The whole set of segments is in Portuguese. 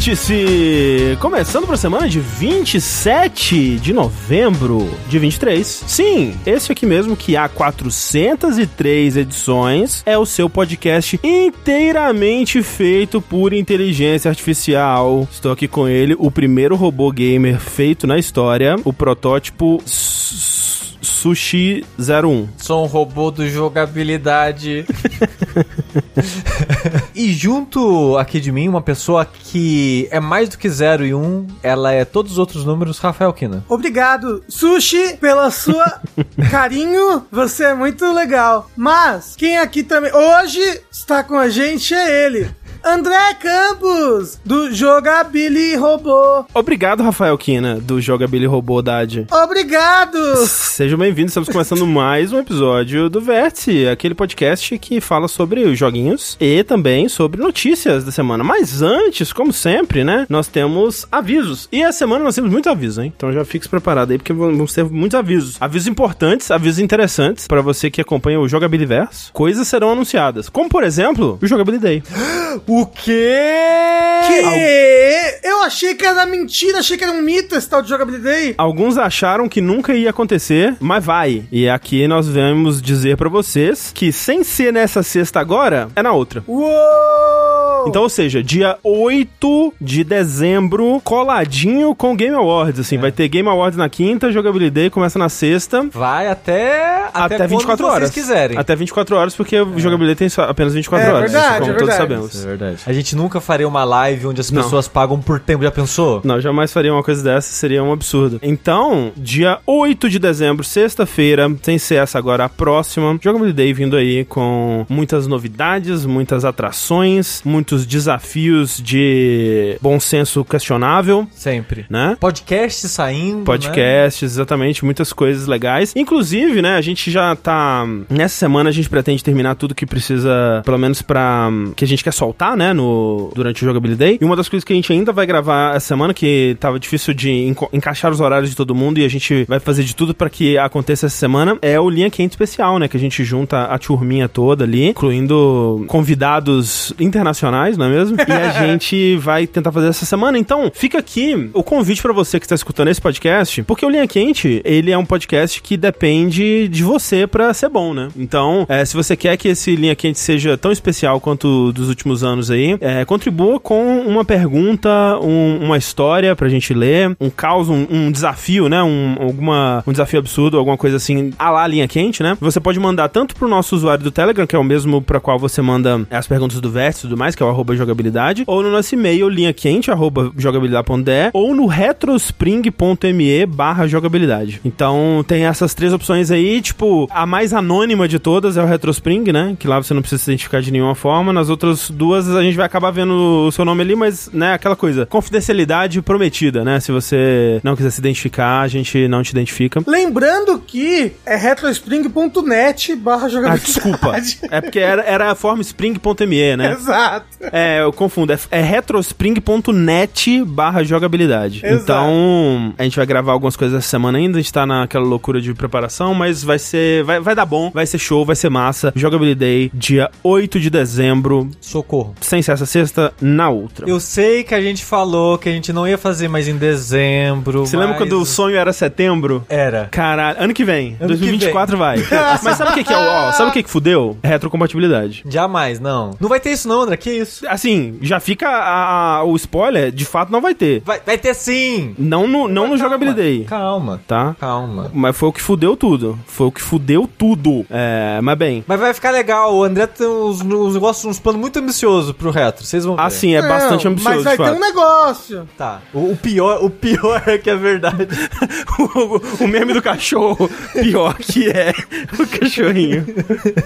Vértice! Começando para a semana de 27 de novembro de 23. Sim, esse aqui mesmo que há 403 edições é o seu podcast inteiramente feito por inteligência artificial. Estou aqui com ele, o primeiro robô gamer feito na história, o protótipo Sushi 01. Sou um robô do jogabilidade. e junto aqui de mim, uma pessoa que é mais do que 0 e 1, um, ela é todos os outros números, Rafael Kina. Obrigado, Sushi, pela sua carinho. Você é muito legal. Mas, quem aqui também hoje está com a gente é ele. André Campos, do Jogabili Robô. Obrigado, Rafael Kina, do Jogabili Robô Dade. Obrigado! Sejam bem-vindos, estamos começando mais um episódio do Vértice, aquele podcast que fala sobre os joguinhos e também sobre notícias da semana. Mas antes, como sempre, né, nós temos avisos. E essa semana nós temos muitos avisos, hein? Então já fique preparado aí, porque vamos ter muitos avisos. Avisos importantes, avisos interessantes para você que acompanha o Jogabiliverso. Coisas serão anunciadas, como por exemplo, o Jogabilidade Day. O quê? Que? Eu achei que era mentira, achei que era um mito esse tal de jogabilidade. Alguns acharam que nunca ia acontecer, mas vai. E aqui nós vamos dizer para vocês que sem ser nessa sexta agora, é na outra. Uou! Então, ou seja, dia 8 de dezembro, coladinho com Game Awards, assim, é. vai ter Game Awards na quinta, Jogabilidade começa na sexta. Vai até até, até 24 horas. quiserem. Até 24 horas, porque é. Jogabilidade tem só, apenas 24 é, horas, verdade, como é todos verdade. sabemos. É verdade. A gente nunca faria uma live onde as pessoas Não. pagam por tempo, já pensou? Não, jamais faria uma coisa dessa, seria um absurdo. Então, dia 8 de dezembro, sexta-feira, sem ser essa agora, a próxima, Jogabilidade Day vindo aí com muitas novidades, muitas atrações, muitos desafios de bom senso questionável. Sempre. Né? Podcasts saindo, Podcasts, né? exatamente, muitas coisas legais. Inclusive, né, a gente já tá... Nessa semana a gente pretende terminar tudo que precisa, pelo menos pra... que a gente quer soltar, né, no, durante o Jogabilidade. E uma das coisas que a gente ainda vai gravar essa semana, que tava difícil de enca encaixar os horários de todo mundo e a gente vai fazer de tudo para que aconteça essa semana, é o Linha Quente Especial, né, que a gente junta a turminha toda ali, incluindo convidados internacionais, não é mesmo? E a gente vai tentar fazer essa semana. Então, fica aqui o convite para você que está escutando esse podcast, porque o Linha Quente, ele é um podcast que depende de você para ser bom, né? Então, é, se você quer que esse Linha Quente seja tão especial quanto dos últimos anos aí, é, contribua com uma pergunta, um, uma história pra gente ler, um caos, um, um desafio, né? Um, alguma, um desafio absurdo, alguma coisa assim, a lá linha quente, né? Você pode mandar tanto pro nosso usuário do Telegram, que é o mesmo pra qual você manda as perguntas do Vértice e tudo mais, que é o arroba jogabilidade, ou no nosso e-mail, linha quente, arroba jogabilidade.de, ou no retrospring.me barra jogabilidade. Então, tem essas três opções aí, tipo, a mais anônima de todas é o Retrospring, né? Que lá você não precisa se identificar de nenhuma forma. Nas outras duas, a gente vai acabar vendo o seu nome ali, mas, né, aquela coisa, confidencialidade prometida, né? Se você não quiser se identificar, a gente não te identifica. Lembrando que é retrospring.net barra jogabilidade. Ah, desculpa. É porque era, era formspring.me, né? Exato. É, eu confundo. É, é retrospring.net barra jogabilidade. Exato. Então, a gente vai gravar algumas coisas essa semana ainda, a gente tá naquela loucura de preparação, mas vai ser, vai, vai dar bom, vai ser show, vai ser massa. Jogabilidade Day, dia 8 de dezembro. Socorro. Sem ser essa sexta, na outra. Eu sei que a gente falou que a gente não ia fazer mais em dezembro. Você mas... lembra quando o sonho era setembro? Era. Caralho, ano que vem. Ano 2024 que vai. Mas sabe o que, que é o. Ó, sabe o que, que fudeu? Retrocompatibilidade. Jamais, não. Não vai ter isso, não, André. Que isso? Assim, já fica a, a, o spoiler, de fato não vai ter. Vai, vai ter sim! Não no, não no calma, Jogabilidade. Calma. Tá? Calma. Mas foi o que fudeu tudo. Foi o que fudeu tudo. É, mas bem. Mas vai ficar legal. O André tem uns, uns negócios, uns planos muito ambiciosos pro retro. Vocês vão ver. Assim, é bastante ambicioso. Mas vai ter um negócio. Tá. O, o pior, o pior é que é verdade. o, o meme do cachorro, pior que é o cachorrinho.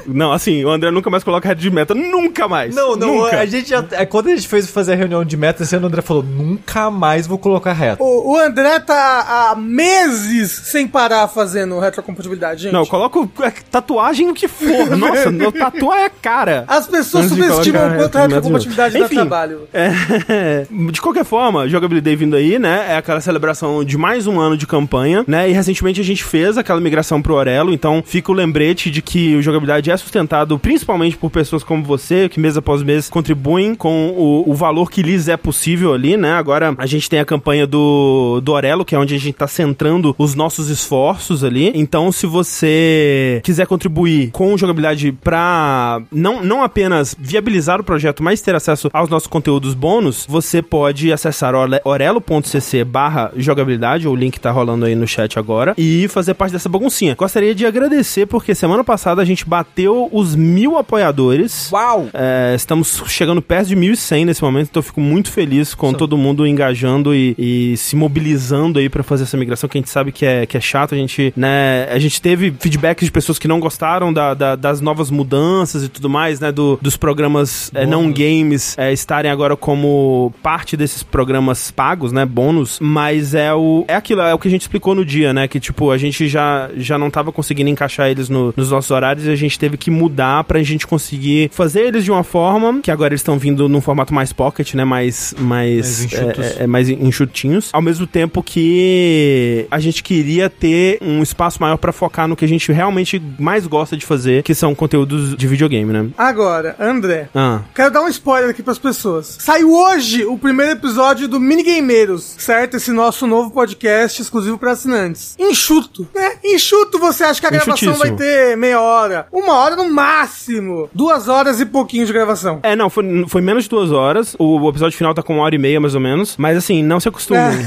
Não, assim, o André nunca mais coloca head de meta. Nunca mais. Não, não, Nunca. a gente já. é, Quando a gente fez fazer a reunião de meta, esse ano o André falou: nunca mais vou colocar reto. O, o André tá há meses sem parar fazendo retrocompatibilidade, gente. Não, eu coloco é, tatuagem o que for. Nossa, meu tatuar é a cara. As pessoas subestimam o quanto a reto, retrocompatibilidade dá Enfim, trabalho. É, de qualquer forma, Jogabilidade vindo aí, né? É aquela celebração de mais um ano de campanha, né? E recentemente a gente fez aquela migração pro Orelo, então fica o lembrete de que o Jogabilidade é sustentado principalmente por pessoas como você, que mês após mês contribuem contribuem com o, o valor que lhes é possível ali, né? Agora a gente tem a campanha do, do Orelo, que é onde a gente tá centrando os nossos esforços ali. Então, se você quiser contribuir com jogabilidade pra não, não apenas viabilizar o projeto, mas ter acesso aos nossos conteúdos bônus, você pode acessar ore- orelo.cc barra jogabilidade, o link tá rolando aí no chat agora, e fazer parte dessa baguncinha. Gostaria de agradecer, porque semana passada a gente bateu os mil apoiadores. Uau! É, estamos chegando perto de 1.100 nesse momento, então eu fico muito feliz com todo mundo engajando e, e se mobilizando aí pra fazer essa migração, que a gente sabe que é, que é chato. A gente, né, a gente teve feedbacks de pessoas que não gostaram da- da- das novas mudanças e tudo mais, né, do- dos programas é, não games é, estarem agora como parte desses programas pagos, né, bônus, mas é o, é aquilo, é o que a gente explicou no dia, né, que tipo, a gente já, já não tava conseguindo encaixar eles no- nos nossos horários e a gente teve que mudar pra gente conseguir fazer eles de uma forma que agora eles estão vindo num formato mais pocket, né? Mais, mais, Mais enxutos. é, é, mais enxutinhos. Ao mesmo tempo que a gente queria ter um espaço maior pra focar no que a gente realmente mais gosta de fazer, que são conteúdos de videogame, né? Agora, André. Ah. Quero dar um spoiler aqui pras pessoas. Saiu hoje o primeiro episódio do Minigameiros, certo? Esse nosso novo podcast exclusivo para assinantes. Enxuto, né? Enxuto, você acha que a gravação vai ter meia hora? Uma hora no máximo. Duas horas e pouquinho de gravação. É, não, foi, foi menos de duas horas. O, o episódio final tá com uma hora e meia, mais ou menos. Mas assim, não se acostumem.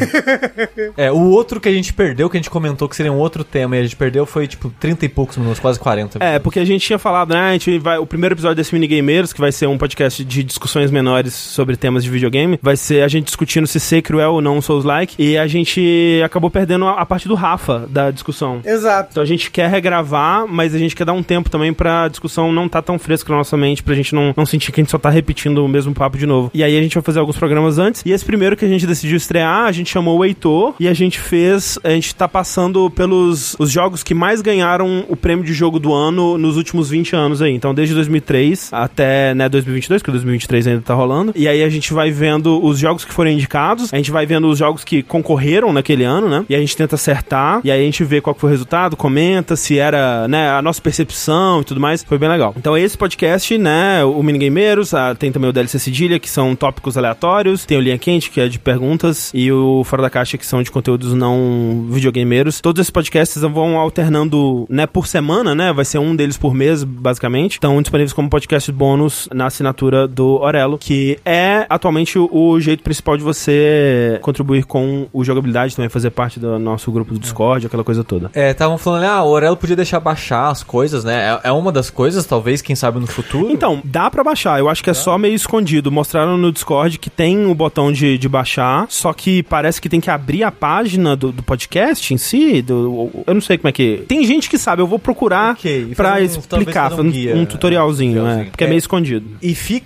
É, o outro que a gente perdeu, que a gente comentou que seria um outro tema e a gente perdeu foi tipo 30 e poucos minutos, quase 40. É, porque a gente tinha falado, né? A gente vai. O primeiro episódio desse Minigameiros, que vai ser um podcast de discussões menores sobre temas de videogame, vai ser a gente discutindo se Sekiro é ou não um Souls-like. E a gente acabou perdendo a, a parte do Rafa da discussão. Exato. Então a gente quer regravar, mas a gente quer dar um tempo também pra discussão não tá tão fresca na nossa mente, pra gente não, não sentir que a gente só tá repetindo o mesmo papo de novo. E aí a gente vai fazer alguns programas antes. E esse primeiro que a gente decidiu estrear, a gente chamou o Heitor e a gente fez. A gente tá passando pelos os jogos que mais ganharam o prêmio de jogo do ano nos últimos 20 anos aí. Então desde 2003 até né, 2022, porque 2023 ainda tá rolando. E aí a gente vai vendo os jogos que foram indicados, a gente vai vendo os jogos que concorreram naquele ano, né? E a gente tenta acertar, e aí a gente vê qual que foi o resultado, comenta se era, né, a nossa percepção e tudo mais. Foi bem legal. Então esse podcast, né, o Minigameiros, ah, tem também o DLC Cedilha, que são tópicos aleatórios, tem o Linha Quente, que é de perguntas, e o Fora da Caixa, que são de conteúdos não videogameiros. Todos esses podcasts vão alternando, né, por semana, né? Vai ser um deles por mês, basicamente. Estão disponíveis como podcast bônus na assinatura do Orelo, que é atualmente o, jeito principal de você contribuir com o jogabilidade, também fazer parte do nosso grupo do Discord, aquela coisa toda. É, estavam falando, ah, o Orelo podia deixar baixar as coisas, né? É, é uma das coisas, talvez, quem sabe no futuro. Então, dá pra baixar. Eu acho que é só meio escondido. Mostraram no Discord que tem o botão de, de baixar, só que parece que tem que abrir a página do, do podcast em si. do- eu não sei como é que. Tem gente que sabe, eu vou procurar Ok, e pra um- explicar, um guia, um tutorialzinho, tutorialzinho. é, porque é, É. meio escondido. E fica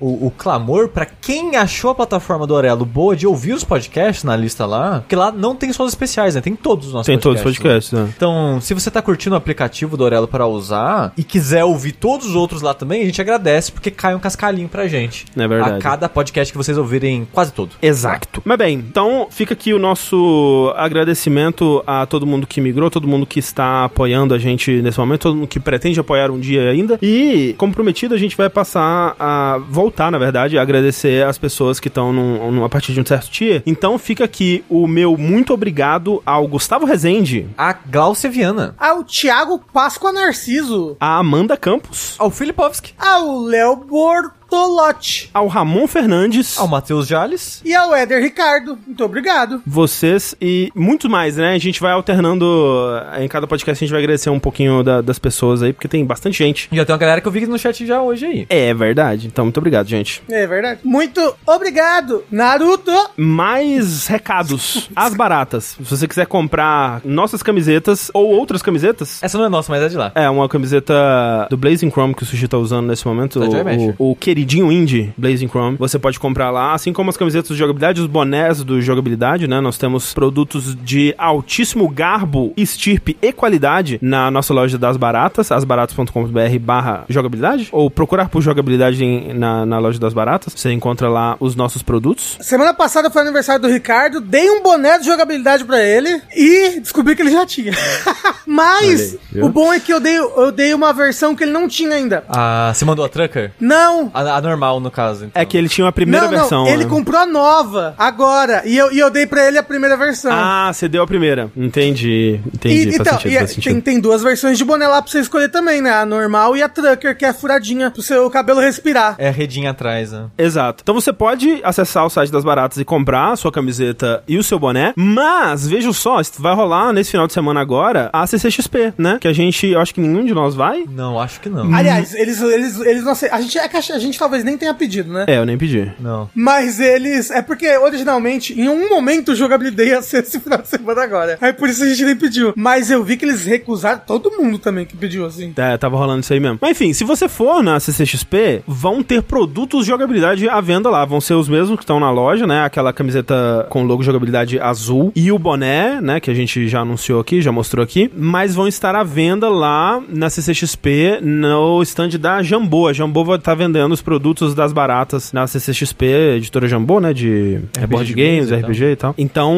o, o clamor pra quem achou a plataforma do Orelo boa de ouvir os podcasts na lista lá, porque lá não tem só os especiais, né? Tem todos os nossos Tem todos os podcasts. podcasts, né? Então, se você tá curtindo o aplicativo do Orelo para usar e quiser ouvir todos os outros lá também, a gente agradece porque cai um cascalhinho pra gente. É verdade. A cada podcast que vocês ouvirem, quase todo. Exato. Mas bem, então fica aqui o nosso agradecimento a todo mundo que migrou, todo mundo que está apoiando a gente nesse momento, todo mundo que pretende apoiar um dia ainda. E, como prometido, a gente vai passar a voltar, na verdade, a agradecer as pessoas que estão num- a partir de um certo tier. Então fica aqui o meu muito obrigado ao Gustavo Rezende, A Glaucia Viana. Ao Thiago Páscoa Narciso. a Amanda Campos, Ao Filipovski. Ao Léo Bortolotti. ao Ramon Fernandes. Ao Matheus Jales. E ao Éder Ricardo. Muito obrigado. vocês e muito mais, né? A gente vai alternando eh, em cada podcast, a gente vai agradecer um pouquinho da- das pessoas aí, porque tem bastante gente. E já tem uma galera que eu vi no chat já hoje aí. É verdade. Então, muito obrigado, gente. É verdade. Muito obrigado, Naruto. Mais recados. As baratas. Se você quiser comprar nossas camisetas ou outras camisetas. Essa não é nossa, mas é de lá. É, uma camiseta do Blazing Chrome que o Sushi tá usando nesse momento. Da Joy O, Masher. o, o queridinho indie Blazing Chrome. Você pode comprar lá, assim como as camisetas de jogabilidade, os bonés do jogabilidade, né? Nós temos produtos de altíssimo garbo, estirpe e qualidade na nossa loja das baratas, asbaratas.com.br barra jogabilidade. Ou procurar por jogabilidade em- na, na loja das baratas. Você encontra lá os nossos produtos. Semana passada foi aniversário do Ricardo, dei um boné de jogabilidade pra ele e descobri que ele já tinha. Mas viu? o bom é que eu dei, eu dei uma versão que ele não tinha ainda. Ah, você mandou a Trucker? Não, Ah, A normal, no caso. então. É que ele tinha a primeira não, versão. não, ele né? comprou a nova, agora. E eu, e eu dei pra ele a primeira versão. Ah, você deu a primeira. Entendi. Entendi. E, faz então, sentido, e é- tem, tem duas versões de boné lá pra você escolher também, né? A normal e a trucker, que é furadinha, pro seu cabelo respirar. É a redinha atrás, né? Exato. Então você pode acessar o site das baratas e comprar a sua camiseta e o seu boné, mas veja só, vai rolar nesse final de semana agora a CCXP, né? Que a gente, eu acho que nenhum de nós vai. Não, acho que não. Aliás, eles, eles, eles não sei. A gente, é que a gente talvez nem tenha pedido, né? É, eu nem pedi. Não. Mas eles. É porque originalmente, em um momento, o jogabilidade ia ser esse final de semana agora. Aí por isso a gente nem pediu. Mas eu vi que eles recusaram todo mundo também que pediu, assim. É, tava rolando isso aí mesmo. Mas enfim, se você for na CCXP, vão ter produtos de jogabilidade à venda lá. Vão ser os mesmos que estão na loja, né? Aquela camiseta com logo jogabilidade azul e o boné, né? Que a gente já anunciou aqui, já mostrou aqui. Mas vão estar à venda lá na CCXP, no stand da Jambô. A Jambô vai estar vendendo os produtos das baratas na CCXP, editora Jambô, né? De é, board games, games RPG e tal. Então,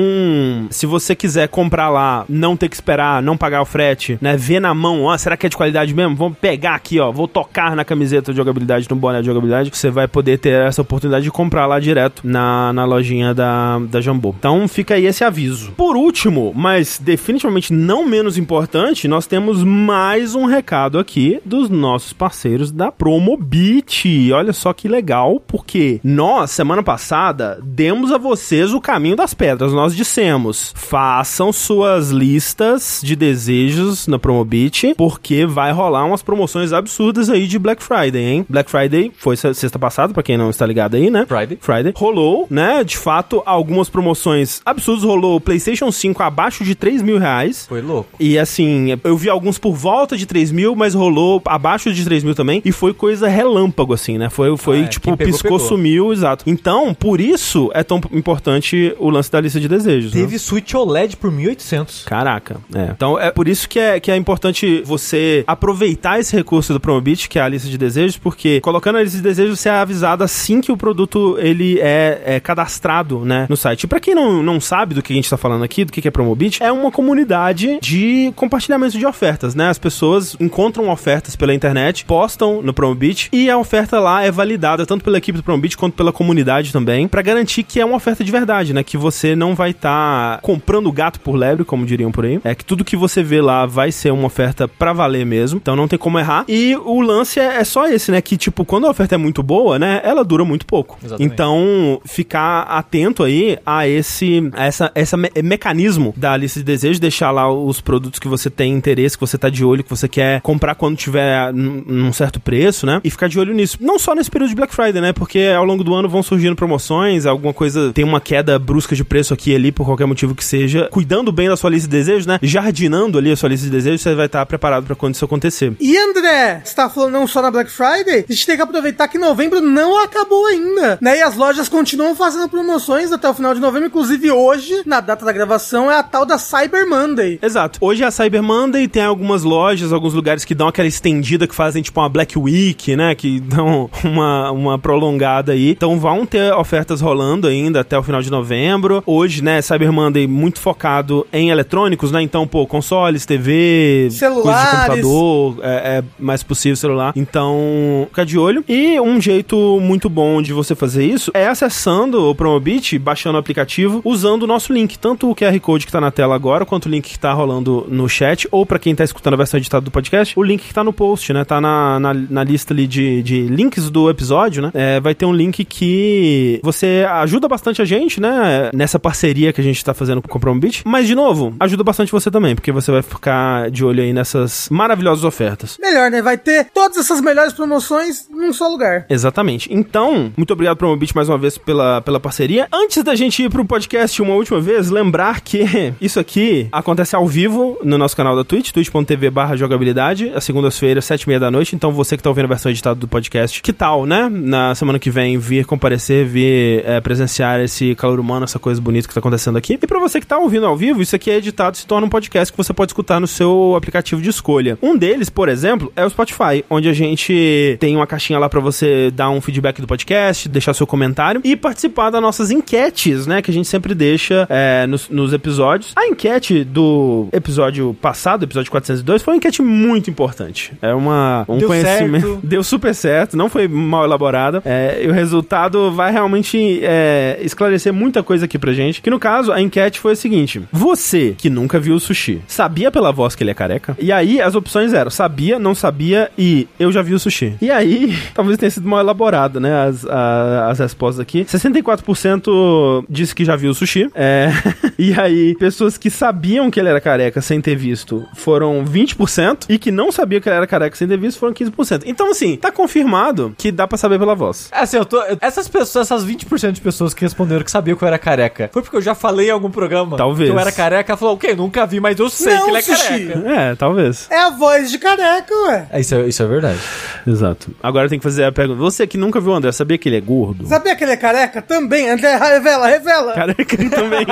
se você quiser comprar lá, não ter que esperar, não pagar o frete, né? Ver na mão, ó, será que é de qualidade mesmo? Vamos pegar aqui, ó, vou tocar na camiseta de jogabilidade, no boné de jogabilidade. Você vai poder ter essa oportunidade de comprar lá direto na, na lojinha da, da Jambô. Então, fica aí esse aviso. Por último, mas definitivamente não menos importante, nós temos mais um recado aqui dos nossos parceiros da Promobit. Olha só que legal, porque nós, semana passada, demos a vocês o caminho das pedras. Nós dissemos: façam suas listas de desejos na Promobit, porque vai rolar umas promoções absurdas aí de Black Friday, hein? Black Friday foi se- sexta passada, pra quem não está ligado aí, né? Friday. Friday. Rolou, né? De fato, algumas promoções absurdas. Rolou o PlayStation 5 abaixo de 3 mil reais. Foi louco. E assim, eu vi alguns por volta de 3 mil, mas rolou abaixo de 3 mil também. E foi coisa relâmpago, assim, né? Foi, foi Ah, é, tipo, pegou, piscou, pegou. sumiu, exato. Então, por isso é tão importante o lance da lista de desejos. né? Teve Switch OLED por 1.800. Caraca, é. Então é por isso que é, que é importante você aproveitar esse recurso do Promobit, que é a lista de desejos, porque colocando a lista de desejos, você é avisado assim que o produto ele é, é cadastrado, né, no site. E pra quem não, não sabe do que a gente tá falando aqui, do que que é Promobit, é uma comunidade de compartilhamento de ofertas, né? As pessoas encontram ofertas pela internet, postam no Promobit e a oferta lá é validada tanto pela equipe do Promobit quanto pela comunidade também, pra garantir que é uma oferta de verdade, né? Que você não vai estar comprando o gato por lebre, como diriam por aí. É que tudo que você vê lá vai ser uma oferta pra valer mesmo, então não tem como errar. E o lance é, é só esse, né? Que tipo, quando a oferta é muito boa, né? Ela dura muito pouco. Exatamente. Então, ficar atento aí a esse a essa, essa me- mecanismo da lista de desejos, deixar lá os produtos que você tem interesse, que você tá de olho, que você quer comprar quando tiver num certo preço, né? E ficar de olho nisso. Não só nesse período de Black Friday, né? Porque ao longo do ano vão surgindo promoções, alguma coisa tem uma queda brusca de preço aqui e ali por qualquer motivo que seja. Cuidando bem da sua lista de desejos, né? Jardinando ali a sua lista de desejos, você vai estar preparado pra quando isso acontecer. E André, você tá falando não só na Black Friday? A gente tem que aproveitar que novembro não acabou ainda, né? E as lojas continuam fazendo promoções até o final de novembro, inclusive hoje, na data da gravação, é a tal da Cyber Monday. Exato. Hoje é a Cyber Monday, tem algumas lojas, alguns lugares que dão aquela estendida, que fazem tipo uma Black Week, né? Que dão uma, uma prolongada aí. Então vão ter ofertas rolando ainda até o final de novembro. Hoje, né, Cyber Monday muito focado em eletrônicos, né? Então, pô, consoles, TV, Celulares. coisas de computador, é, é mais possível celular. Então, fica de olho. E um jeito muito bom de você fazer isso é acessando o Promobit, baixando o aplicativo, usando o nosso link, tanto o QR Code que tá na tela agora, quanto o link que tá rolando no chat, ou pra quem tá escutando a versão editada do podcast, o link que tá no post, né? Tá na, na, na lista ali de, de links do episódio, né? É, vai ter um link que você ajuda bastante a gente, né? Nessa parceria que a gente tá fazendo com o Promobit. Mas, de novo, ajuda bastante você também, porque você vai ficar de olho aí nessas maravilhosas ofertas. Melhor, né? Vai ter todas essas melhores promoções num só lugar. Exatamente. Então, muito obrigado Promobit mais uma vez pela, pela parceria. Antes da gente ir pro podcast uma última vez, lembrar que isso aqui acontece ao vivo no nosso canal da Twitch, twitch.tv jogabilidade, às segundas-feiras, sete e meia da noite. Então, você que tá ouvindo a versão editada do podcast, que tal, né? Na semana que vem, vir comparecer, vir é, presenciar esse calor humano, essa coisa bonita que tá acontecendo aqui. E pra você que tá ouvindo ao vivo, isso aqui é editado e se torna um podcast que você pode escutar no seu aplicativo de escolha. Um deles, por exemplo, é o Spotify, onde a gente tem uma caixinha lá pra você dar um feedback do podcast, deixar seu comentário e participar das nossas enquetes, né? Que a gente sempre deixa é, nos, nos episódios. A enquete do episódio passado, episódio 402, foi uma enquete muito importante. É uma, um Deu conhecimento. certo. Deu super certo. Não foi foi mal elaborada. É, e o resultado vai realmente é, esclarecer muita coisa aqui pra gente. Que no caso, a enquete foi a seguinte: Você que nunca viu o sushi, sabia pela voz que ele é careca? E aí as opções eram sabia, não sabia e eu já vi o sushi. E aí, talvez tenha sido mal elaborado, né? As, a- as respostas aqui. 64% disse que já viu o sushi. É, e aí, pessoas que sabiam que ele era careca sem ter visto foram 20%. E que não sabiam que ele era careca sem ter visto foram 15%. Então, assim, tá confirmado que dá pra saber pela voz. É Assim, eu tô. essas pessoas, essas 20% de pessoas que responderam que sabiam que eu era careca, foi porque eu já falei em algum programa Talvez. que eu era careca. Ela falou, ok, nunca vi, mas eu sei Não, que ele é Sushi. careca. É, talvez. É a voz de careca, ué. É, isso, é, isso é verdade. Exato. Agora tem que fazer a pergunta. Você que nunca viu o André, sabia que ele é gordo? Sabia que ele é careca? Também. André, revela, revela. Careca também.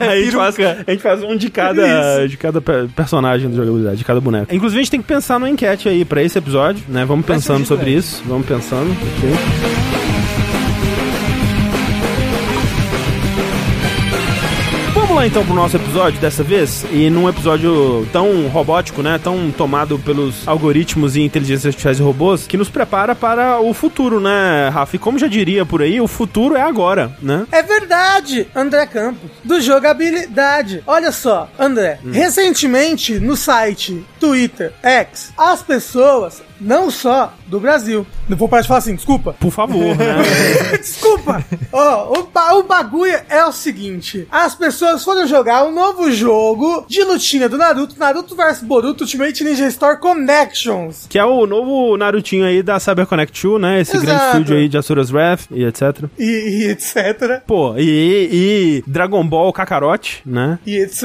Aí a, gente faz, a gente faz um de cada, de cada pe- personagem do jogabilidade, de cada boneco. Inclusive, a gente tem que pensar numa enquete aí pra esse episódio, né? Vamos pensando sobre isso. Vamos pensando. ok? Vamos lá então pro nosso episódio dessa vez. E num episódio tão robótico, né? Tão tomado pelos algoritmos e inteligências artificiais e robôs, que nos prepara para o futuro, né, Rafa? E como já diria por aí, o futuro é agora, né? É verdade, André Campos, do jogabilidade. Olha só, André, recentemente no site Twitter X, as pessoas, não só do Brasil, não vou parar de falar assim, desculpa. Por favor, né? Desculpa! Ó, o, ba- o bagulho é o seguinte: as pessoas foram jogar um novo jogo de lutinha do Naruto, Naruto vs Boruto Ultimate Ninja Store Connections. Que é o novo Narutinho aí da CyberConnect 2, né? Esse grande Exato. estúdio aí de Asura's Wrath e etc. E, e etc. Pô, e, e Dragon Ball Kakarot, né? E etc.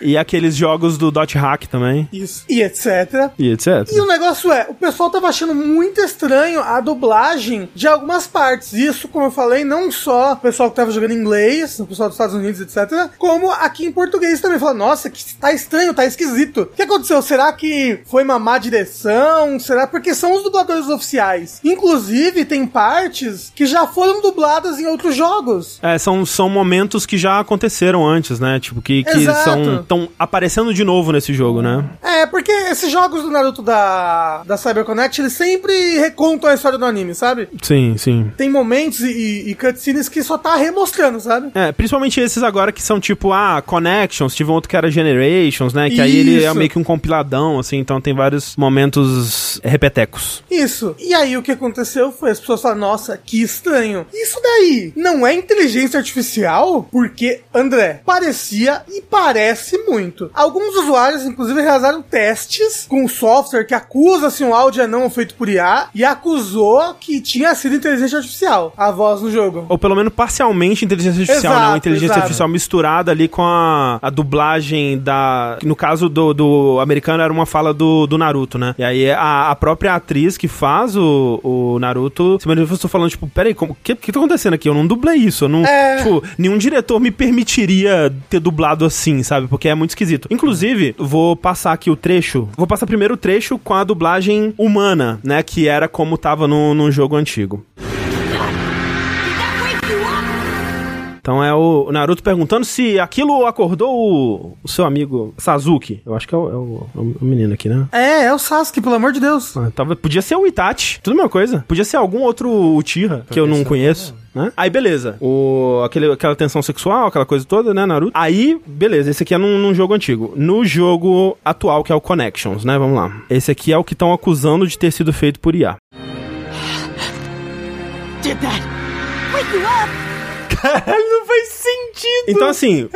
E aqueles jogos do Dot Hack também. Isso. E etc. E etc. E o negócio é, o pessoal tava achando muito estranho a dublagem de algumas partes. Isso, como eu falei, não só o pessoal que tava jogando em inglês, o pessoal dos Estados Unidos, etc., como aqui em português também. Fala, nossa, que tá estranho, tá esquisito. O que aconteceu? Será que foi uma má direção? Será? Porque são os dubladores oficiais. Inclusive, tem partes que já foram dubladas em outros jogos. É, são, são momentos que já aconteceram antes, né? Tipo, que, que Exato. são estão aparecendo de novo nesse jogo, né? É, porque esses jogos do Naruto da, da CyberConnect, eles sempre recontam a história do anime, sabe? Sim, sim. tem momentos e, e cutscenes que só tá remostrando, sabe? É, principalmente esses agora que são tipo, ah, Connections, tive um outro que era Generations, né? Que aí ele é Isso. meio que um compiladão, assim, então tem vários momentos repetecos. Isso. E aí o que aconteceu foi as pessoas falaram, nossa, que estranho. Isso daí não é inteligência artificial? Porque, André, parecia e parece muito. Alguns usuários, inclusive, realizaram testes com software que acusa se um áudio é não feito por IA e acusou que tinha sido inteligência artificial a voz no jogo. Ou pelo menos parcialmente inteligência artificial, Exato, não inteligência exato. artificial misturada ali com a, a dublagem da. No caso do, do americano era uma fala do, do Naruto, né? E aí a, a própria atriz que faz o, o Naruto se manifestou falando, tipo, peraí, o que, que tá acontecendo aqui? Eu não dublei isso. Eu não. É. Tipo, nenhum diretor me permitiria ter dublado assim, sabe? Porque é muito esquisito. Inclusive, vou passar aqui o trecho. Vou passar primeiro o trecho com a dublagem humana, né? Que era como tava no, no jogo antigo. Então é o Naruto perguntando se aquilo acordou o, o seu amigo Sasuke. Eu acho que é o, é o- é o menino aqui, né? É, é o Sasuke, pelo amor de Deus. Ah, Tava, podia ser o Itachi, tudo a mesma coisa. Podia ser algum outro Uchiha que eu não conheço. Né? Aí, beleza. O, aquele, aquela tensão sexual, aquela coisa toda, né, Naruto? Aí, beleza. Esse aqui é num, num jogo antigo. No jogo atual, que é o Connections, né? Vamos lá. Esse aqui é o que estão acusando de ter sido feito por IA. Did that wake you up? Não faz sentido. Então, assim,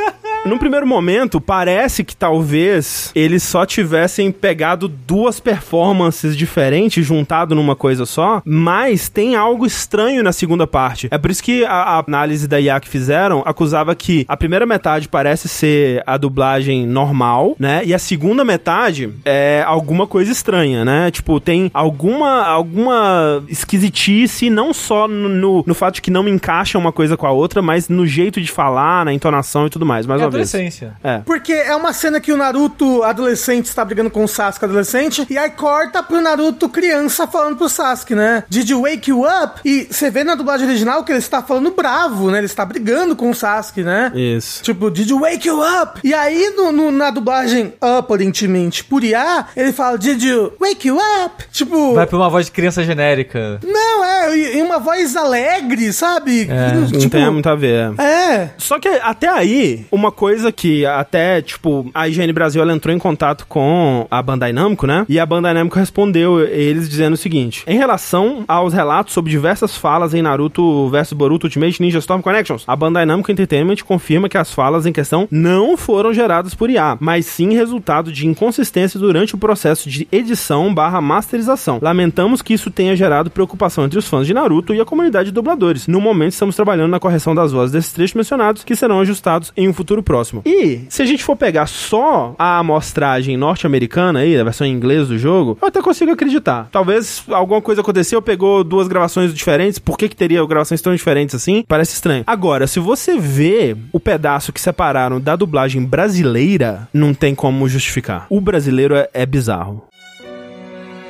num primeiro momento, parece que talvez eles só tivessem pegado duas performances diferentes, juntado numa coisa só, mas tem algo estranho na segunda parte. É por isso que a, a análise da IA que fizeram acusava que a primeira metade parece ser a dublagem normal, né? E a segunda metade é alguma coisa estranha, né? Tipo, tem alguma, alguma esquisitice, não só no, no, no fato de que não encaixa uma coisa com a outra, mas no jeito de falar, na entonação e tudo mais. Mas, É, cabeça. adolescência. É. Porque é uma cena que o Naruto adolescente está brigando com o Sasuke adolescente, e aí corta pro Naruto criança falando pro Sasuke, né? Did you wake you up? E você vê na dublagem original que ele está falando bravo, né? Ele está brigando com o Sasuke, né? Isso. Tipo, did you wake you up? E aí, no, no- na dublagem, aparentemente, por IA, ele fala, did you wake you up? Tipo, Vai pra uma voz de criança genérica. não, é, e- uma voz alegre, sabe? Não tipo, tem muito a ver. é. Só que até aí, uma coisa que até, tipo, a IGN Brasil ela entrou em contato com a Bandai Namco, né? E a Bandai Namco respondeu eles dizendo o seguinte: em relação aos relatos sobre diversas falas em Naruto vs Boruto Ultimate Ninja Storm Connections, a Bandai Namco Entertainment confirma que as falas em questão não foram geradas por IA, mas sim resultado de inconsistência durante o processo de edição barra masterização. Lamentamos que isso tenha gerado preocupação entre os fãs de Naruto e a comunidade de dubladores. No momento, estamos trabalhando na correção das vozes desses trechos mencionados, que serão ajustados em um futuro próximo. E, se a gente for pegar só a amostragem norte-americana aí, a versão em inglês do jogo, eu até consigo acreditar. Talvez alguma coisa aconteceu, pegou duas gravações diferentes, por que que teria gravações tão diferentes assim? Parece estranho. Agora, se você vê o pedaço que separaram da dublagem brasileira, não tem como justificar. O brasileiro é, é bizarro.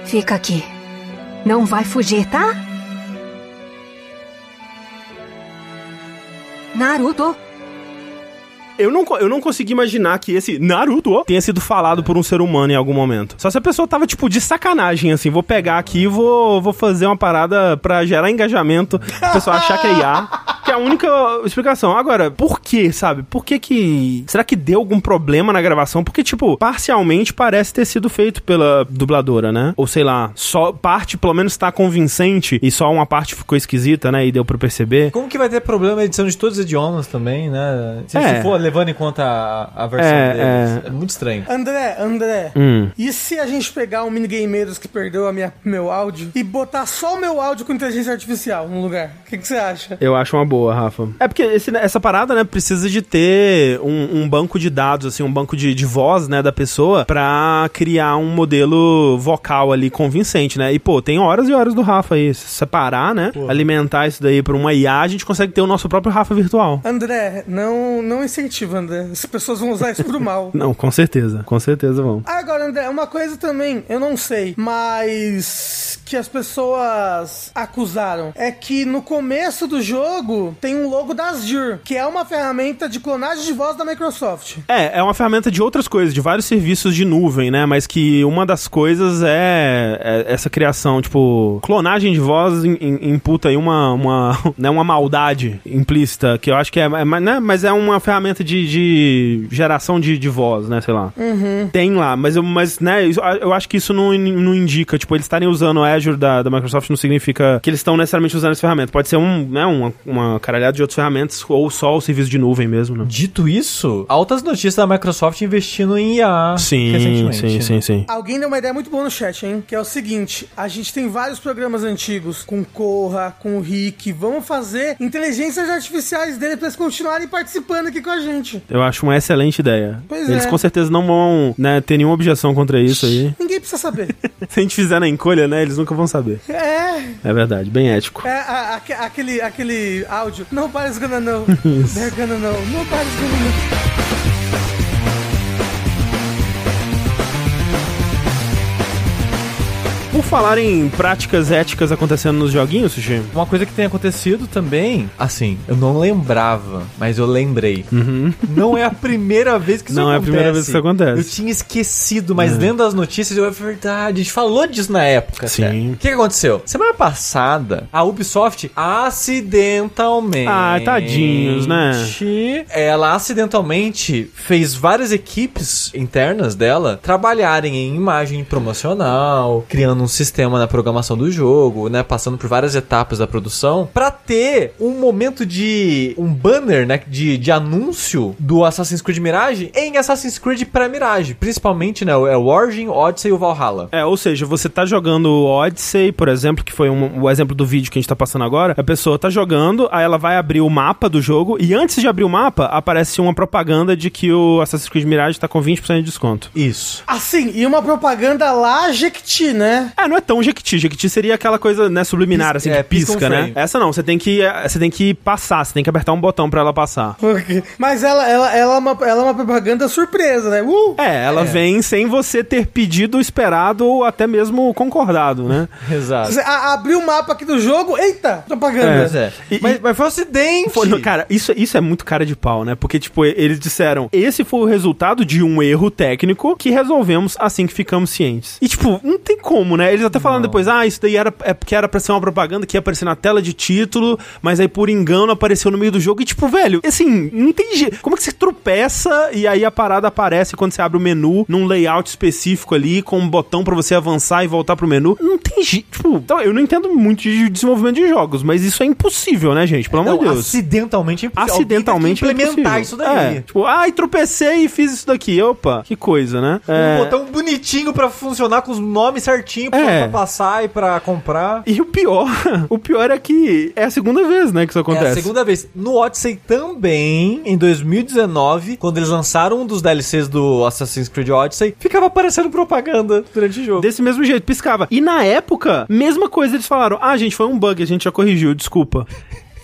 Fica aqui. Não vai fugir, tá? Naruto, Eu não, eu não consigo imaginar que esse Naruto tenha sido falado por um ser humano em algum momento. Só se a pessoa tava, tipo, de sacanagem, assim. Vou pegar aqui e vou, vou fazer uma parada pra gerar engajamento. O pessoal achar que é IA. Que é a única explicação. Agora, por que, sabe? Por que que... Será que deu algum problema na gravação? Porque, tipo, parcialmente parece ter sido feito pela dubladora, né? Ou sei lá, só parte pelo menos tá convincente e só uma parte ficou esquisita, né? E deu pra perceber. Como que vai ter problema a edição de todos os idiomas também, né? Se, É. se for levando em conta a, a versão É, deles. é. É. muito estranho. André, André, Hum. e se a gente pegar um minigameiros que perdeu a minha, meu áudio e botar só o meu áudio com inteligência artificial no lugar? O que que você acha? Eu acho uma boa, Rafa. É porque esse- essa parada, né, precisa de ter um, um banco de dados, assim, um banco de, de voz, né, da pessoa pra criar um modelo vocal ali convincente, né? E, pô, tem horas e horas do Rafa aí. Se separar, né? Alimentar isso daí pra uma IA, a gente consegue ter o nosso próprio Rafa virtual. André, não, não incentiva, André. As pessoas vão usar isso pro mal. Não, com certeza. Com certeza vão. Agora, André, uma coisa também, eu não sei, mas que as pessoas acusaram é que no começo do jogo tem um logo da Azure, que é uma ferramenta de clonagem de voz da Microsoft. É, é uma ferramenta de outras coisas, de vários serviços de nuvem, né? Mas que uma das coisas é, é essa criação, tipo, clonagem de voz im- im- imputa aí uma, uma, né, uma maldade implícita, que eu acho que é, é né? mas é uma ferramenta de, de geração de, de voz, né? Sei lá. Tem lá, mas, eu, mas né, eu acho que isso não, não indica, tipo, eles estarem usando o Azure da, da Microsoft não significa que eles estão necessariamente usando essa ferramenta. Pode ser um, né, uma, uma caralhada de outras ferramentas ou só o serviço de nuvem mesmo, né? Dito isso, altas notícias da Microsoft investindo em IA Sim, recentemente. sim, né? sim, sim. Alguém deu uma ideia muito boa no chat, hein? Que é o seguinte: a gente tem vários programas antigos com Corra, com o Rick. Vamos fazer inteligências artificiais dele pra eles continuarem participando aqui com a gente. Eu acho uma excelente ideia. Pois Eles é. com certeza não vão né, ter nenhuma objeção contra isso aí. Ninguém precisa saber. Se a gente fizer na encolha, né, eles nunca vão saber. é, É verdade, bem ético. é a- aque- aquele, aquele áudio. Nobody's gonna know. They're gonna know. Nobody's gonna know. Falar em práticas éticas acontecendo nos joguinhos, Sushi, Uma coisa que tem acontecido também, assim, eu não lembrava, mas eu lembrei. Não é a primeira vez que isso Uhum. Não é a acontece. primeira vez que isso acontece. Eu tinha esquecido, mas vendo as notícias, eu é verdade. A gente falou disso na época. Sim. até. O que, que aconteceu? Semana passada, a Ubisoft acidentalmente. Ah, tadinhos, né? Ela acidentalmente fez várias equipes internas dela trabalharem em imagem promocional, criando um sistema na programação do jogo, né, passando por várias etapas da produção, pra ter um momento de um banner, né, de, de anúncio do Assassin's Creed Mirage em Assassin's Creed pré-Mirage, principalmente, né, é o Origin, Odyssey e o Valhalla. É, ou seja, você tá jogando o Odyssey, por exemplo, que foi um- o exemplo do vídeo que a gente tá passando agora. A pessoa tá jogando, aí ela vai abrir o mapa do jogo, e antes de abrir o mapa, aparece uma propaganda de que o Assassin's Creed Mirage tá com 20% de desconto. Isso. Assim, e uma propaganda lá, Jequiti, né? É, não é tão Jequiti. Jequiti seria aquela coisa, né, subliminar, assim, que é, pisca né? Essa não, você tem que você tem que passar, você tem que apertar um botão pra ela passar. Mas ela, ela, ela, é uma, ela é uma propaganda surpresa, né? Uh! É, ela vem sem você ter pedido, esperado ou até mesmo concordado, né? Exato. Você a- abriu o mapa aqui do jogo, eita, propaganda. Pois é. E- mas, e- mas foi um acidente. Foi, cara, isso, isso é muito cara de pau, né? Porque, tipo, eles disseram, esse foi o resultado de um erro técnico que resolvemos assim que ficamos cientes. E, tipo, não tem como, né? Eles até falaram depois, ah, isso daí era, é porque era pra ser uma propaganda que ia aparecer na tela de título, mas aí por engano apareceu no meio do jogo. E, tipo, velho, assim, não tem jeito. Como é que você tropeça e aí a parada aparece quando você abre o menu num layout específico ali, com um botão pra você avançar e voltar pro menu? Não tem jeito. Tipo, então, eu não entendo muito de desenvolvimento de jogos, mas isso é impossível, né, gente? Pelo amor de Deus acidentalmente é impossível. acidentalmente que implementar é isso daí. É, tipo, ai, tropecei e fiz isso daqui. Opa, que coisa, né? É, Um botão bonitinho pra funcionar com os nomes certinho É. pra passar e pra comprar. E o pior, o pior é que é a segunda vez, né, que isso acontece. É a segunda vez. No Odyssey também, em 2019, quando eles lançaram um dos DLCs do Assassin's Creed Odyssey, ficava aparecendo propaganda durante o jogo. Desse mesmo jeito, piscava. E na época, mesma coisa, eles falaram: ah, gente, foi um bug, a gente já corrigiu, desculpa.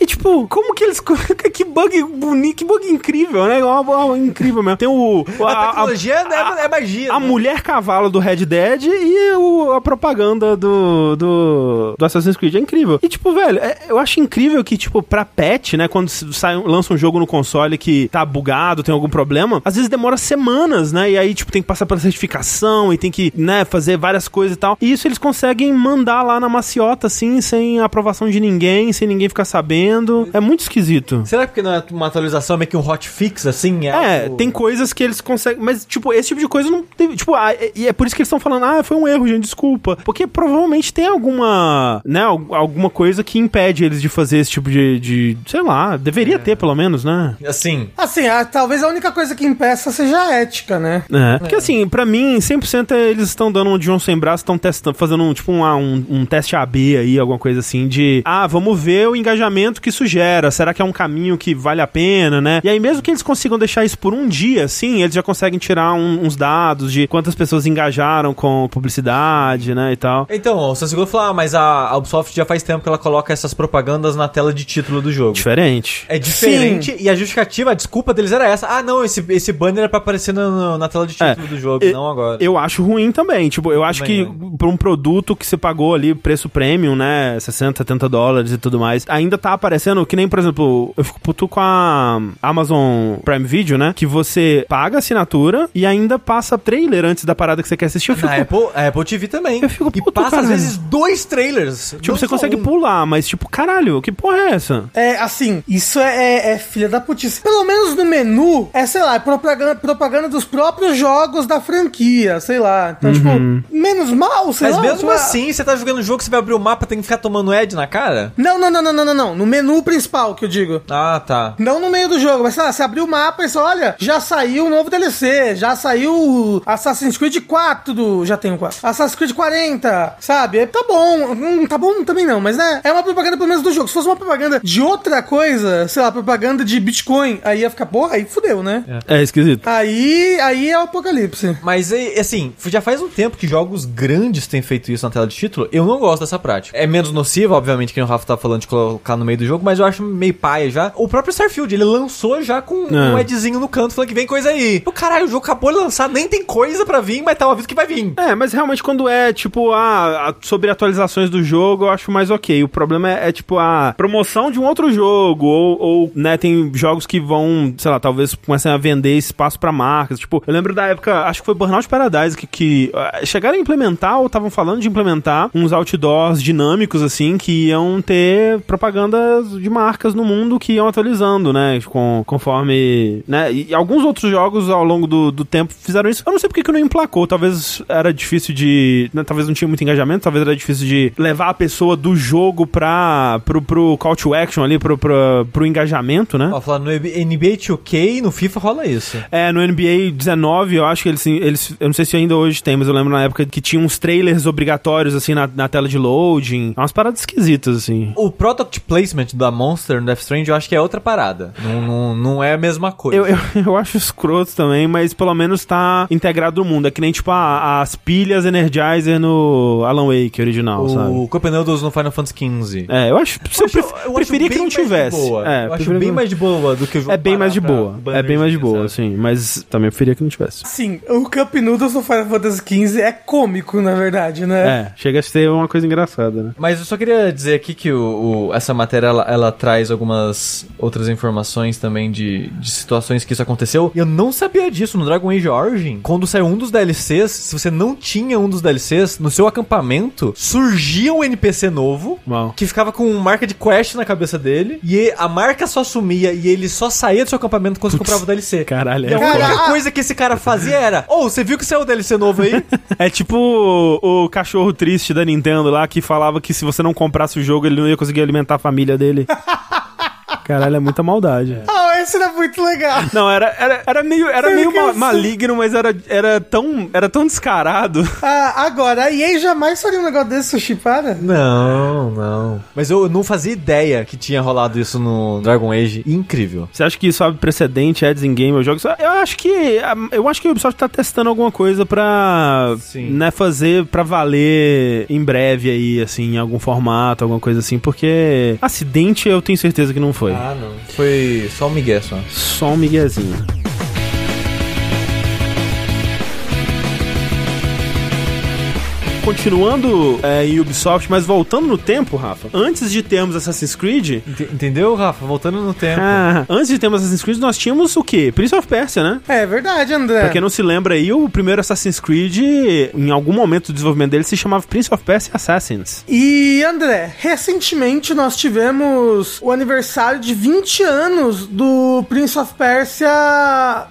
E tipo, como que eles. que bug bonito, que bug incrível, né? Uma, uma- incrível mesmo. Tem o. A tecnologia é- é magia, A né? mulher cavalo do Red Dead e o- a propaganda do, do, do Assassin's Creed. É incrível. E tipo, velho, é- eu acho incrível que, tipo, pra patch, né? Quando sai, lança um jogo no console que tá bugado, tem algum problema, às vezes demora semanas, né? E aí, tipo, tem que passar pela certificação e tem que, né, fazer várias coisas e tal. E isso eles conseguem mandar lá na maciota, assim, sem aprovação de ninguém, sem ninguém ficar sabendo. É muito esquisito. Será que porque não é uma atualização, é meio que um hotfix, assim? É, algo- tem coisas que eles conseguem. Mas, tipo, esse tipo de coisa não teve. Tipo, ah, é- e é por isso que eles estão falando, ah, foi um erro, gente, desculpa. Porque provavelmente tem alguma. né, al- alguma coisa que impede eles de fazer esse tipo de. de sei lá, deveria ter, pelo menos, né? Assim, Assim, a- talvez a única coisa que impeça seja a ética, né? É. Porque assim, pra mim, 100% é eles estão dando um João sem braço, estão testando, fazendo um, tipo um, ah, um, um teste AB aí, alguma coisa assim, de ah, vamos ver o engajamento que isso gera. Será que é um caminho que vale a pena, né? E aí, mesmo que eles consigam deixar isso por um dia, assim, eles já conseguem tirar um- uns dados de quantas pessoas engajaram com publicidade, né? E tal. Então, o Sansigolo falou, ah, mas a Ubisoft já faz tempo que ela coloca essas propagandas na tela de título do jogo. Diferente. É diferente e a justificativa, a desculpa deles era essa. Ah, não, esse, esse banner é pra aparecer na, na- na tela de título do jogo, E- não agora. Eu acho ruim também. Tipo, eu acho Também, que pra um produto que você pagou ali, preço premium, né? 60, 70 dólares e tudo mais, ainda tá aparecendo, que nem, por exemplo, eu fico puto com a Amazon Prime Video, né? Que você paga a assinatura e ainda passa trailer antes da parada que você quer assistir. Eu fico, Na Apple, a Apple TV também. Eu fico e puto, passa caralho. às vezes dois trailers. tipo, você consegue um. pular, mas tipo, caralho, que porra é essa? É, assim, isso é, é, é filha da putice. Pelo menos no menu, é, sei lá, é propaganda, propaganda dos próprios jogos da franquia, sei lá. Então, tipo, menos mal, sei Mas lá. mesmo sei lá. assim, você tá jogando um jogo, você vai abrir o mapa, tem que ficar tomando Ed na cara? Não, não, não, não, não, não, não. No menu principal que eu digo. Ah, tá. Não no meio do jogo, mas sei lá, você abriu o mapa e você, olha, já saiu o novo DLC, já saiu o Assassin's Creed 4 do. Já tem o 4. Assassin's Creed 40, sabe? Tá bom. Hum, tá bom também não, mas né? É uma propaganda pelo menos do jogo. Se fosse uma propaganda de outra coisa, sei lá, propaganda de Bitcoin, aí ia ficar, porra, aí fudeu, né? É esquisito. Aí, aí é o apocalipse. Mas, é, assim, já faz um tempo que jogos grandes têm feito isso na tela de título. Eu não gosto dessa prática. É menos nocivo, obviamente, que o Rafa tá falando de colocar no meio do jogo, mas eu acho meio paia já. O próprio Starfield, ele lançou já com um É. Edzinho no canto, falando que vem coisa aí. O caralho, o jogo acabou de lançar, nem tem coisa pra vir, mas tá um aviso que vai vir. É, mas realmente quando é, tipo, a, a- sobre atualizações do jogo, eu acho mais ok. O problema é, é, tipo, a promoção de um outro jogo, ou, ou, né, tem jogos que vão, sei lá, talvez comecem a vender espaço pra marcas. Tipo, eu lembro da época, acho que foi Burnout Paradise, que, que ah, chegaram a implementar, ou estavam falando de implementar, uns outdoors dinâmicos, assim, que iam ter de marcas no mundo que iam atualizando, né, com, conforme, né, e alguns outros jogos ao longo do, do tempo fizeram isso. Eu não sei porque que não emplacou, talvez era difícil de, né, talvez não tinha muito engajamento, talvez era difícil de levar a pessoa do jogo pra, pro, pro call to action ali, pro, pro, pro engajamento, né. Ó, falando no NBA 2K, no FIFA rola isso. É, no NBA 19, eu acho que eles, eles. Eu não sei se ainda hoje tem, mas eu lembro na época que tinha uns trailers obrigatórios, assim, na, na tela de loading. Umas paradas esquisitas, assim. O Product Placement placement da Monster no Death Stranding, eu acho que é outra parada. Não, não, não é a mesma coisa. Eu, eu, eu acho escroto também, mas pelo menos tá integrado no mundo. É que nem, tipo, a- as pilhas Energizer no Alan Wake original, sabe? o Cup Noodles no Final Fantasy XV. É, eu acho. Eu, pref- preferia que não tivesse. boa. É, eu acho bem que- mais de boa do que o jogo É bem mais de boa. É bem mais de boa, sabe? sim. Mas também preferia que não tivesse. Sim, o Cup Noodles do Final Fantasy XV é cômico, na verdade, né? É, chega a ser uma coisa engraçada, né? Mas eu só queria dizer aqui que o, o- essa matéria ela, ela traz algumas outras informações também de, de situações que isso aconteceu. E eu não sabia disso no Dragon Age Origin. Quando saiu um dos DLCs, se você não tinha um dos DLCs, no seu acampamento surgia um NPC novo. Uau. Que ficava com marca de quest na cabeça dele. E a marca só sumia e ele só saía do seu acampamento quando você comprava o DLC. Caralho, E a é, única Cara, a- coisa que esse cara fazia era: Ô, você viu que saiu o DLC novo aí? é tipo o, o cachorro triste da Nintendo lá que falava que se você não comprasse o jogo ele não ia conseguir alimentar a família dele. Caralho, é muita maldade. Ah, esse era muito legal. Não, era, era, era meio, era meio ma- maligno, mas era, era, tão, era tão descarado. Ah, agora, a EA jamais faria um negócio desse, Sushi, para. Não, não. Mas eu não fazia ideia que tinha rolado isso no Dragon Age. Incrível. Você acha que isso abre precedente, ads in game, eu jogo? Eu acho que eu acho que o Ubisoft tá testando alguma coisa pra Sim. né, fazer pra valer em breve aí, assim, em algum formato, alguma coisa assim, porque acidente eu tenho certeza que não foi. Ah, não. Foi só um migué só. Só um miguezinho. Continuando é, em Ubisoft, mas voltando no tempo, Rafa, antes de termos Assassin's Creed, Ent- Entendeu, Rafa? Voltando no tempo. ah, antes de termos Assassin's Creed, nós tínhamos o quê? Prince of Persia, né? É verdade, André. Pra quem não se lembra aí, o primeiro Assassin's Creed, em algum momento do desenvolvimento dele, se chamava Prince of Persia Assassins. E André, recentemente nós tivemos o aniversário de 20 anos do Prince of Persia.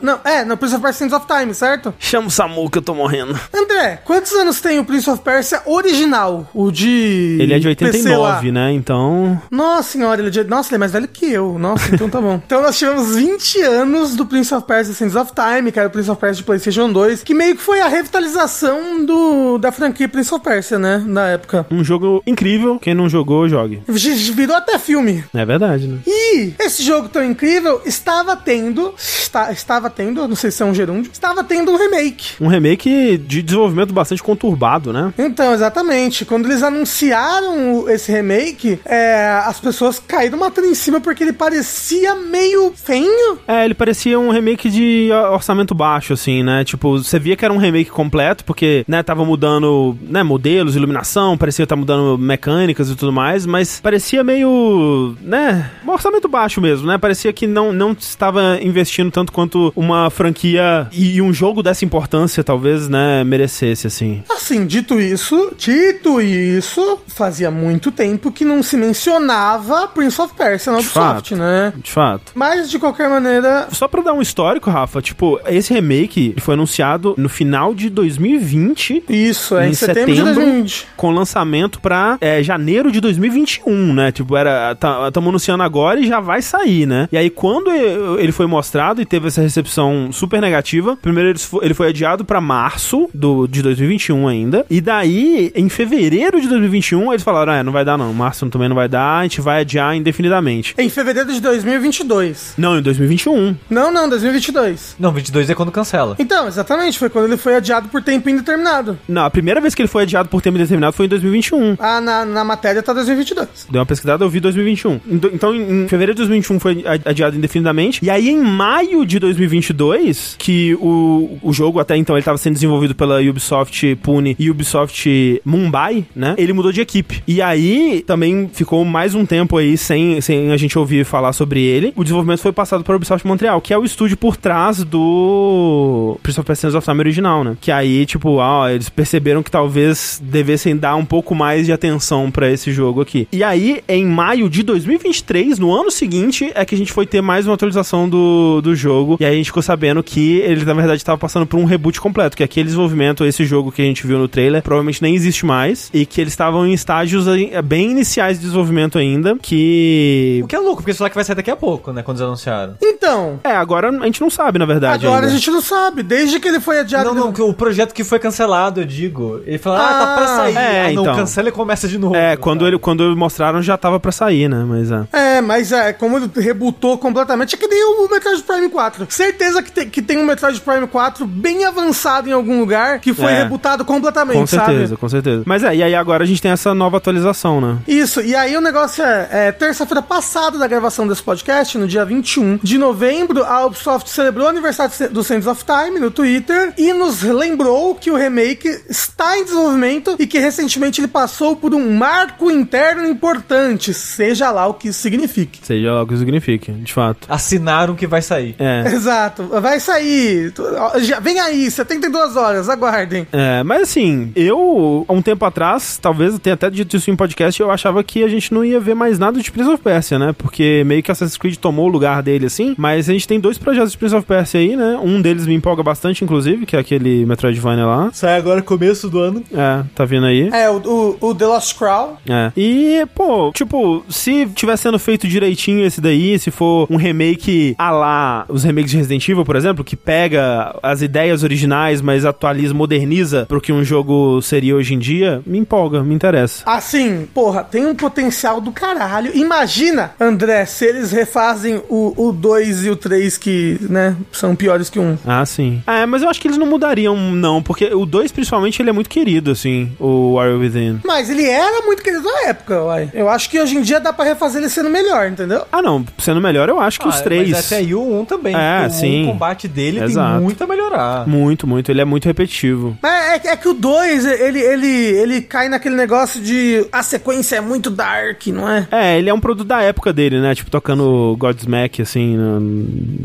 Não, é, no Prince of Persia Sands of Time, certo? Chama o Samu que eu tô morrendo. André, quantos anos tem o Prince of Persia original? O de. Ele é de PC lá? 89, né? Então. Nossa senhora, ele é de... Nossa, ele é mais velho que eu. Nossa, então tá bom. Então nós tivemos 20 anos do Prince of Persia Sands of Time, que era o Prince of Persia de PlayStation 2, que meio que foi a revitalização do... da franquia Prince of Persia, né? Na época. Um jogo incrível. Quem não jogou, jogue. Virou até filme. É verdade, né? E esse jogo tão incrível estava tendo. Está, estava tendo, não sei se é um gerúndio, estava tendo um remake. Um remake de desenvolvimento bastante conturbado, né? Então, exatamente. Quando eles anunciaram esse remake, é, as pessoas caíram matando em cima porque ele parecia meio feinho. É, ele parecia um remake de orçamento baixo, assim, né? Tipo, você via que era um remake completo, porque, né, tava mudando, né, modelos, iluminação, parecia estar mudando mecânicas e tudo mais, mas parecia meio, né, um orçamento baixo mesmo, né? Parecia que não, não estava investindo tanto quanto uma franquia e um jogo dessa importância, talvez, né, merecesse, assim. Assim, dito isso, dito isso, fazia muito tempo que não se mencionava Prince of Persia na De Ubisoft, né? De fato. Mas, de qualquer maneira, Só pra dar um histórico, Rafa, tipo, esse remake foi anunciado no final de 2020 isso, é em, Em setembro, de setembro. 2020. com lançamento pra é, janeiro de 2021, né? Tipo, era. Estamos anunciando agora e já vai sair, né? E aí, quando ele foi mostrado e teve essa recepção super negativa, primeiro ele fo- ele foi adiado pra março do, de 2021 ainda. E daí, em fevereiro de 2021, eles falaram: ah, não vai dar não. Março também não vai dar, a gente vai adiar indefinidamente. Em fevereiro de 2022. Não, em 2021. Não, não, 2022. Não, 22 é quando cancela. Então, exatamente, foi quando ele foi adiado por tempo indeterminado. Não, a primeira vez que ele foi adiado por tempo indeterminado foi em 2021. Ah, na, na matéria tá 2022. Deu uma pesquisada, eu vi 2021. Ento- Então, em em fevereiro de 2021 foi adiado indefinidamente. E aí, em maio de 2022, que o, o jogo até então ele estava sendo desenvolvido pela Ubisoft Pune e Ubisoft Mumbai, né? Ele mudou de equipe. E aí, também ficou mais um tempo aí sem, sem a gente ouvir falar sobre ele. O desenvolvimento foi passado para Ubisoft Montreal, que é o estúdio por trás do Prince of Persia Sands of Time original, né? Que aí, tipo, ó, eles perceberam que talvez devessem dar um pouco mais de atenção pra esse jogo aqui. E aí, em maio de 2023, no ano seguinte, é que a gente foi ter mais uma atualização do, do jogo. E aí a gente ficou sabendo que ele, na verdade, estava passando por um reboot completo. Que aquele desenvolvimento, esse jogo que a gente viu no trailer, provavelmente nem existe mais, e que eles estavam em estágios eh, bem iniciais de desenvolvimento ainda, que... O que é louco, porque isso lá que vai sair daqui a pouco, né? Quando eles anunciaram. Então, É, agora a gente não sabe, na verdade. agora ainda. a gente não sabe. Desde que ele foi adiado. Não, não, que o projeto que foi cancelado, eu digo. Ele falou, ah, tá pra Ah, sair. é, ah, não, então. cancela e começa de novo. É, quando, ele, quando mostraram já tava pra sair, né? Mas é. É, mas é, como ele rebutou completamente, é que nem o Metroid Prime 4. Certeza que tem, que tem um Metroid Prime 4 bem avançado em algum lugar que foi É. rebutado completamente, Com certeza, sabe? com certeza. Mas é, e aí agora a gente tem essa nova atualização, né? Isso, e aí o negócio é, é terça-feira passada da gravação desse podcast, no dia 21 de novembro, a Ubisoft celebrou o aniversário do Sands of Time no Twitter e nos lembrou que o remake está em desenvolvimento e que recentemente ele passou por um marco interno importante, seja lá o que isso signifique. Seja lá o que isso signifique, de fato. Assinaram que vai sair. É. Exato, vai sair. Já- Vem aí, 72 horas, aguardem. É, mas assim, eu, há um tempo atrás, talvez eu tenha até dito isso em podcast, eu achava que a gente não ia ver mais nada de Prince of Persia, né? Porque meio que Assassin's Creed tomou o lugar dele, assim. Mas a gente tem dois projetos de Prince of Persia aí, né? Um deles me empolga bastante, inclusive, que é aquele Metroidvania lá. Sai agora começo do ano. É, tá vindo aí. É, o, o, o The Lost Crown. É. E, pô, tipo, se tiver sendo feito direitinho esse daí, se for um remake a lá os remakes de Resident Evil, por exemplo, que pega as ideias originais, mas atualiza, moderniza pro que um jogo seria hoje em dia, me empolga, me interessa. Assim, porra, tem um potencial do caralho. Imagina, André, se eles refazem o 2 e o 3 que, né, são piores que um. Ah, sim. É, mas eu acho que eles não mudariam, não, porque o 2, principalmente, ele é muito querido, assim, o Warrior Within. Mas ele era muito querido na época, uai. Eu acho que hoje em dia dá pra refazer ele sendo melhor, entendeu? Ah, não, sendo melhor, eu acho que os três. Ah, Mas até aí o 1 também. É, o sim. O combate dele Exato. tem muito a melhorar. Muito, muito. Ele é muito repetitivo. Mas é, é que o 2, ele, ele, ele cai naquele negócio de a sequência é muito dark, não é? É, ele é um produto da época dele, né? Tipo, tocando Godsmack, assim, no-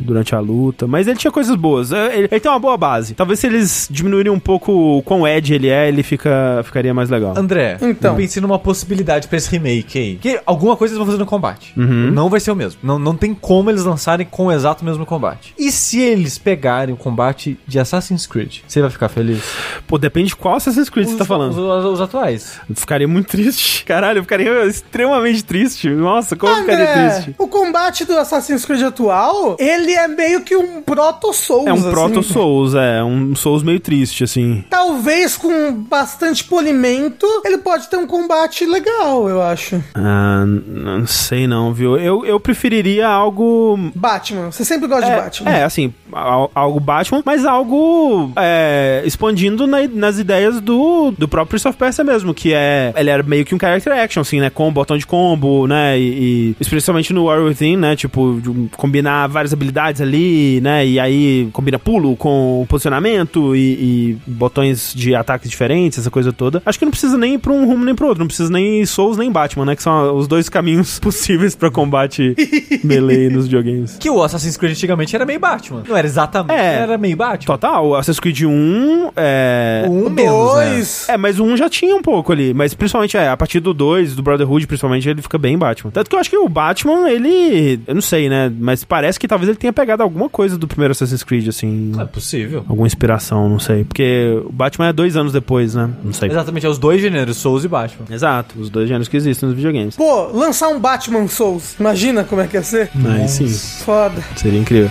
durante a luta. Mas ele tinha coisas boas. É, Ele, ele tem uma boa base. Talvez se eles diminuírem um pouco o quão Edge ele é, ele fica, ficaria mais legal. André, Então. eu pensei numa possibilidade pra esse remake aí. Que alguma coisa eles vão fazer no combate. Uhum. Não vai ser o mesmo. Não, não tem como eles lançarem com o exato mesmo combate. E se eles pegarem o combate de Assassin's Creed? Você vai ficar feliz? Pô, depende de qual Assassin's Creed você tá Os- falando. Os, os atuais. Eu ficaria muito triste. Caralho, eu ficaria extremamente triste. Nossa, como eu ficaria André, triste. o combate do Assassin's Creed atual, ele é meio que um proto-Souls. É um assim. proto-Souls, é. Um Souls meio triste, assim. Talvez com bastante polimento, ele pode ter um combate legal, eu acho. Ah, não sei não, viu? Eu, eu preferiria algo Batman, você sempre gosta de É, Batman. é, assim, al- algo Batman, mas algo é, expandindo na- nas ideias do, do próprio Prince of Persia mesmo, que é. Ele era meio que um character action, assim, né? Com botão de combo, né? E, e especialmente no War Within, né? Tipo, de combinar várias habilidades ali, né? E aí combina pulo com posicionamento e, e botões de ataques diferentes, essa coisa toda. Acho que não precisa nem ir pra um rumo nem pro outro, não precisa nem Souls nem Batman, né? Que são os dois caminhos possíveis pra combate melee nos videogames. Que o Assassin's Creed antigamente era meio Batman. Não era exatamente, É. era meio Batman. Total, o Assassin's Creed 1 é. O 1 O menos, né? dois- É, mas o 1 já tinha um pouco ali. Mas principalmente, é, a partir do 2, do Brotherhood, principalmente, ele fica bem Batman. Tanto que eu acho que o Batman, ele. Eu não sei, né? Mas parece que talvez ele tenha pegado alguma coisa do primeiro Assassin's Creed, assim. É possível. Alguma inspiração, não sei. Porque o Batman é dois anos depois, né? Não sei. Exatamente, é os dois gêneros, Souls e Batman. Exato, os dois gêneros que existem nos videogames. Pô, lançar um Batman Souls, imagina como é que ia ser? Aí sim, Foda. seria incrível.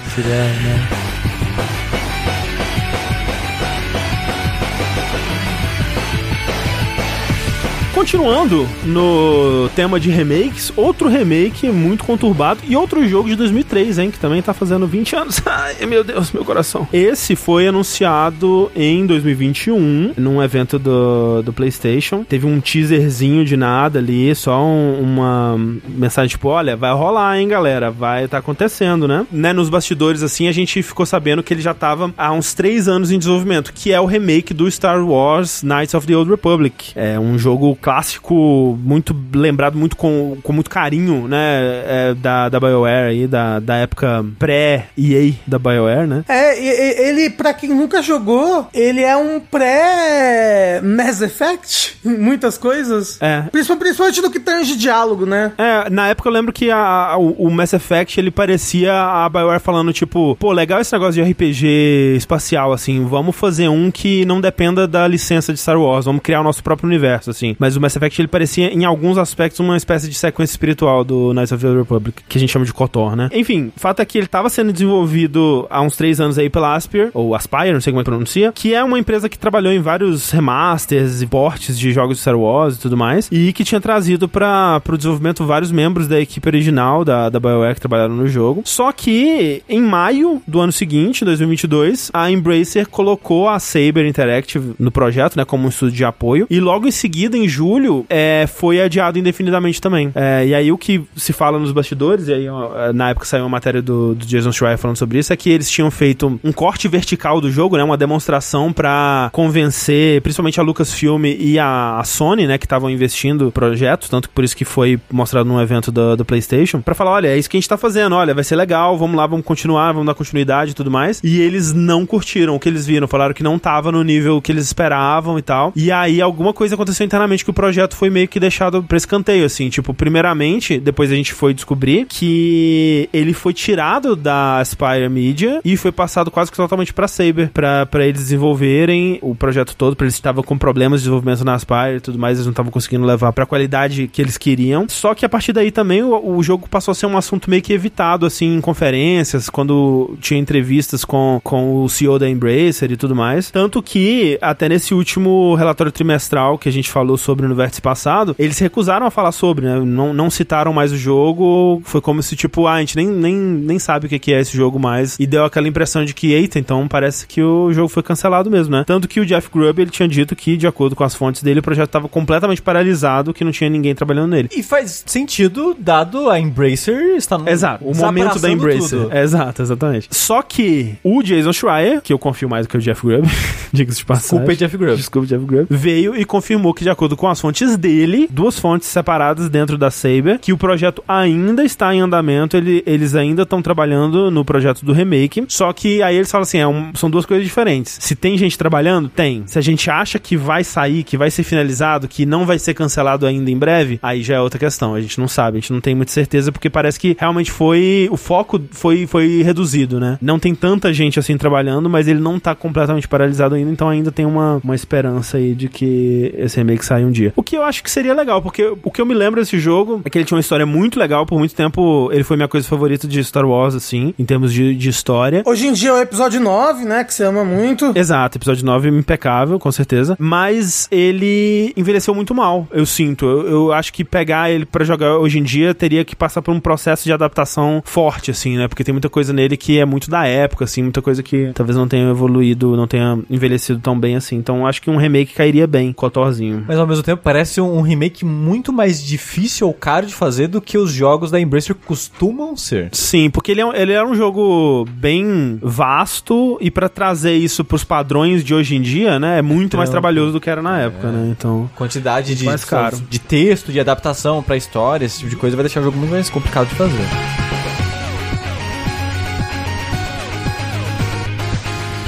Continuando no tema de remakes, outro remake muito conturbado e outro jogo de 2003, hein, que também tá fazendo 20 anos. Ai, meu Deus, meu coração. Esse foi anunciado em 2021, num evento do, do PlayStation. Teve um teaserzinho de nada ali, só um- uma mensagem tipo, olha, vai rolar, hein, galera, vai tá acontecendo, né? né? Nos bastidores, assim, a gente ficou sabendo que ele já tava há uns 3 anos em desenvolvimento, que é o remake do Star Wars Knights of the Old Republic. É um jogo clássico clássico muito lembrado muito com, com muito carinho, né, é, da, da BioWare aí, da, da época pré-EA da BioWare, né? É, ele, pra quem nunca jogou, ele é um pré-Mass Effect, em muitas coisas. É. Principalmente, no que tange diálogo, né? É, na época eu lembro que a, a- o, o Mass Effect, ele parecia a BioWare falando, tipo, pô, legal esse negócio de RPG espacial, assim, vamos fazer um que não dependa da licença de Star Wars, vamos criar o nosso próprio universo, assim. Mas o Mass Effect, ele parecia, em alguns aspectos, uma espécie de sequência espiritual do Knights of the Republic, que a gente chama de KOTOR, né? Enfim, o fato é que ele tava sendo desenvolvido há uns três anos aí pela Aspyr, ou Aspire, não sei como é que pronuncia, que é uma empresa que trabalhou em vários remasters e portes de jogos de Star Wars e tudo mais, e que tinha trazido para o desenvolvimento vários membros da equipe original da, da BioWare que trabalharam no jogo. Só que em maio do ano seguinte, 2022, a Embracer colocou a Saber Interactive no projeto, né, como um estudo de apoio, e logo em seguida, em julho, é, foi adiado indefinidamente também. É, e aí o que se fala nos bastidores, e aí ó, na época saiu uma matéria do, do Jason Schreier falando sobre isso, é que eles tinham feito um corte vertical do jogo, né, uma demonstração pra convencer, principalmente a Lucasfilm e a, a Sony, né, que estavam investindo no projeto, tanto que por isso que foi mostrado num evento do, do PlayStation, pra falar, olha, é isso que a gente tá fazendo, olha, vai ser legal, vamos lá, vamos continuar, vamos dar continuidade e tudo mais. E eles não curtiram o que eles viram, falaram que não tava no nível que eles esperavam e tal. E aí alguma coisa aconteceu internamente que o projeto foi meio que deixado pra escanteio, assim, tipo, primeiramente, depois a gente foi descobrir que ele foi tirado da Aspire Media e foi passado quase que totalmente pra Saber, pra, pra eles desenvolverem o projeto todo, pra eles estavam com problemas de desenvolvimento na Aspire e tudo mais, eles não estavam conseguindo levar pra qualidade que eles queriam. Só que a partir daí também o, o jogo passou a ser um assunto meio que evitado, assim, em conferências, quando tinha entrevistas com, com o CEO da Embracer e tudo mais. Tanto que, até nesse último relatório trimestral que a gente falou sobre no vértice passado, eles recusaram a falar sobre, né? Não, não citaram mais o jogo. Foi como se, tipo, ah, a gente nem, nem, nem sabe o que é esse jogo mais. E deu aquela impressão de que, eita, então parece que o jogo foi cancelado mesmo, né? Tanto que o Jeff Grubb, ele tinha dito que, de acordo com as fontes dele, o projeto estava completamente paralisado, que não tinha ninguém trabalhando nele. E faz sentido, dado a Embracer está no. Exato, o momento da Embracer. tudo. Exato, exatamente. Só que o Jason Schreier, que eu confio mais do que o Jeff Grubb, diga-se de passagem. Desculpa Jeff Grubb. Desculpa, Jeff Grubb. Veio e confirmou que, de acordo com as fontes dele, duas fontes separadas dentro da Saber, que o projeto ainda está em andamento, ele- eles ainda estão trabalhando no projeto do remake. Só que aí eles falam assim: é um- são duas coisas diferentes. Se tem gente trabalhando, tem. Se a gente acha que vai sair, que vai ser finalizado, que não vai ser cancelado ainda em breve, aí já é outra questão. A gente não sabe, a gente não tem muita certeza, porque parece que realmente foi. O foco foi, foi reduzido, né? Não tem tanta gente assim trabalhando, mas ele não tá completamente paralisado ainda, então ainda tem uma, uma esperança aí de que esse remake saia um dia. O que eu acho que seria legal, porque o que eu me lembro desse jogo é que ele tinha uma história muito legal, por muito tempo ele foi minha coisa favorita de Star Wars, assim, em termos de, de história. Hoje em dia é o episódio 9, né? Que você ama muito. Exato, episódio 9 impecável, com certeza. Mas ele envelheceu muito mal, eu sinto. Eu, eu acho que pegar ele pra jogar hoje em dia teria que passar por um processo de adaptação forte, assim, né? Porque tem muita coisa nele que é muito da época, assim, muita coisa que talvez não tenha evoluído, não tenha envelhecido tão bem assim. Então acho que um remake cairia bem, Cotorzinho. Mas ao mesmo tempo parece um, remake muito mais difícil ou caro de fazer do que os jogos da Embracer costumam ser. Sim, porque ele é, um- ele é um jogo bem vasto e pra trazer isso pros padrões de hoje em dia, né? É muito mais Trampo. trabalhoso do que era na época, né? Então. Quantidade de, mais caro. de texto, de adaptação pra história, esse tipo de coisa vai deixar o jogo muito mais complicado de fazer.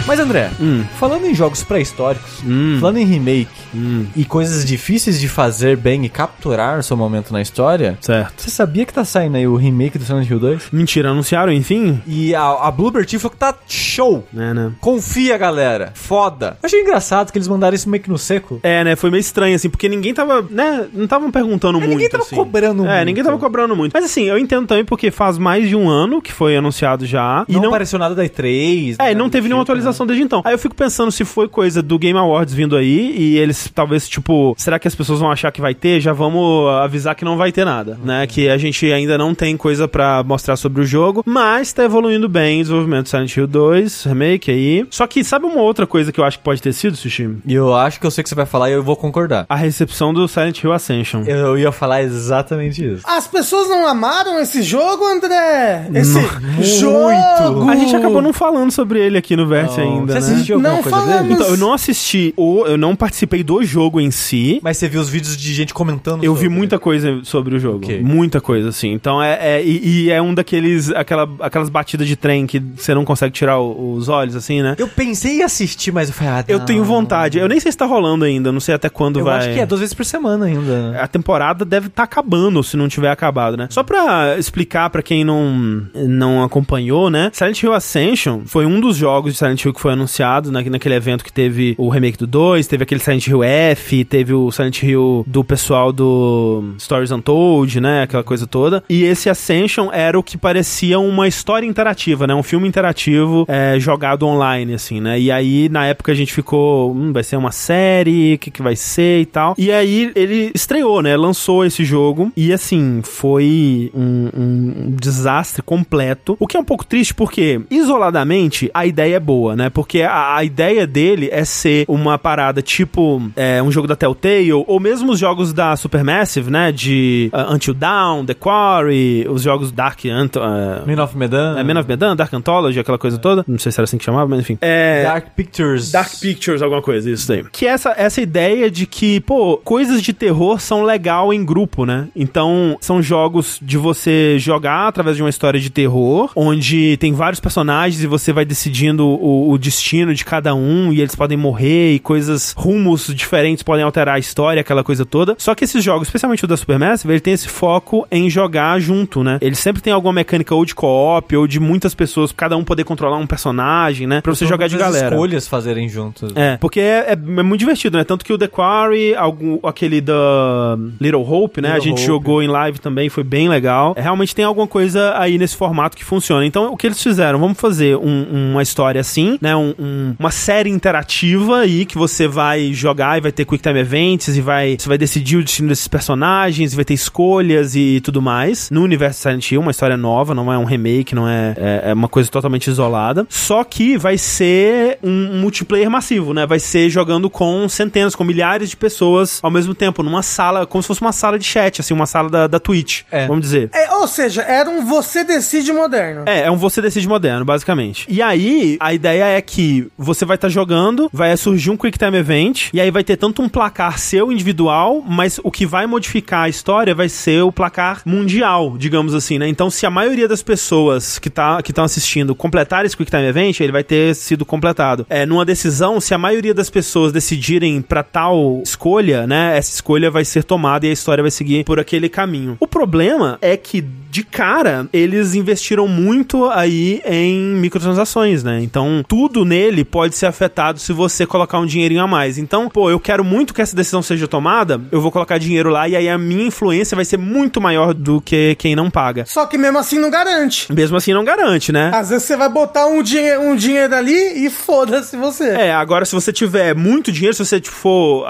Mas André, Hum. falando em jogos pré-históricos, Hum. falando em remake Hum. e coisas difíceis de fazer bem e capturar seu momento na história, Certo. você sabia que tá saindo aí o remake do Silent Hill 2? Mentira, anunciaram, enfim? E a, a Bluebird Team falou que tá show! É, né? Confia, galera. Foda. Eu achei engraçado que eles mandaram isso meio que no seco. É, né? Foi meio estranho, assim, porque ninguém tava, né? Não estavam perguntando muito. ninguém tava assim. cobrando É, muito. ninguém tava cobrando muito. Mas assim, eu entendo também porque faz mais de um ano que foi anunciado já. não, e não. apareceu nada da E3. É, e não teve nenhuma tipo, né? atualização desde então. Aí eu fico pensando se foi coisa do Game Awards vindo aí e eles talvez, tipo, será que as pessoas vão achar que vai ter? Já vamos avisar que não vai ter nada, né? Que a gente ainda não tem coisa pra mostrar sobre o jogo, mas tá evoluindo bem o desenvolvimento do Silent Hill 2, remake aí. Só que sabe uma outra coisa que eu acho que pode ter sido, Sushi? E eu acho que eu sei o que você vai falar e eu vou concordar. A recepção do Silent Hill Ascension. Eu ia falar exatamente isso. As pessoas não amaram esse jogo, André? Esse muito. jogo! A gente acabou não falando sobre ele aqui no Vértice ainda, Você né? assistiu alguma Não coisa falamos. dele? Então, eu não assisti o. Eu não participei do do jogo em si. Mas você viu os vídeos de gente comentando Eu vi sobre? muita coisa sobre o jogo. Ok. Muita coisa, assim. Então é. é- e, e é um daqueles. Aquela, aquelas batidas de trem que você não consegue tirar o- os olhos, assim, né? Eu pensei em assistir, mas eu falei, ah, Eu tenho vontade. Eu nem sei se tá rolando ainda. Não sei até quando Eu vai. acho que é duas vezes por semana ainda. A temporada deve estar acabando, se não tiver acabado, né? Só pra explicar pra quem não, não acompanhou, né? Silent Hill Ascension foi um dos jogos de Silent Hill que foi anunciado na, naquele evento que teve o remake do 2, teve aquele Silent Hill F, teve o Silent Hill do pessoal do Stories Untold, né? Aquela coisa toda. E esse Ascension era o que parecia uma história interativa, né? Um filme interativo é, jogado online, assim, né? E aí, na época, a gente ficou, hum, vai ser uma série, o que, que vai ser e tal. E aí, ele estreou, né? Lançou esse jogo e, assim, foi um, um desastre completo. O que é um pouco triste porque, isoladamente, a ideia é boa, né? Porque a, a ideia dele é ser uma parada tipo é, um jogo da Telltale, ou mesmo os jogos da Supermassive, né? De uh, Until Dawn, The Quarry, os jogos Dark Ant uh, Man of Medan. é, Man of Medan, Dark Anthology, aquela coisa toda. Não sei se era assim que chamava, mas enfim. É. Dark Pictures. Dark Pictures, alguma coisa, isso daí. Que é essa, essa ideia de que, pô, coisas de terror são legal em grupo, né? Então, são jogos de você jogar através de uma história de terror, onde tem vários personagens e você vai decidindo o, o destino de cada um, e eles podem morrer, e coisas, rumos diferentes podem alterar a história, aquela coisa toda. Só que esses jogos, especialmente o da Supermassive, ele tem esse foco em jogar junto, né? Ele sempre tem alguma mecânica ou de co-op, ou de muitas pessoas, cada um poder controlar um personagem, né? Pra você jogar de galera. escolhas fazerem juntos. É, porque é, é- é muito divertido, né? Tanto que o The Quarry, algum, aquele da Little Hope, né? Little a gente Hope. jogou em live também, foi bem legal. É, realmente tem alguma coisa aí nesse formato que funciona. Então, o que eles fizeram? Vamos fazer um- uma história assim, né? Um- um- uma série interativa aí que você vai jogar e vai ter Quick Time Events e vai, você vai decidir o destino desses personagens, e vai ter escolhas e tudo mais. No universo de Silent Hill, uma história nova, não é um remake, não é, é, é uma coisa totalmente isolada. Só que vai ser um multiplayer massivo, né? Vai ser jogando com centenas, com milhares de pessoas ao mesmo tempo, numa sala, como se fosse uma sala de chat, assim, uma sala da, da Twitch, É. vamos dizer. É, ou seja, era um você decide moderno. É, é um você decide moderno, basicamente. E aí, a ideia é que você vai estar jogando, vai surgir um Quick Time Event, e aí vai ter tanto um placar seu individual, mas o que vai modificar a história vai ser o placar mundial, digamos assim, né? Então, se a maioria das pessoas que tá, estão assistindo completar esse Quick Time Event, ele vai ter sido completado. É, numa decisão, se a maioria das pessoas decidirem pra tal escolha, né? Essa escolha vai ser tomada e a história vai seguir por aquele caminho. O problema é que, de cara, eles investiram muito aí em microtransações, né? Então, tudo nele pode ser afetado se você colocar um dinheirinho a mais. Então, pô, eu quero muito que essa decisão seja tomada, eu vou colocar dinheiro lá e aí a minha influência vai ser muito maior do que quem não paga. Só que mesmo assim não garante. Mesmo assim, não garante, né? Às vezes você vai botar um, dinhe um dinheiro ali e foda-se você. É, agora se você tiver muito dinheiro, se você tipo, for a-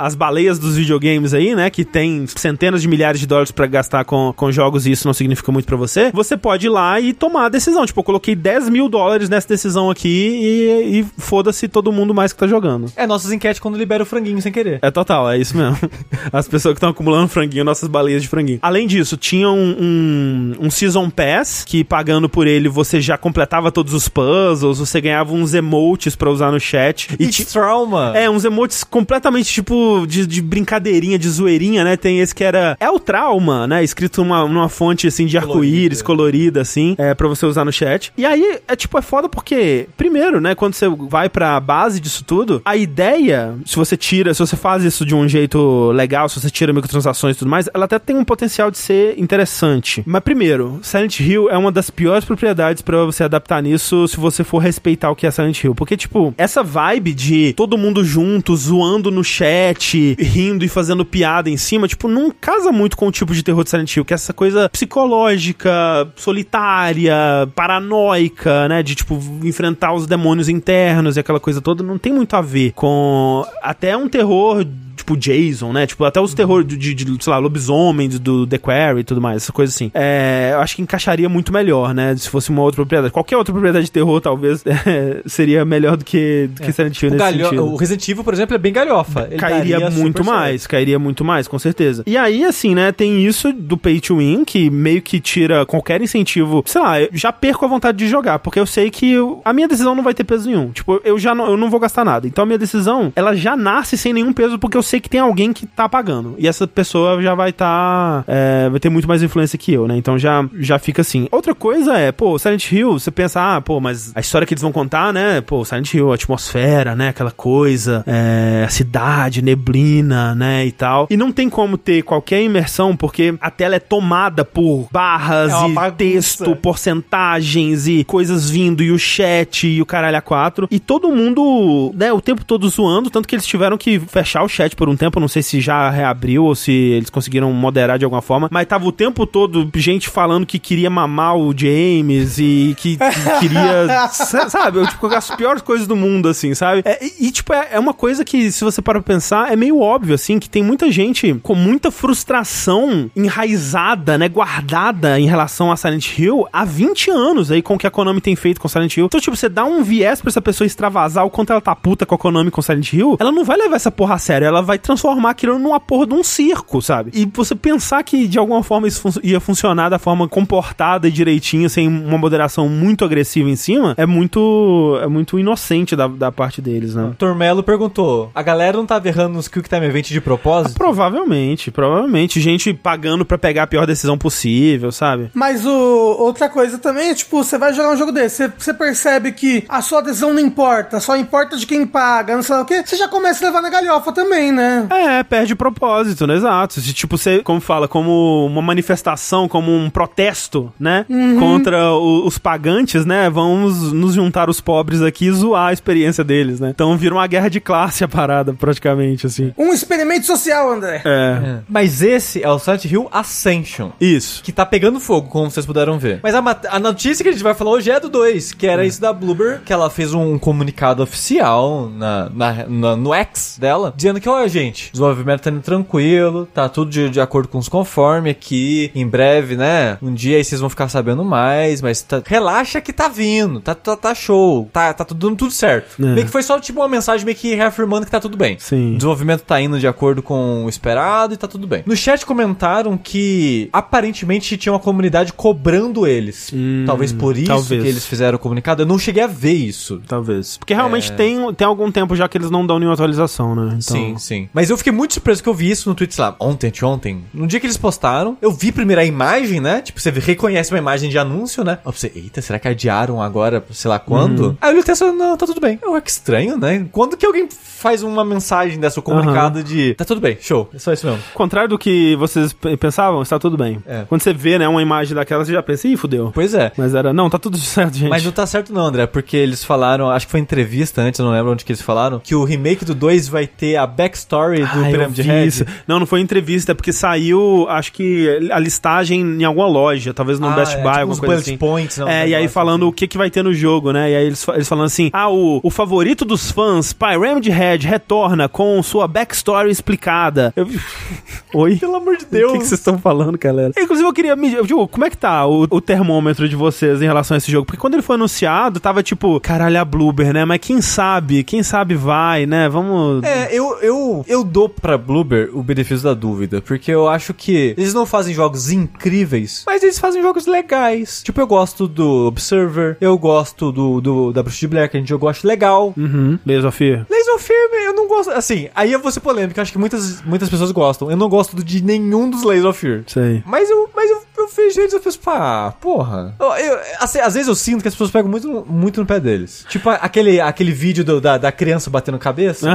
a- as baleias dos videogames aí, né, que tem centenas de milhares de dólares pra gastar com, com jogos e isso não significa muito pra você, você pode ir lá e tomar a decisão. Tipo, eu coloquei 10 mil dólares nessa decisão aqui e, e foda-se todo mundo mais que tá jogando. É nossas enquetes quando libera o franguinho sem querer. É total, é isso mesmo. As pessoas que estão acumulando franguinho, nossas baleias de franguinho. Além disso, tinha um, um, um Season Pass, que pagando por ele você já completava todos os puzzles, você ganhava uns emotes pra usar no chat. E It's trauma. é, uns emotes completamente tipo de, de brincadeirinha, de zoeirinha, né? Tem esse que era. É o trauma, né? Escrito numa, numa fonte assim de arco-íris, colorida, assim, é, pra você usar no chat. E aí, é tipo, é foda porque, primeiro, né? Quando você vai pra base disso tudo, a ideia, se você tira, se você faz isso de um jeito legal, se você tira microtransações e tudo mais, ela até tem um potencial de ser interessante. Mas primeiro, Silent Hill é uma das piores propriedades pra você adaptar nisso se você for respeitar o que é Silent Hill. Porque, tipo, essa vibe de todo mundo junto, zoando no chat, rindo e fazendo piada em cima, tipo, não casa muito com o tipo de terror de Silent Hill, que é essa coisa psicológica, solitária, paranoica, né? De, tipo, enfrentar os demônios internos e aquela coisa toda, não tem muito a ver com até um terror tipo Jason, né? Tipo, até os terror de, de, de, sei lá, lobisomens do The Quarry e tudo mais, essa coisa assim. É, eu acho que encaixaria muito melhor, né? Se fosse uma outra propriedade. Qualquer outra propriedade de terror, talvez, é, seria melhor do que, do que Silent Hill O, nesse galho... sentido o Resident Evil, por exemplo, é bem galhofa. Ele cairia muito mais, cairia muito mais, com certeza. E aí, assim, né, tem isso do pay to win, que meio que tira qualquer incentivo. Sei lá, eu já perco a vontade de jogar, porque eu sei que eu- a minha decisão não vai ter peso nenhum. Tipo, eu já não, eu não vou gastar nada. Então a minha decisão, ela já nasce sem nenhum peso, porque eu sei que tem alguém que tá pagando. E essa pessoa já vai tá. é, vai ter muito mais influência que eu, né? Então já, já fica assim. Outra coisa é, pô, Silent Hill, você pensa, ah, pô, mas a história que eles vão contar, né? Pô, Silent Hill, a atmosfera, né? Aquela coisa, é, a cidade, neblina, né? E tal. E não tem como ter qualquer imersão, porque a tela é tomada por barras É e bagunça. texto, porcentagens e coisas vindo, e o chat e o caralho a quatro. E todo mundo, né, o tempo todo zoando, tanto que eles tiveram que fechar o chat por um tempo. Não sei se já reabriu ou se eles conseguiram moderar de alguma forma, mas tava o tempo todo gente falando que queria mamar o James e que, que queria, sa- sabe, tipo, as piores coisas do mundo, assim, sabe? É, e, tipo, é, é uma coisa que, se você para pra pensar, é meio óbvio, assim, que tem muita gente com muita frustração enraizada, né, guardada em relação a Silent Hill há 20 anos aí com o que a Konami tem feito com Silent Hill. Então, tipo, você dá um viés pra essa pessoa extravasar o quanto ela tá puta com a Konami com Silent Hill, ela não vai levar essa porra a sério, ela vai transformar aquilo numa porra de um circo, sabe? E você pensar que de alguma forma isso fun- ia funcionar da forma comportada e direitinho, sem uma moderação muito agressiva em cima, é muito é muito inocente da, da parte deles, né? Tormelo perguntou: a galera não tava errando nos Quick Time Event de propósito? Provavelmente, provavelmente. Gente pagando pra pegar a pior decisão possível, sabe? Mas o, outra coisa também é, tipo, você vai jogar um jogo desse, você, percebe que a sua adesão não importa, só importa de quem paga, não sei lá o quê, você já começa a levar na galhofa também, né? É, perde o propósito, né? Exato. Se, tipo, você, como fala, como uma manifestação, como um protesto, né? Contra o- os pagantes, né? Vamos nos juntar os pobres aqui e zoar a experiência deles, né? Então vira uma guerra de classe a parada, praticamente, assim. Um experimento social, André. É. Mas esse é o Silent Hill Ascension. Isso. Que tá pegando fogo, como vocês puderam ver. Mas a, a notícia que a gente vai falar hoje é do 2, que era isso da Bloober, que ela fez um comunicado oficial na, na- na- no X dela, dizendo que, gente, o desenvolvimento tá indo tranquilo, tá tudo de, de acordo com os conforme aqui, em breve, né? Um dia aí vocês vão ficar sabendo mais, mas tá- relaxa que tá vindo, tá, tá, tá show, tá, tá tudo dando tudo certo. É. Meio que foi só tipo uma mensagem meio que reafirmando que tá tudo bem. Sim. O desenvolvimento tá indo de acordo com o esperado e tá tudo bem. No chat comentaram que aparentemente tinha uma comunidade cobrando eles. talvez por isso talvez. que eles fizeram o comunicado. Eu não cheguei a ver isso. Talvez. Porque realmente tem, tem algum tempo já que eles não dão nenhuma atualização, né? Então... Sim, sim. Mas eu fiquei muito surpreso que eu vi isso no Twitter, sei lá, ontem, anteontem. No dia que eles postaram, eu vi primeiro a imagem, né? Tipo, você reconhece uma imagem de anúncio, né? Aí pensei, eita, será que adiaram agora, sei lá quando? Aí eu li o texto, não, tá tudo bem. Eu, é que estranho, né? Quando que alguém faz uma mensagem dessa, um comunicado de, tá tudo bem, show, é só isso mesmo. Contrário do que vocês pensavam, está tudo bem. É. Quando você vê, né, uma imagem daquela, você já pensa, ih, fudeu. Pois é. Mas era, não, tá tudo certo, gente. Mas não tá certo não, André, porque eles falaram, acho que foi entrevista antes, não lembro onde que eles falaram, que o remake do 2 vai ter a backstory do Ah, vi Head. isso. Não, não foi entrevista, é porque saiu, acho que a listagem em alguma loja, talvez no Ah, Best é, Buy, tipo alguma coisa assim. points, um é, e aí falando assim. o que, que vai ter no jogo, né? E aí eles, eles falando assim: ah, o, o favorito dos fãs, Pyramid Head, retorna com sua backstory explicada. Eu... Oi? Pelo amor de O Deus. que que vocês estão falando, galera? Inclusive, eu queria medir. Tipo, como é que tá o, o termômetro de vocês em relação a esse jogo? Porque quando ele foi anunciado, tava tipo, caralho, a Bloober, né? Mas quem sabe? Quem sabe vai, né? Vamos. É, eu, eu, eu dou pra Bloober o benefício da dúvida, porque eu acho que eles não fazem jogos incríveis, mas eles fazem jogos legais. Tipo, eu gosto do Observer, eu gosto do, do da Bruxa de Blair, que a gente jogou, acho legal. Uhum. Layers of Fear. Laser of Fear, eu não gosto. Assim, aí eu vou ser polêmico, eu acho que muitas, muitas pessoas gostam. Eu não gosto de nenhum dos Laser of Fear. Sei. Mas eu, mas eu, eu vejo eles e eu penso, pá, porra. Eu- eu- assim, às vezes eu sinto que as pessoas pegam muito, no- muito no pé deles. Tipo aquele, aquele vídeo do- da, da criança batendo cabeça.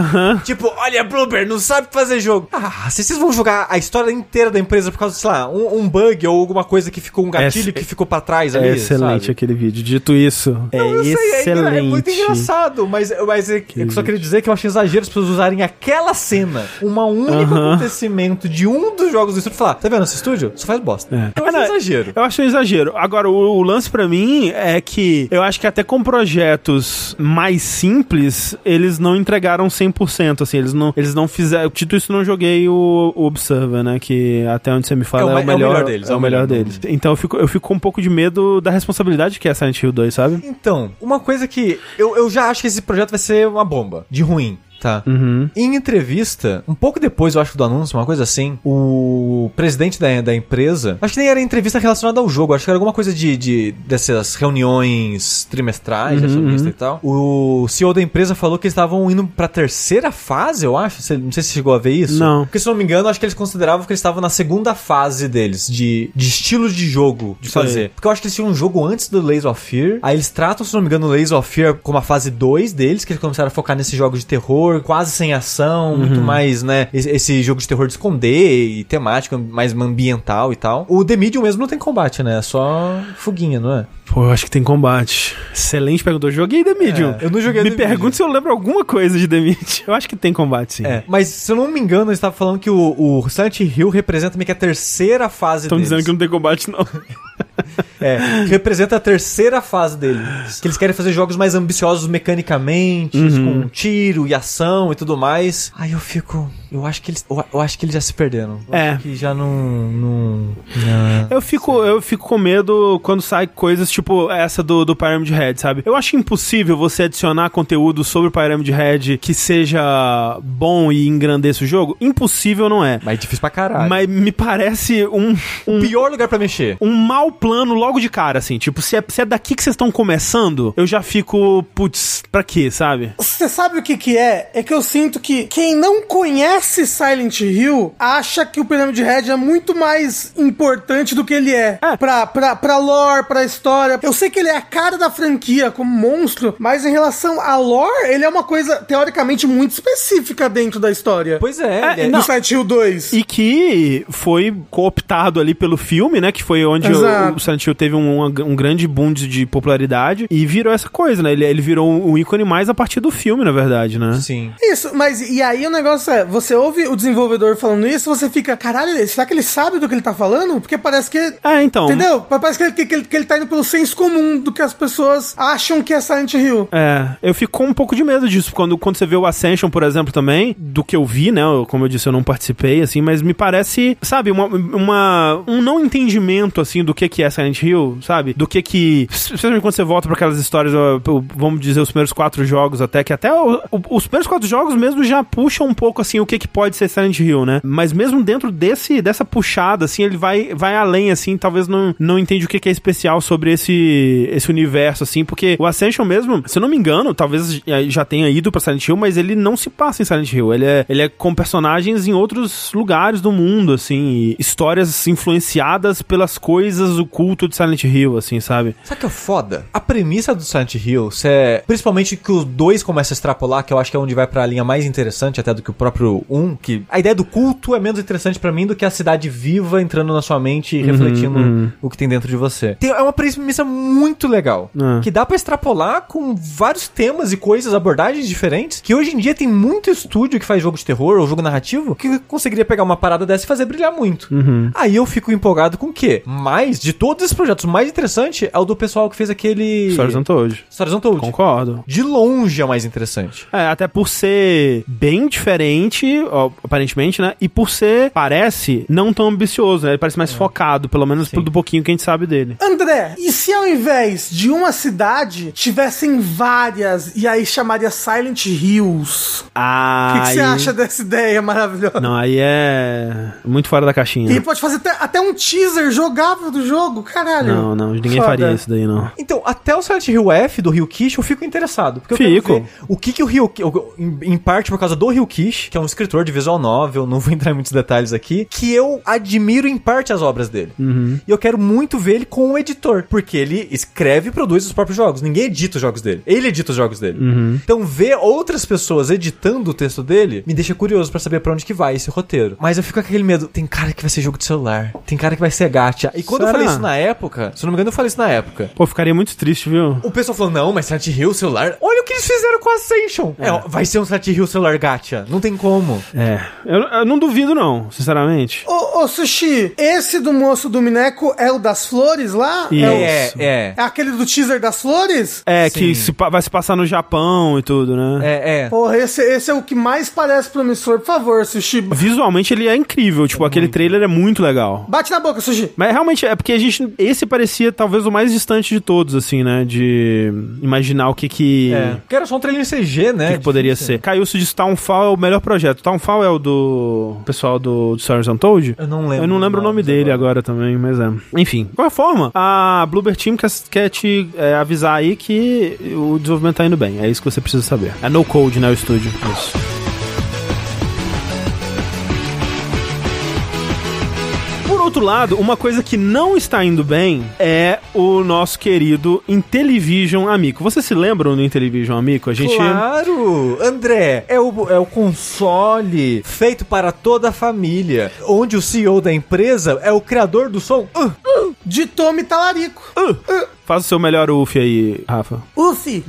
Tipo, olha, Bloober, não sabe fazer jogo. Ah, se vocês vão jogar a história inteira da empresa por causa, sei lá, um, um bug ou alguma coisa que ficou, um gatilho É- que ficou pra trás ali, É excelente sabe? aquele vídeo. Dito isso, é Eu sei, é engra- excelente. É, muito engraçado, mas, mas é- eu só queria dizer que eu achei exagero as pessoas usarem aquela cena, um único acontecimento de um dos jogos do estúdio e falar, tá vendo esse estúdio? Só faz bosta. É. Eu É, achei um É, exagero. Eu acho um exagero. Agora, o, o lance pra mim é que eu acho que até com projetos mais simples, eles não entregaram 100%, assim, eles não, eles não fizeram... Dito isso, não joguei o, o Observer, né, que até onde você me fala É o é o, ma- é o melhor, melhor deles, É o melhor deles. Então eu fico, eu fico com um pouco de medo da responsabilidade que é Silent Hill 2, sabe? Então, uma coisa que eu, eu já acho que esse projeto vai ser uma bomba, de ruim. Tá. Uhum. Em entrevista, um pouco depois, eu acho, do anúncio, uma coisa assim, o presidente da, da empresa, acho que nem era entrevista relacionada ao jogo, acho que era alguma coisa de, de dessas reuniões trimestrais, Uhum, acionista e tal. O CEO da empresa falou que eles estavam indo pra terceira fase, eu acho. Não sei se você chegou a ver isso. Não. Porque, se não me engano, acho que eles consideravam que eles estavam na segunda fase deles, de, de estilo de jogo de Sei. fazer. Porque eu acho que eles tinham um jogo antes do Lays of Fear. Aí eles tratam, se não me engano, o Lays of Fear como a fase 2 deles, que eles começaram a focar nesses jogos de terror, quase sem ação, muito mais, né? Esse, jogo de terror de esconder e temática, mais ambiental e tal. O The Medium mesmo não tem combate, né? É só foguinha, não é? Pô, eu acho que tem combate. Excelente pergunta. Eu joguei The Medium. É, eu não joguei Me The pergunto Medium. se eu lembro alguma coisa de The Medium. Eu acho que tem combate, sim. É. Mas, se eu não me engano, eles estavam falando que o, o Silent Hill representa meio que a terceira fase Estão dizendo que não tem combate, não. É, que representa a terceira fase deles. Que eles querem fazer jogos mais ambiciosos mecanicamente, Uhum. com tiro e ação e tudo mais. Aí eu fico. Eu acho que eles. Eu, acho que eles já se perderam. Eu É. Que já não. não, não- Eu fico, eu fico com medo quando sai coisas tipo essa do, do Pyramid Head, sabe? Eu acho impossível você adicionar conteúdo sobre o Pyramid Head que seja bom e engrandeça o jogo. Impossível não é. Mas é difícil pra caralho. Mas me parece um, um, Pior lugar pra mexer. um mau plano logo de cara, assim. Tipo, se é, se é daqui que vocês estão começando, eu já fico, putz, pra quê, sabe? Você sabe o que que é? É que eu sinto que quem não conhece Silent Hill acha que o Pyramid Head é muito mais importante do que ele é. É. Pra, pra, pra lore, pra história. Eu sei que ele é a cara da franquia como monstro, mas em relação à lore, ele é uma coisa teoricamente muito específica dentro da história. Pois é, É, é- No Silent Hill 2. E que foi cooptado ali pelo filme, né? Que foi onde Exato. O, o Silent Hill teve um, um grande boom de, de popularidade e virou essa coisa, né? Ele, ele virou um, um ícone mais a partir do filme, na verdade, né? Sim. Isso, mas e aí o negócio é, você ouve o desenvolvedor falando isso, você fica, caralho, será que ele sabe do que ele tá falando? Porque parece que. É, então. Entendeu? Parece que, que, que ele, que ele tá indo pelo senso comum do que as pessoas acham que é Silent Hill. É, eu fico com um pouco de medo disso, quando, quando você vê o Ascension, por exemplo, também, do que eu vi, né, eu- como eu disse, eu não participei, assim, mas me parece, sabe, uma, uma- um não entendimento, assim, do que que é Silent Hill, sabe, do que que, especialmente quando você volta pra aquelas histórias, vamos dizer, os primeiros quatro jogos até, que até os primeiros quatro jogos mesmo já puxam um pouco, assim, o que que pode ser Silent Hill, né, mas mesmo dentro desse, dessa puxada, assim, ele vai, vai além, assim, talvez não, não entende o que que é especial sobre esse, esse universo, assim, porque o Ascension mesmo, se eu não me engano, talvez já tenha ido pra Silent Hill, mas ele não se passa em Silent Hill. Ele é, ele é com personagens em outros lugares do mundo, assim, histórias influenciadas pelas coisas, o culto de Silent Hill, assim, sabe? Sabe que é foda? A premissa do Silent Hill, é, principalmente que os dois começam a extrapolar, que eu acho que é onde vai pra linha mais interessante até do que o próprio um, que a ideia do culto é menos interessante pra mim do que a cidade viva entrando na sua mente e refletindo o que tem dentro de você. Tem- é uma premissa muito legal, É. que dá pra extrapolar com vários temas e coisas, abordagens diferentes, que hoje em dia tem muito estúdio que faz jogo de terror ou jogo narrativo que conseguiria pegar uma parada dessa e fazer brilhar muito. Aí eu fico empolgado com o quê? Mas, de todos esses projetos, o mais interessante é o do pessoal que fez aquele... Stories Untold. Stories Untold. Concordo. De longe é o mais interessante. É, até por ser bem diferente, ó, aparentemente, né? E por ser, parece, não tão ambicioso, né? Ele parece mais focado, pelo menos do pouquinho que a gente sabe dele. André, e se ao invés de uma cidade tivessem várias e aí chamaria Silent Hills? O Ah, que que você acha dessa ideia maravilhosa? Não, aí é muito fora da caixinha. E pode fazer até, até um teaser jogável do jogo, caralho. Não, não, ninguém Foda. faria isso daí, não. Então, até o Silent Hill F do Rio Kish eu fico interessado. Porque eu Fico. quero ver o que, que o Rio em, em parte por causa do Rio Kish, que é um escritor de visual novel, não vou entrar em muitos detalhes aqui, que eu admiro em parte as obras dele. Uhum. E eu quero muito ver ele com o editor, porque ele escreve e produz os próprios jogos. Ninguém edita os jogos dele. Ele edita os jogos dele. Uhum. Então, ver outras pessoas editando o texto dele me deixa curioso pra saber pra onde que vai esse roteiro. Mas eu fico com aquele medo. Tem cara que vai ser jogo de celular. Tem cara que vai ser gacha. E quando eu Será? Falei isso isso na época. Se eu não me engano, eu falei isso na época. Pô, ficaria muito triste, viu? O pessoal falou, não, mas Silent Hill celular... Olha o que eles fizeram com a Ascension. É, ó, vai ser um Silent Hill celular gacha. Não tem como. É. Eu, eu não duvido, não, sinceramente. Ô, ô, Sushi, esse do moço do Mineco é o das flores lá? Isso. É, o- É, é. é aquele do teaser das flores? É, Sim. que se vai se passar no Japão e tudo, né? É, é. Porra, esse, esse é o que mais parece promissor. Por favor, Sushi. Visualmente ele é incrível, tipo, aquele trailer é muito legal. Bate na boca, Sushi. Mas realmente é porque a gente. Esse parecia talvez o mais distante de todos, assim, né? De imaginar o que que. É. Porque era só um trailer CG, O né? que, que poderia ser? Caiu disse Townfall é o melhor projeto. Townfall é o do pessoal do, do Stories Untold? Eu não lembro. Eu não lembro o nome dele agora. também, mas é. Enfim, de qualquer forma, a Bluebird Team quer, quer te é, avisar aí que o desenvolvimento tá indo bem. É isso que você precisa saber. É no code, né? O estúdio. Isso. Outro lado, uma coisa que não está indo bem é o nosso querido Intellivision Amico. Vocês se lembram do Intellivision Amico? A gente. Claro! André, é o, é o console feito para toda a família, onde o CEO da empresa é o criador do som. Uh, De Tommy Talarico. Faz o seu melhor UF aí, Rafa. Ufi.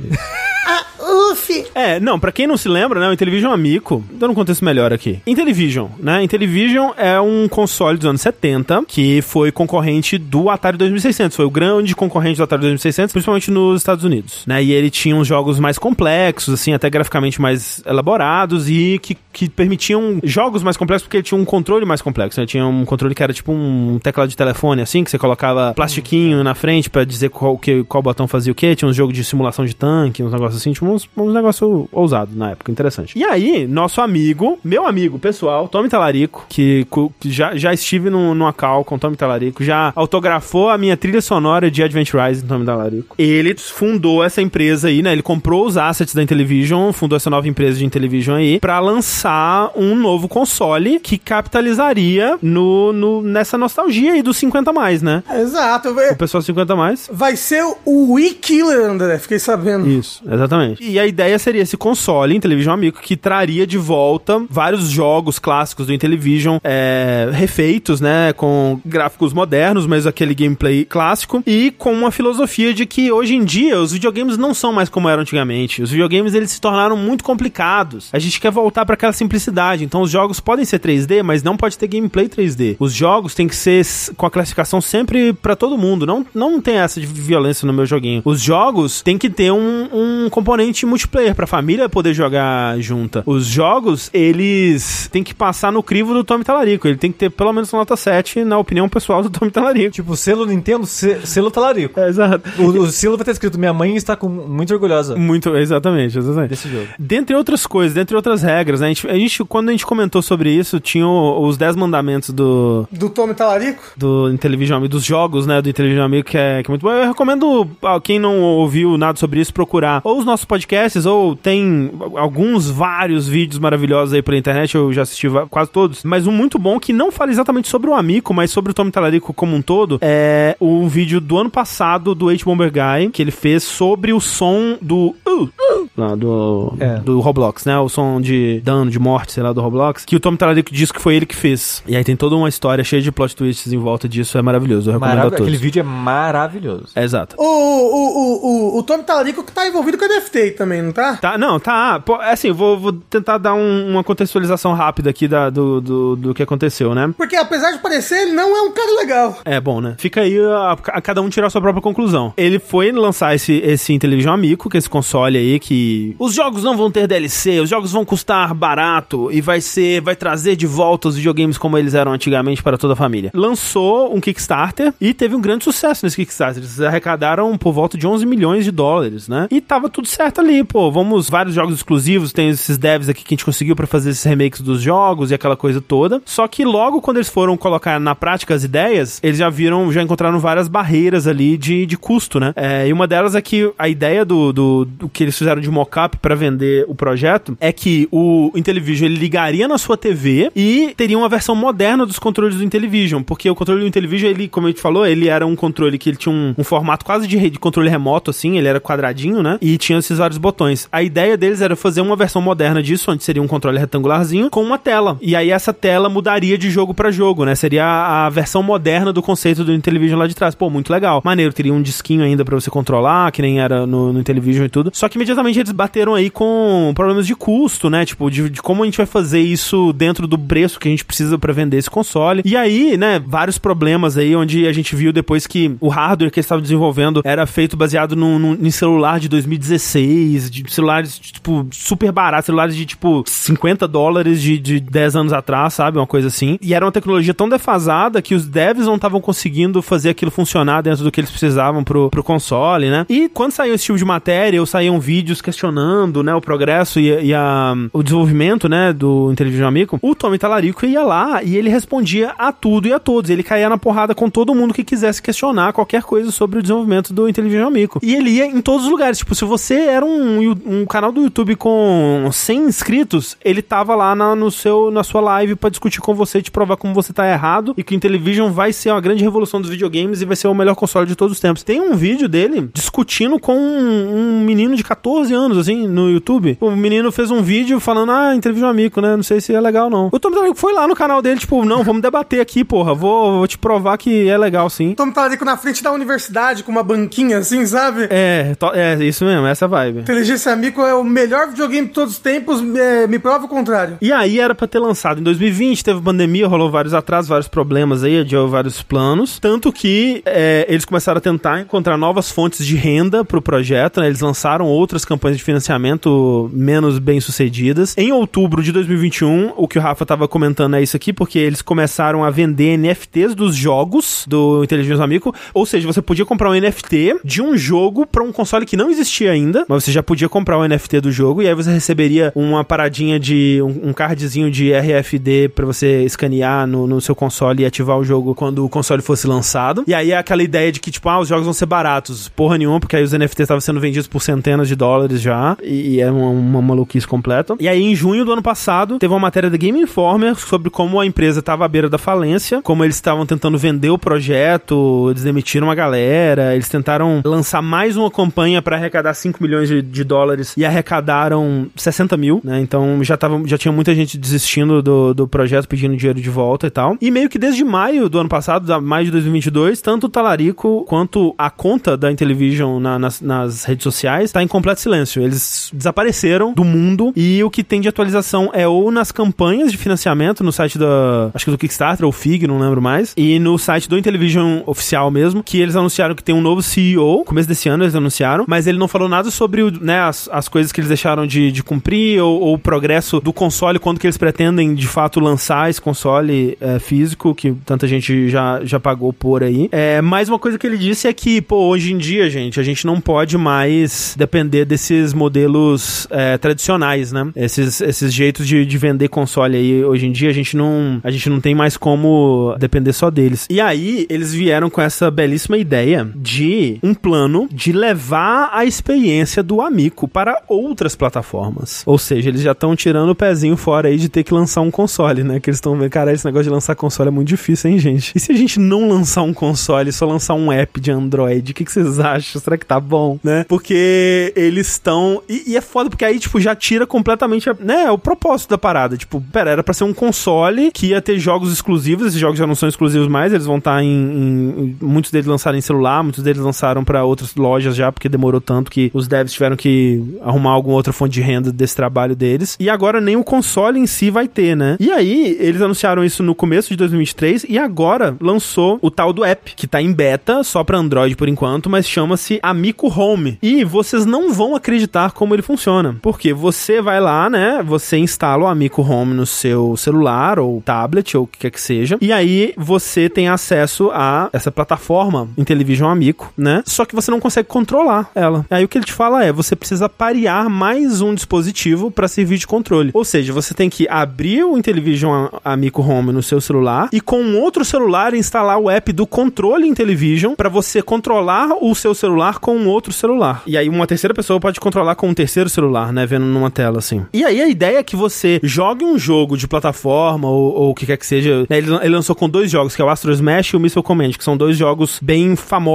ah, Ufi. É, não, pra quem não se lembra, né, o Intellivision Amico, dando um contexto melhor aqui. Intellivision, né? Intellivision é um console dos anos 70 que foi concorrente do Atari 2600, foi o grande concorrente do Atari 2600, principalmente nos Estados Unidos, né? E ele tinha uns jogos mais complexos, assim, até graficamente mais elaborados e que, que permitiam jogos mais complexos porque ele tinha um controle mais complexo, né? Tinha um controle que era tipo um teclado de telefone, assim, que você colocava plastiquinho na frente pra dizer qual, que, qual botão fazia o quê. Tinha uns jogos de simulação de tanque, uns negócios assim, tinha uns, uns negócios ousados na época, interessante. E aí, nosso amigo, meu amigo pessoal, Tommy Talarico, que, que já, já estive no, numa call com Tommy Talarico, já autografou a minha trilha sonora de Advent Rise, Tommy Talarico. Ele fundou essa empresa aí, né? Ele comprou os assets da Intellivision, fundou essa nova empresa de Intellivision aí, pra lançar um novo console que capitalizaria no, no, nessa nostalgia aí dos 50 mais, né? Exato. O pessoal 50 mais. Vai ser o Wii Killer, André. Fiquei sabendo. Isso, exatamente. E a ideia seria esse console Intellivision Amigo que traria de volta vários jogos clássicos do Intellivision é, refeitos, né, com gráficos modernos, mas aquele gameplay clássico e com uma filosofia de que hoje em dia os videogames não são mais como eram antigamente. Os videogames eles se tornaram muito complicados. A gente quer voltar para aquela simplicidade. Então os jogos podem ser 3D, mas não pode ter gameplay 3D. Os jogos têm que ser com a classificação sempre para todo mundo. Não, não tem essa de violência no meu joguinho. Os jogos têm que ter um, um componente multiplayer pra família poder jogar junta. Os jogos, eles têm que passar no crivo do Tommy Talarico. Ele tem que ter pelo menos nota 7, na opinião pessoal do Tommy Talarico. tipo, selo Nintendo, se- selo talarico. É, exato. O, o selo vai ter escrito: Minha mãe está com, muito orgulhosa Muito, exatamente, exatamente. desse jogo. Dentre outras coisas, dentre outras regras, né? A gente, a gente- quando a gente comentou sobre isso, tinha os 10 mandamentos do, Do Tommy Talarico? do Intellivision Amigo, dos jogos, né, do Intellivision Amigo, que é, que é muito bom. Eu recomendo, a quem não ouviu nada sobre isso, procurar ou os nossos podcasts, ou tem alguns, vários vídeos maravilhosos aí pela internet, eu já assisti quase todos, mas um muito bom que não fala exatamente sobre o Amico, mas sobre o Tommy Talarico como um todo, é um vídeo do ano passado do H-Bomber Guy, que ele fez sobre o som do... Uh, uh, lá, do, É. do Roblox, né, o som de dano, de morte, sei lá, do Roblox, que o Tommy Talarico disse que foi ele que fez. E aí tem toda uma história cheia de plot twists em volta disso, é maravilhoso, eu recomendo a todos. Aquele vídeo é maravilhoso. É, exato. O, o, o, o, o Tommy Talarico que tá envolvido com a DFT também, não tá? Tá, não, tá. Pô, é assim, vou, vou tentar dar um- uma contextualização rápida aqui da, do, do, do que aconteceu, né? Porque apesar de parecer, ele não é um cara legal. É bom, né? Fica aí a, a cada um tirar a sua própria conclusão. Ele foi lançar esse, esse Intellivision Amico, que é esse console aí que os jogos não vão ter DLC, os jogos vão custar barato e vai ser, vai trazer de volta os videogames como eles eram antigamente para toda a família. Lançou um Kickstarter e teve um grande sucesso nesse Kickstarter. Arrecadaram por volta de 11 milhões de dólares, né? E tava tudo certo ali, pô. Vamos, vários jogos exclusivos, tem esses devs aqui que a gente conseguiu para fazer esses remakes dos jogos e aquela coisa toda. Só que logo quando eles foram colocar na prática as ideias, eles já viram, já encontraram várias barreiras ali de, de custo, né? É, e uma delas é que a ideia do, do, do que eles fizeram de mock-up pra vender o projeto é que o Intellivision ele ligaria na sua TV e teria uma versão moderna dos controles do Intellivision, porque o controle do Intellivision, ele, como a gente falou, ele era um controle que ele tinha um, um quase de, de controle remoto, assim, ele era quadradinho, né? E tinha esses vários botões. A ideia deles era fazer uma versão moderna disso, onde seria um controle retangularzinho, com uma tela. E aí essa tela mudaria de jogo pra jogo, né? Seria a, a versão moderna do conceito do Intellivision lá de trás. Pô, muito legal. Maneiro, teria um disquinho ainda pra você controlar, que nem era no, no Intellivision e tudo. Só que imediatamente eles bateram aí com problemas de custo, né? Tipo, de, de como a gente vai fazer isso dentro do preço que a gente precisa pra vender esse console. E aí, né, vários problemas aí, onde a gente viu depois que o hardware que eles estavam desenvolvendo era feito baseado num, num, em celular de 2016, de celulares, tipo, super baratos, celulares de, tipo, 50 dólares de, de 10 anos atrás, sabe? Uma coisa assim. E era uma tecnologia tão defasada que os devs não estavam conseguindo fazer aquilo funcionar dentro do que eles precisavam pro, pro console, né? E quando saiu esse tipo de matéria, ou saíam vídeos questionando, né, o progresso e, e a, o desenvolvimento, né, do Intellivision Amico, o Tommy Talarico ia lá e ele respondia a tudo e a todos. Ele caía na porrada com todo mundo que quisesse questionar qualquer coisa sobre desenvolvimento do Intellivision Amico. E ele ia em todos os lugares. Tipo, se você era um, um canal do YouTube com 100 inscritos, ele tava lá na, no seu, na sua live pra discutir com você, te provar como você tá errado e que o Intellivision vai ser uma grande revolução dos videogames e vai ser o melhor console de todos os tempos. Tem um vídeo dele discutindo com um, um menino de 14 anos, assim, no YouTube. O menino fez um vídeo falando, ah, Intellivision Amico, né? Não sei se é legal, não. O Tom Talarico foi lá no canal dele, tipo, não, vamos debater aqui, porra. Vou, vou te provar que é legal, sim. Tom Talarico na frente da universidade com uma banquinha assim, sabe? É, é, isso mesmo, essa vibe. Inteligência Amico é o melhor videogame de todos os tempos, é, me prova o contrário. E aí era pra ter lançado em 2020, teve pandemia, rolou vários atrasos, vários problemas aí, adiou vários planos. Tanto que é, eles começaram a tentar encontrar novas fontes de renda pro projeto, né? Eles lançaram outras campanhas de financiamento menos bem sucedidas. Em outubro de 2021, o que o Rafa tava comentando é isso aqui, porque eles começaram a vender NFTs dos jogos do Intelligence Amico. Ou seja, você podia comprar um NFT de um jogo pra um console que não existia ainda, mas você já podia comprar o NFT do jogo e aí você receberia uma paradinha de um, um cardzinho de RFD pra você escanear no, no seu console e ativar o jogo quando o console fosse lançado. E aí é aquela ideia de que, tipo, ah, os jogos vão ser baratos. Porra nenhuma, porque aí os NFTs estavam sendo vendidos por centenas de dólares já. E, e é uma, uma maluquice completa. E aí, em junho do ano passado, teve uma matéria da Game Informer sobre como a empresa estava à beira da falência, como eles estavam tentando vender o projeto, eles demitiram uma galera, eles tentaram lançar mais uma campanha para arrecadar 5 milhões de, de dólares e arrecadaram 60 mil, né? Então já, tava, já tinha muita gente desistindo do, do projeto, pedindo dinheiro de volta e tal. E meio que desde maio do ano passado, maio de 2022, tanto o Talarico quanto a conta da Intellivision na- nas, nas redes sociais tá em completo silêncio. Eles desapareceram do mundo e o que tem de atualização é ou nas campanhas de financiamento no site da, acho que do Kickstarter ou Fig, não lembro mais, e no site do Intellivision oficial mesmo, que eles anunciaram que tem um novo CEO, começo desse ano eles anunciaram, mas ele não falou nada sobre né, as, as coisas que eles deixaram de, de cumprir ou, ou o progresso do console, quando que eles pretendem de fato lançar esse console é, físico, que tanta gente já, já pagou por aí. É, mais uma coisa que ele disse é que, pô, hoje em dia, gente, a gente não pode mais depender desses modelos é, tradicionais, né? Esses, esses jeitos de, de vender console aí, hoje em dia, a gente não, a gente não tem mais como depender só deles. E aí, eles vieram com essa belíssima ideia de um plano de levar a experiência do Amico para outras plataformas. Ou seja, eles já estão tirando o pezinho fora aí de ter que lançar um console, né? Que eles estão vendo, cara, esse negócio de lançar console é muito difícil, hein, gente? E se a gente não lançar um console, só lançar um app de Android, o que, que vocês acham? Será que tá bom, né? Porque eles estão. E, e é foda, porque aí, tipo, já tira completamente, a- né? O propósito da parada. Tipo, pera, era pra ser um console que ia ter jogos exclusivos, esses jogos já não são exclusivos mais, eles vão estar em, em- em- Muitos deles lançaram em celular, muitos deles lançaram pra outras lojas já, porque demorou tanto que os devs tiveram que arrumar alguma outra fonte de renda desse trabalho deles. E agora nem o console em si vai ter, né? E aí, eles anunciaram isso no começo de 2023 e agora lançou o tal do app, que tá em beta, só pra Android por enquanto, mas chama-se Amico Home. E vocês não vão acreditar como ele funciona. Porque você vai lá, né? Você instala o Amico Home no seu celular ou tablet ou o que quer que seja. E aí você tem acesso a essa plataforma Intellivision Amico, né? Só que você não consegue controlar ela. Aí o que ele te fala é: você precisa parear mais um dispositivo para servir de controle. Ou seja, você tem que abrir o Intellivision Amico Home no seu celular e com um outro celular instalar o app do controle Intellivision para você controlar o seu celular com um outro celular. E aí uma terceira pessoa pode controlar com um terceiro celular, né? Vendo numa tela, assim. E aí a ideia é que você jogue um jogo de plataforma ou, ou o que quer que seja. né, Ele, ele lançou com dois jogos, que é o Astro Smash e o Missile Command, que são dois jogos bem famosos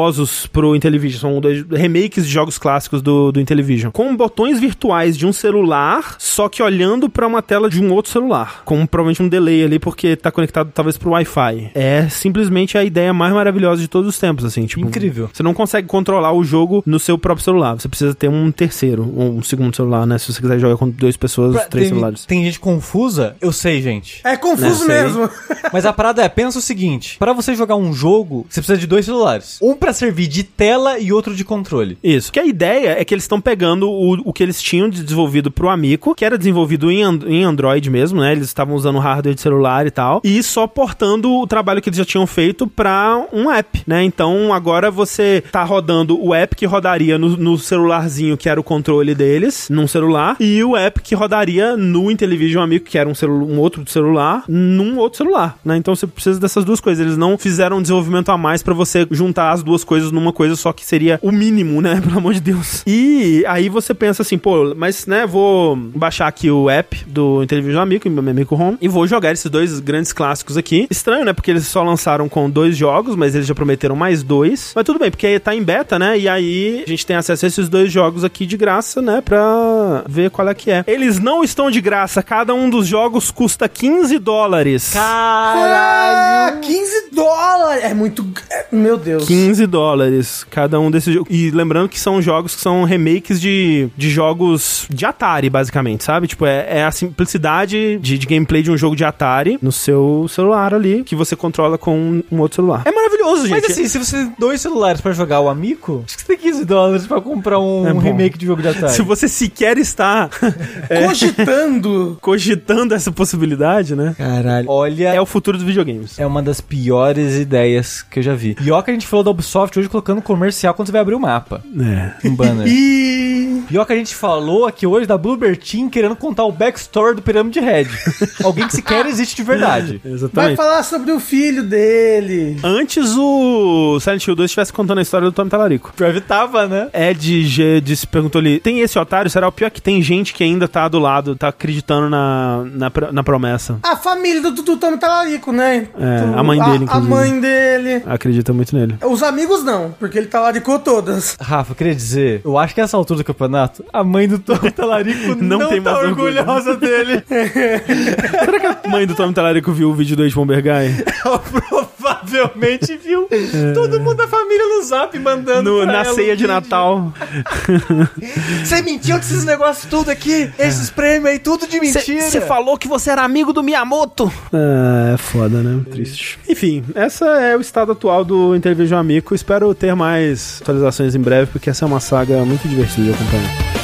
pro Intellivision. São dois remakes de jogos clássicos do, do Intellivision. Com botões virtuais de um celular, só que olhando pra uma tela de um outro celular. Com provavelmente um delay ali, porque tá conectado talvez pro Wi-Fi. É simplesmente a ideia mais maravilhosa de todos os tempos, assim. Tipo, Incrível. você não consegue controlar o jogo no seu próprio celular. Você precisa ter um terceiro, um segundo celular, né? Se você quiser jogar com duas pessoas, Pra- três tem, celulares. tem gente confusa, eu sei, gente. É confuso sei. mesmo. Mas a parada é, pensa o seguinte: para você jogar um jogo, você precisa de dois celulares. Um pra servir de tela e outro de controle. Isso. Que a ideia é que eles estão pegando o, o que eles tinham de desenvolvido pro Amico, que era desenvolvido em, And- em Android mesmo, né? Eles estavam usando hardware de celular e tal, e só portando o trabalho que eles já tinham feito pra um app, né? Então agora você tá rodando o app que rodaria no, no celularzinho, que era o controle deles, num celular, e o app que rodaria no Intellivision Amico, que era um, um outro celular, num outro celular, né? Então você precisa dessas duas coisas. Eles não fizeram um desenvolvimento a mais pra você juntar as duas coisas numa coisa só que seria o mínimo, né? Pelo amor de Deus. E aí você pensa assim, pô, mas né, vou baixar aqui o app do Intellivision Amico, meu Amico Home, e vou jogar esses dois grandes clássicos aqui. Estranho, né? Porque eles só lançaram com dois jogos, mas eles já prometeram mais dois. Mas tudo bem, porque aí tá em beta, né? E aí a gente tem acesso a esses dois jogos aqui de graça, né? Pra ver qual é que é. Eles não estão de graça, cada um dos jogos custa 15 dólares. Ah, 15 dólares. É muito. é- meu Deus. 15 dólares cada um desses jogos. E lembrando que são jogos que são remakes de, de jogos de Atari, basicamente, sabe? Tipo, é, é a simplicidade de, de gameplay de um jogo de Atari no seu celular ali, que você controla com um, um outro celular. É maravilhoso, gente. Mas assim, se você tem dois celulares pra jogar o Amico, acho que você tem 15 dólares pra comprar um, É bom. remake de jogo de Atari. se você sequer está é, Cogitando. cogitando essa possibilidade, né? Caralho. Olha, É o futuro dos videogames. é uma das piores ideias que eu já vi. Pior que a gente falou da Ubisoft hoje colocando comercial quando você vai abrir o mapa. É. Um banner. E. Pior que a gente falou aqui hoje da Bluebird Team querendo contar o backstory do Pyramid Head. Alguém que sequer existe de verdade. Vai Exatamente. falar sobre o filho dele. Antes o Silent Hill 2 estivesse contando a história do Tommy Talarico. Pior tava, né? Ed G disse, perguntou ali: tem esse otário? Será o pior que tem gente que ainda tá do lado, tá acreditando na, na, na promessa? A família do, do Tommy Talarico, né? É, a mãe dele, A inclusive. mãe dele. Acredita muito nele. Os amigos não, porque ele talaricou todas. Rafa, eu queria dizer, eu acho que essa altura do campeonato, a mãe do Tom Talarico Não não, tem tá mais orgulho. orgulhosa dele. Será que a mãe do Tommy Talarico viu o vídeo do Ed Bomber Guy? Ela provavelmente viu todo mundo da família no zap mandando No- pra na ela ceia um de vídeo. Natal. Você mentiu com esses negócios tudo aqui, esses prêmios aí, tudo de mentira. Você falou que você era amigo do Miyamoto. É, é foda, né? Triste. Enfim, essa é o estado atual do Intervision Amico. Espero ter mais atualizações em breve, porque essa é uma saga muito divertida de acompanhar.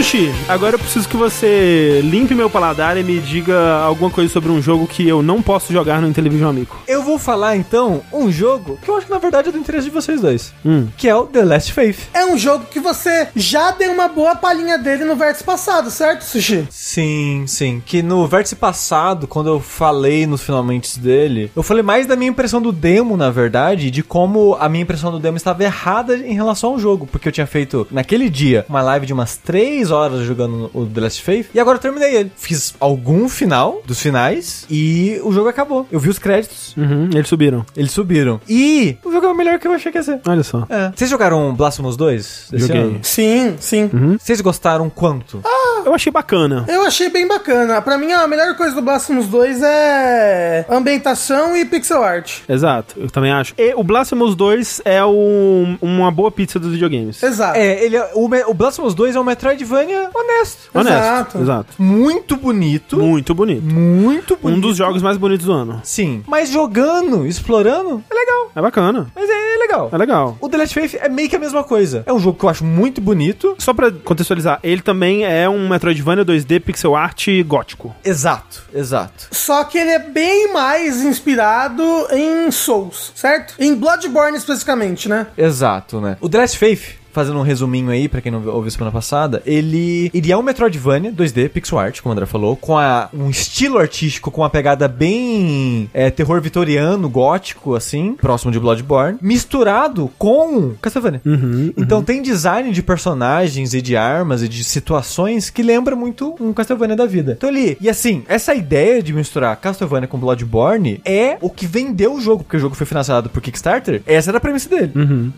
Sushi, agora eu preciso que você limpe meu paladar e me diga alguma coisa sobre um jogo que eu não posso jogar no Intellivision Amico. Eu vou falar então um jogo que eu acho que na verdade é do interesse de vocês dois, Hum. que é o The Last Faith. É um jogo que você já deu uma boa palhinha dele no vértice passado, certo, Sushi? Sim, sim. Que no vértice passado, quando eu falei nos finalmente dele, eu falei mais da minha impressão do demo, na verdade, de como a minha impressão do demo estava errada em relação ao jogo. Porque eu tinha feito, naquele dia, uma live de umas 3 horas jogando o The Last Faith, e agora eu terminei ele. Fiz algum final dos finais, e o jogo acabou. Eu vi os créditos, Uhum, eles subiram. eles subiram. E o jogo é o melhor que eu achei que ia ser. Olha só. É. Vocês jogaram Blasphemous 2? desse Joguei. ano? Sim, sim. Vocês gostaram quanto? Eu achei bacana. Eu achei bem bacana. Pra mim, a melhor coisa do Blasphemous 2 é ambientação e pixel art. Exato, eu também acho. E o Blasphemous 2 é um- uma boa pizza dos videogames. Exato. É, ele é, o, o Blasphemous 2 é um Metroidvania honesto. Honesto. exato. Exato. Muito bonito. Muito bonito. Muito bonito. Um dos jogos mais bonitos do ano. Sim. Mas jogando, explorando, é legal. É bacana. Mas é, é legal. É legal. O The Last Faith é meio que a mesma coisa. É um jogo que eu acho muito bonito. Só pra contextualizar, ele também é um Metroidvania 2D pixel art gótico. Exato, exato. Só que ele é bem mais inspirado em Souls, certo? Em Bloodborne especificamente, né? Exato, né? O The Last Faith, fazendo um resuminho aí, pra quem não ouviu semana passada, ele, ele é um Metroidvania 2D, pixel art, como o André falou, com a, um estilo artístico, com uma pegada bem é, terror vitoriano, gótico, assim, próximo de Bloodborne, misturado com Castlevania. Uhum, Então tem design de personagens e de armas e de situações que lembra muito um Castlevania da vida. Então ele, e assim, essa ideia de misturar Castlevania com Bloodborne é o que vendeu o jogo, porque o jogo foi financiado por Kickstarter. Essa era a premissa dele.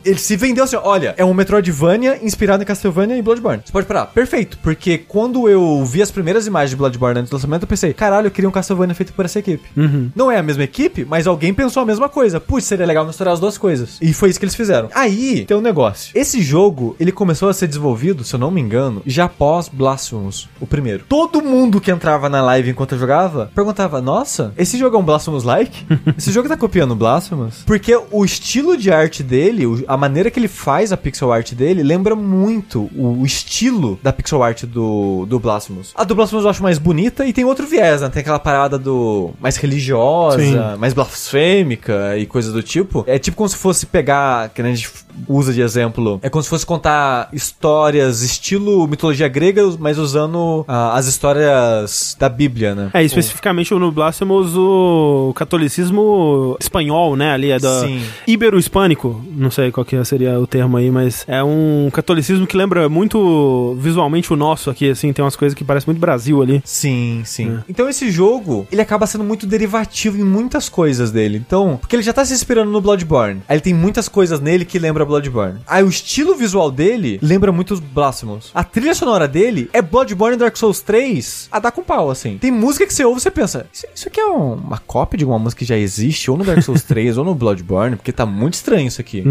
Ele se vendeu assim, olha, é um Metroidvania inspirado em Castlevania e Bloodborne. Você pode parar, perfeito, porque quando eu vi as primeiras imagens de Bloodborne antes do lançamento, eu pensei, caralho, eu queria um Castlevania feito por essa equipe. Não é a mesma equipe, mas alguém pensou a mesma coisa. Putz, seria legal misturar as duas coisas. E foi isso que eles fizeram. Aí, tem um negócio. Esse jogo, ele começou a ser desenvolvido, se eu não me engano, já após Blasphemous, o primeiro. Todo mundo que entrava na live enquanto eu jogava, perguntava, nossa, esse jogo é um Blasphemous-like? esse jogo tá copiando Blasphemous? Porque o estilo de arte dele, a maneira que ele faz a pixel art dele, lembra muito o, estilo da pixel art do, do Blasphemous. A do Blasphemous eu acho mais bonita e tem outro viés, né? Tem aquela parada do mais religiosa, Sim. mais blasfêmica e coisa do tipo. É tipo como se fosse pegar, que a gente usa de exemplo, é como se fosse contar histórias estilo mitologia grega, mas usando ah, as histórias da Bíblia, né? É, especificamente no Blasphemous, o catolicismo espanhol, né? Ali é da Sim. ibero-hispânico, não sei qual que seria o termo aí, mas é um catolicismo que lembra muito visualmente o nosso aqui, assim, tem umas coisas que parecem muito Brasil ali. Sim, sim. Então esse jogo, ele acaba sendo muito derivativo em muitas coisas dele. Então, porque ele já tá se inspirando no Bloodborne. Aí ele tem muitas coisas nele que lembra Bloodborne. Aí o estilo visual dele lembra muito os Blasphemous. A trilha sonora dele é Bloodborne e Dark Souls 3 a dar com pau, assim. Tem música que você ouve e você pensa, isso, isso aqui é um- uma cópia de alguma música que já existe, ou no Dark Souls 3, ou no Bloodborne, porque tá muito estranho isso aqui.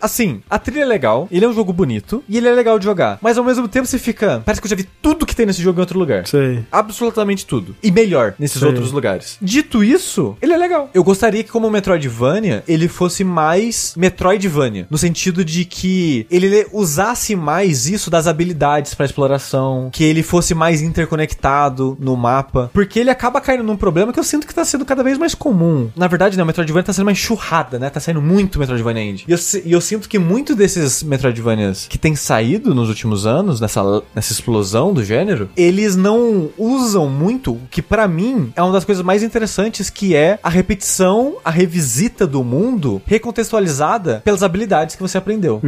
Assim, a trilha é legal, ele é um jogo bonito, e ele é legal de jogar. Mas ao mesmo tempo você fica, parece que eu já vi tudo que tem nesse jogo em outro lugar Sei. absolutamente tudo. E melhor nesses Sei. outros lugares. Dito isso, ele é legal. Eu gostaria que, como Metroidvania, ele fosse mais Metroidvania. No sentido de que ele usasse mais isso das habilidades pra exploração. Que ele fosse mais interconectado no mapa. Porque ele acaba caindo num problema que eu sinto que tá sendo cada vez mais comum. Na verdade, né, o Metroidvania tá sendo mais churrada, né? Tá saindo muito Metroidvania Indie. E eu, e eu sinto que muito desses Metroidvanias que tem saído nos últimos anos, nessa, nessa explosão do gênero, eles não usam muito o que pra mim é uma das coisas mais interessantes, que é a repetição, a revisita do mundo recontextualizada pelas habilidades que você aprendeu.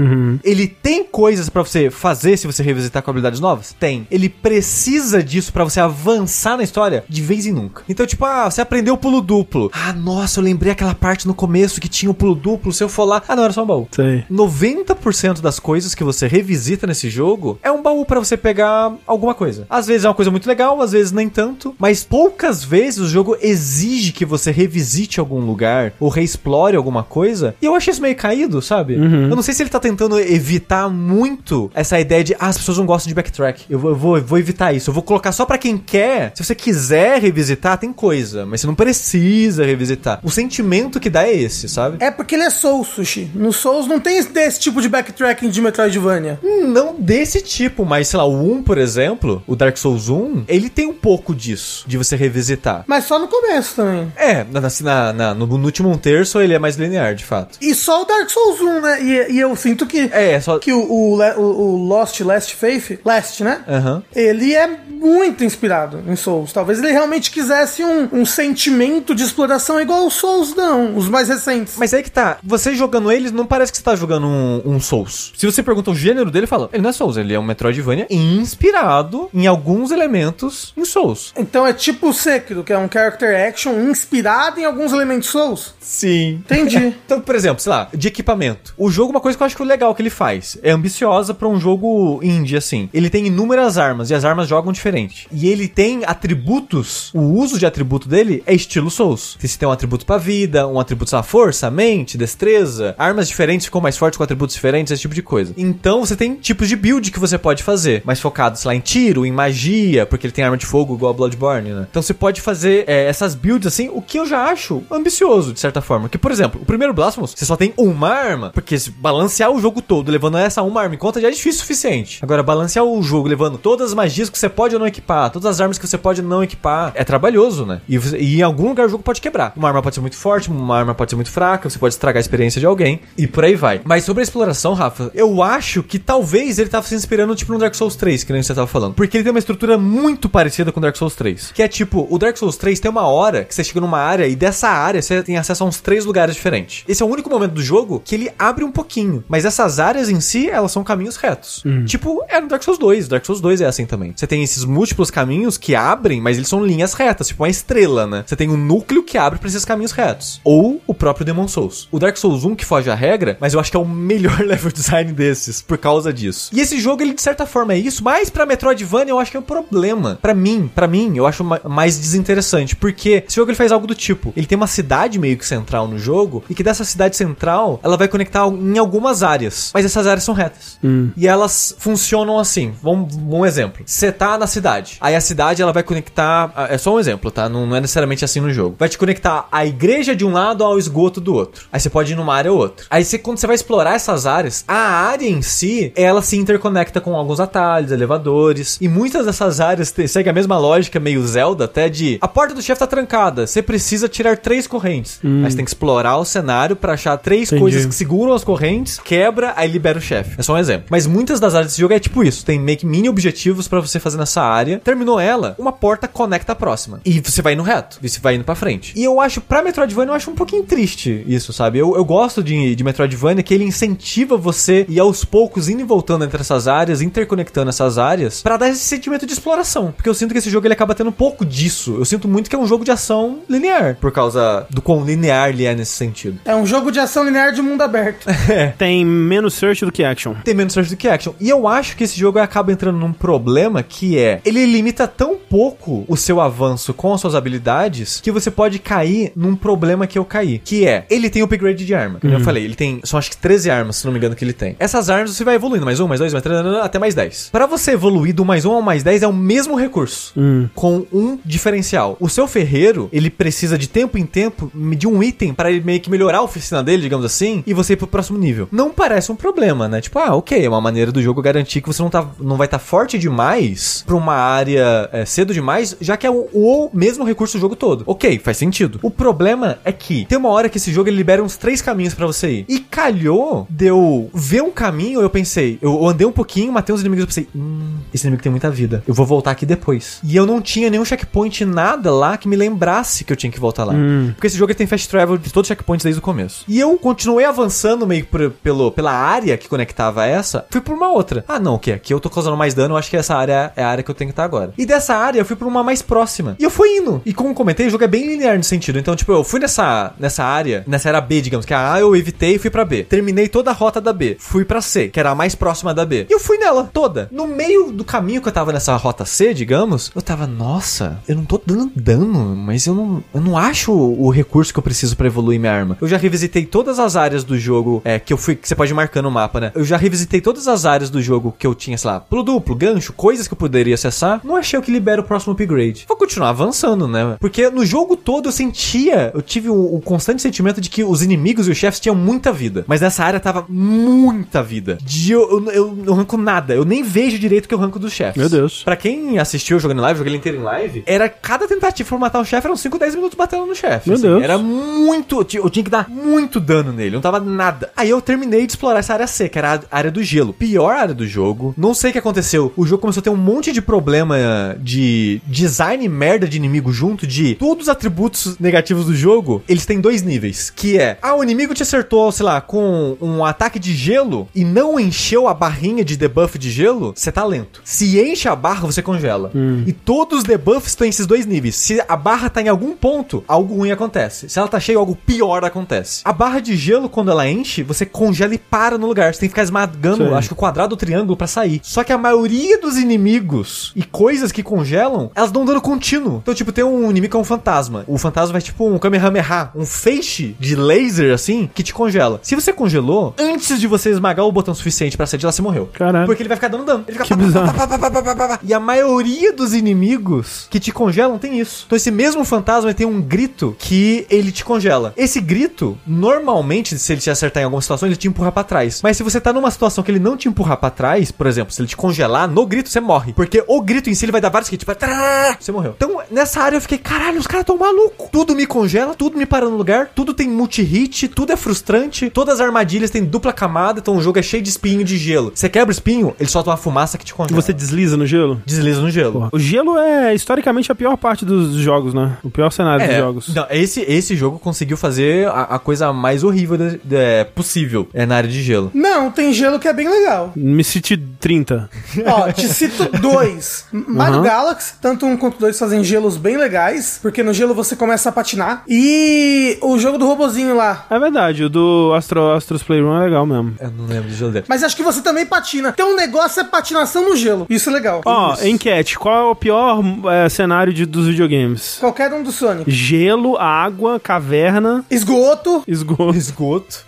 Ele tem coisas pra você fazer se você revisitar com habilidades novas? Tem. Ele precisa disso pra você avançar na história de vez em nunca. Então, tipo, ah, você aprendeu o pulo duplo. Ah, nossa, eu lembrei aquela parte no começo que tinha o pulo duplo. Se eu for lá. Ah, não, era só um baú. Sei. 90% das coisas que você revisita nesse jogo é um baú pra você pegar alguma coisa. Às vezes é uma coisa muito legal, às vezes nem tanto, mas poucas vezes o jogo exige que você revisite algum lugar ou reexplore alguma coisa. E eu achei isso meio caído, sabe? Eu não sei se ele tá tentando evitar muito essa ideia de ah, as pessoas não gostam de backtrack. Eu vou, eu vou, eu vou evitar isso. Eu vou colocar só pra quem quer. Se você quiser revisitar, tem coisa, mas você não precisa revisitar. O sentimento que dá é esse, sabe? É porque ele é Souls, Sushi. No Souls não tem desse tipo de backtracking de Metroidvania. Não desse tipo, mas sei lá, o 1, por exemplo, o Dark Souls 1, ele tem um pouco disso, de você revisitar. Mas só no começo também. É, na, na- na- no, no último um terço ele é mais linear, de fato. E só o Dark Souls 1, né? E, e eu sinto que, É, só. que o, o, o- o Lost Last Faith, Last, né? Aham. Ele é muito inspirado em Souls. Talvez ele realmente quisesse um, um sentimento de exploração igual os Souls, não. Os mais recentes. Mas aí que tá, você jogando eles, não parece que você tá jogando um, um Souls. Se você pergunta o gênero dele, fala, ele não é Souls, ele é um Metroidvania inspirado em alguns elementos em Souls. Então é tipo o Sekiro, que é um character action inspirado em alguns elementos Souls. Sim. Entendi. Então, por exemplo, sei lá, de equipamento. O jogo, uma coisa que eu acho que é legal que ele faz, é ambiciosa pra um jogo indie, assim. Ele tem inúmeras armas, e as armas jogam diferente. E ele tem atributos, o uso de atributo dele é estilo Souls. Você tem um atributo pra vida, um atributo pra força, mente, destreza, armas diferentes ficam mais fortes com atributos diferentes, esse tipo de coisa. Então, você tem tipos de build que você pode fazer, mais focado, sei lá, em tiro, em magia, porque ele tem arma de fogo igual a Bloodborne, né? Então, você pode fazer é, essas builds, assim, o que eu já acho ambicioso, de certa forma. Que, por exemplo, o primeiro Blasphemous, você só tem uma arma, porque se balancear o jogo todo levando essa uma arma em conta já é difícil o suficiente. Agora, balancear o jogo levando todas as magias que você pode ou não equipar, todas as armas que você pode ou não equipar, é trabalhoso, né? E, e em algum lugar o jogo pode quebrar. Uma arma pode ser muito forte, uma arma pode ser muito fraca, você pode estragar a experiência de alguém, e por aí vai. Mas sobre a exploração, Rafa, Eu acho que talvez ele tava se inspirando, tipo, no Dark Souls 3, que nem você tava falando. Porque ele tem uma estrutura muito parecida com o Dark Souls 3. Que é tipo, o Dark Souls 3 tem uma hora que você chega numa área e dessa área você tem acesso a uns três lugares diferentes. Esse é o único momento do jogo que ele abre um pouquinho. Mas essas áreas em si, elas são caminhos retos. Tipo, é no Dark Souls 2. Dark Souls 2 é assim também. Você tem esses múltiplos caminhos que abrem, mas eles são linhas retas, tipo uma estrela, né? Você tem um núcleo que abre pra esses caminhos retos. Ou o próprio Demon Souls. O Dark Souls 1 que foge à regra, mas eu acho que é o melhor level design desses por causa disso. E esse jogo, ele de certa forma é isso, mas pra Metroidvania eu acho que é um problema. Pra mim, pra mim, eu acho ma- mais desinteressante, porque esse jogo ele faz algo do tipo, ele tem uma cidade meio que central no jogo, e que dessa cidade central, ela vai conectar em algumas áreas, mas essas áreas são retas. E elas funcionam assim. Vamos um exemplo. Você tá na cidade. Aí a cidade ela vai conectar. É só um exemplo, tá? Não, não é necessariamente assim no jogo. Vai te conectar a igreja de um lado ao esgoto do outro. Aí você pode ir numa área ou outra. Aí você, quando você vai explorar essas áreas, a área em si, ela se interconecta com alguns atalhos, elevadores. E muitas dessas áreas seguem a mesma lógica, meio Zelda, até de a porta do chefe tá trancada. Você precisa tirar três correntes. Aí você tem que explorar o cenário pra achar três Entendi. coisas que seguram as correntes, quebra, aí libera o chefe. É só um exemplo. Mas muitas das áreas desse jogo é tipo isso. Tem meio que mini objetivos pra você fazer nessa área. Terminou ela, uma porta conecta a próxima. E você vai indo reto. E você vai indo pra frente. E eu acho, pra Metroidvania, eu acho um pouquinho triste isso, sabe? Eu, eu gosto de, de Metroidvania que ele incentiva você e aos poucos indo e voltando entre essas áreas, interconectando essas áreas, pra dar esse sentimento de exploração. Porque eu sinto que esse jogo ele acaba tendo um pouco disso. Eu sinto muito que é um jogo de ação linear, por causa do quão linear ele é nesse sentido. É um jogo de ação linear de mundo aberto. Tem menos search do que action. tem menos search do que action. E eu acho que esse jogo acaba entrando num problema que é ele limita tão pouco o seu avanço com as suas habilidades que você pode cair num problema que eu caí. Que é, ele tem upgrade de arma. Como eu falei, ele tem, são acho que 13 armas, se não me engano, que ele tem. Essas armas você vai evoluindo, mais um, mais dois, mais três, até mais 10. Pra você evoluir do mais um ao mais 10 é o mesmo recurso. Com um diferencial. O seu ferreiro, ele precisa de tempo em tempo de um item para ele meio que melhorar a oficina dele, digamos assim, e você ir pro próximo nível. Não parece um problema, né? Tipo, ah, ok, é uma maneira do jogo garantir que você não, tá, não vai estar forte demais pra uma área é, cedo demais, já que é o, o mesmo recurso do jogo todo. Ok, faz sentido. O problema é que tem uma hora que esse jogo ele libera uns três caminhos pra você ir. E calhou de eu ver um caminho, eu pensei, eu andei um pouquinho, matei uns inimigos, eu pensei, hum, esse inimigo tem muita vida. Eu vou voltar aqui depois. E eu não tinha nenhum checkpoint, nada lá que me lembrasse que eu tinha que voltar lá. Porque esse jogo tem fast travel de todos os checkpoints desde o começo. E eu continuei avançando meio por- pelo, pela área que conectava essa, fui por uma outra. Ah, não, o que? Aqui eu tô causando mais dano, eu acho que essa área é a área que eu tenho que estar agora. E dessa área eu fui por uma mais próxima. E eu fui indo. E como comentei, o jogo é bem linear nesse sentido. Então, tipo, eu fui nessa, nessa área, nessa era B, digamos, que a A eu evitei e fui pra B. Terminei toda a rota da B. Fui pra C, que era a mais próxima da B. E eu fui nela, toda. No meio do caminho que eu tava nessa rota C, digamos, eu tava, nossa, eu não tô dando dano, mas eu não, eu não acho o recurso que eu preciso pra evoluir minha arma. Eu já revisitei todas as áreas do jogo é, que eu fui, que você pode marcar no mapa, né? Eu já revisitei todas as áreas do jogo que eu tinha, sei lá, pulo duplo, gancho, coisas que eu poderia acessar. Não achei o que libera o próximo upgrade. Vou continuar avançando, né? Porque no jogo todo eu sentia, eu tive o, o constante sentimento de que os inimigos e os chefes tinham muita vida. Mas nessa área tava muita vida. De eu, eu, eu não ranco nada. Eu nem vejo direito o que eu ranco dos chefes. Meu Deus. Pra quem assistiu jogando em live, joguei ele inteiro em live, era cada tentativa pra matar um chefe, eram 5, 10 minutos batendo no chefe. Meu Deus. Era muito. Eu tinha eu tinha que dar muito dano nele, não tava nada. Aí eu terminei de explorar essa área C, que era a área do gelo. Pior área do jogo. Não sei o que aconteceu. O jogo começou a ter um monte de problema de design merda de inimigo junto, de todos os atributos negativos do jogo, eles têm dois níveis. Que é, ah, o inimigo te acertou, sei lá, com um ataque de gelo e não encheu a barrinha de debuff de gelo, você tá lento. Se enche a barra, você congela. E todos os debuffs estão esses dois níveis. Se a barra tá em algum ponto, algo ruim acontece. Se ela tá cheia, algo pior acontece. A barra de gelo, quando ela enche, você congela e para no lugar. Você tem que ficar esmagando, Sim. acho que o quadrado ou triângulo pra sair. Só que a maioria dos inimigos e coisas que congelam, elas dão dano contínuo. Então, tipo, tem um inimigo que é um fantasma. O fantasma vai tipo um Kamehameha, um feixe de laser assim, que te congela. Se você congelou, antes de você esmagar o botão suficiente pra sair de lá, você morreu. Caralho. Porque ele vai ficar dando dano. Ele fica Que pá, bizarro. pá, pá. E a maioria dos inimigos que te congelam tem isso. Então esse mesmo fantasma tem um grito que ele te congela. Esse grito, normalmente, se ele te acertar em alguma situação, ele te empurra pra trás. Mas se você tá numa situação que ele não te empurrar pra trás, por exemplo, se ele te congelar, no grito você morre. Porque o grito em si ele vai dar vários hits. Vai... tará, Você morreu. Então, nessa área eu fiquei, caralho, os caras tão malucos. Tudo me congela, tudo me para no lugar, tudo tem multi-hit, tudo é frustrante, todas as armadilhas têm dupla camada. Então o jogo é cheio de espinho de gelo. Você quebra o espinho, ele solta uma fumaça que te congela. Você desliza no gelo? desliza no gelo. O gelo é historicamente a pior parte dos jogos, né? O pior cenário dos É, jogos. não, esse, esse jogo conseguiu fazer a, a coisa mais horrível de- de- é, possível é na área de gelo. Não, tem gelo que é bem legal. Me City 30. Ó, te cito dois. Mario Galaxy, tanto um quanto dois fazem gelos bem legais, porque no gelo você começa a patinar. E o jogo do robozinho lá. É verdade, o do Astro, Astros Playroom é legal mesmo. Eu não lembro do gelo dele. Mas acho que você também patina. Tem um negócio é patinação no gelo. Isso é legal. Ó, Isso. enquete, qual é o pior é, cenário de, dos videogames? Qualquer um do Sonic. Gelo, água, caverna, Esgoto. esgoto, Esgoto.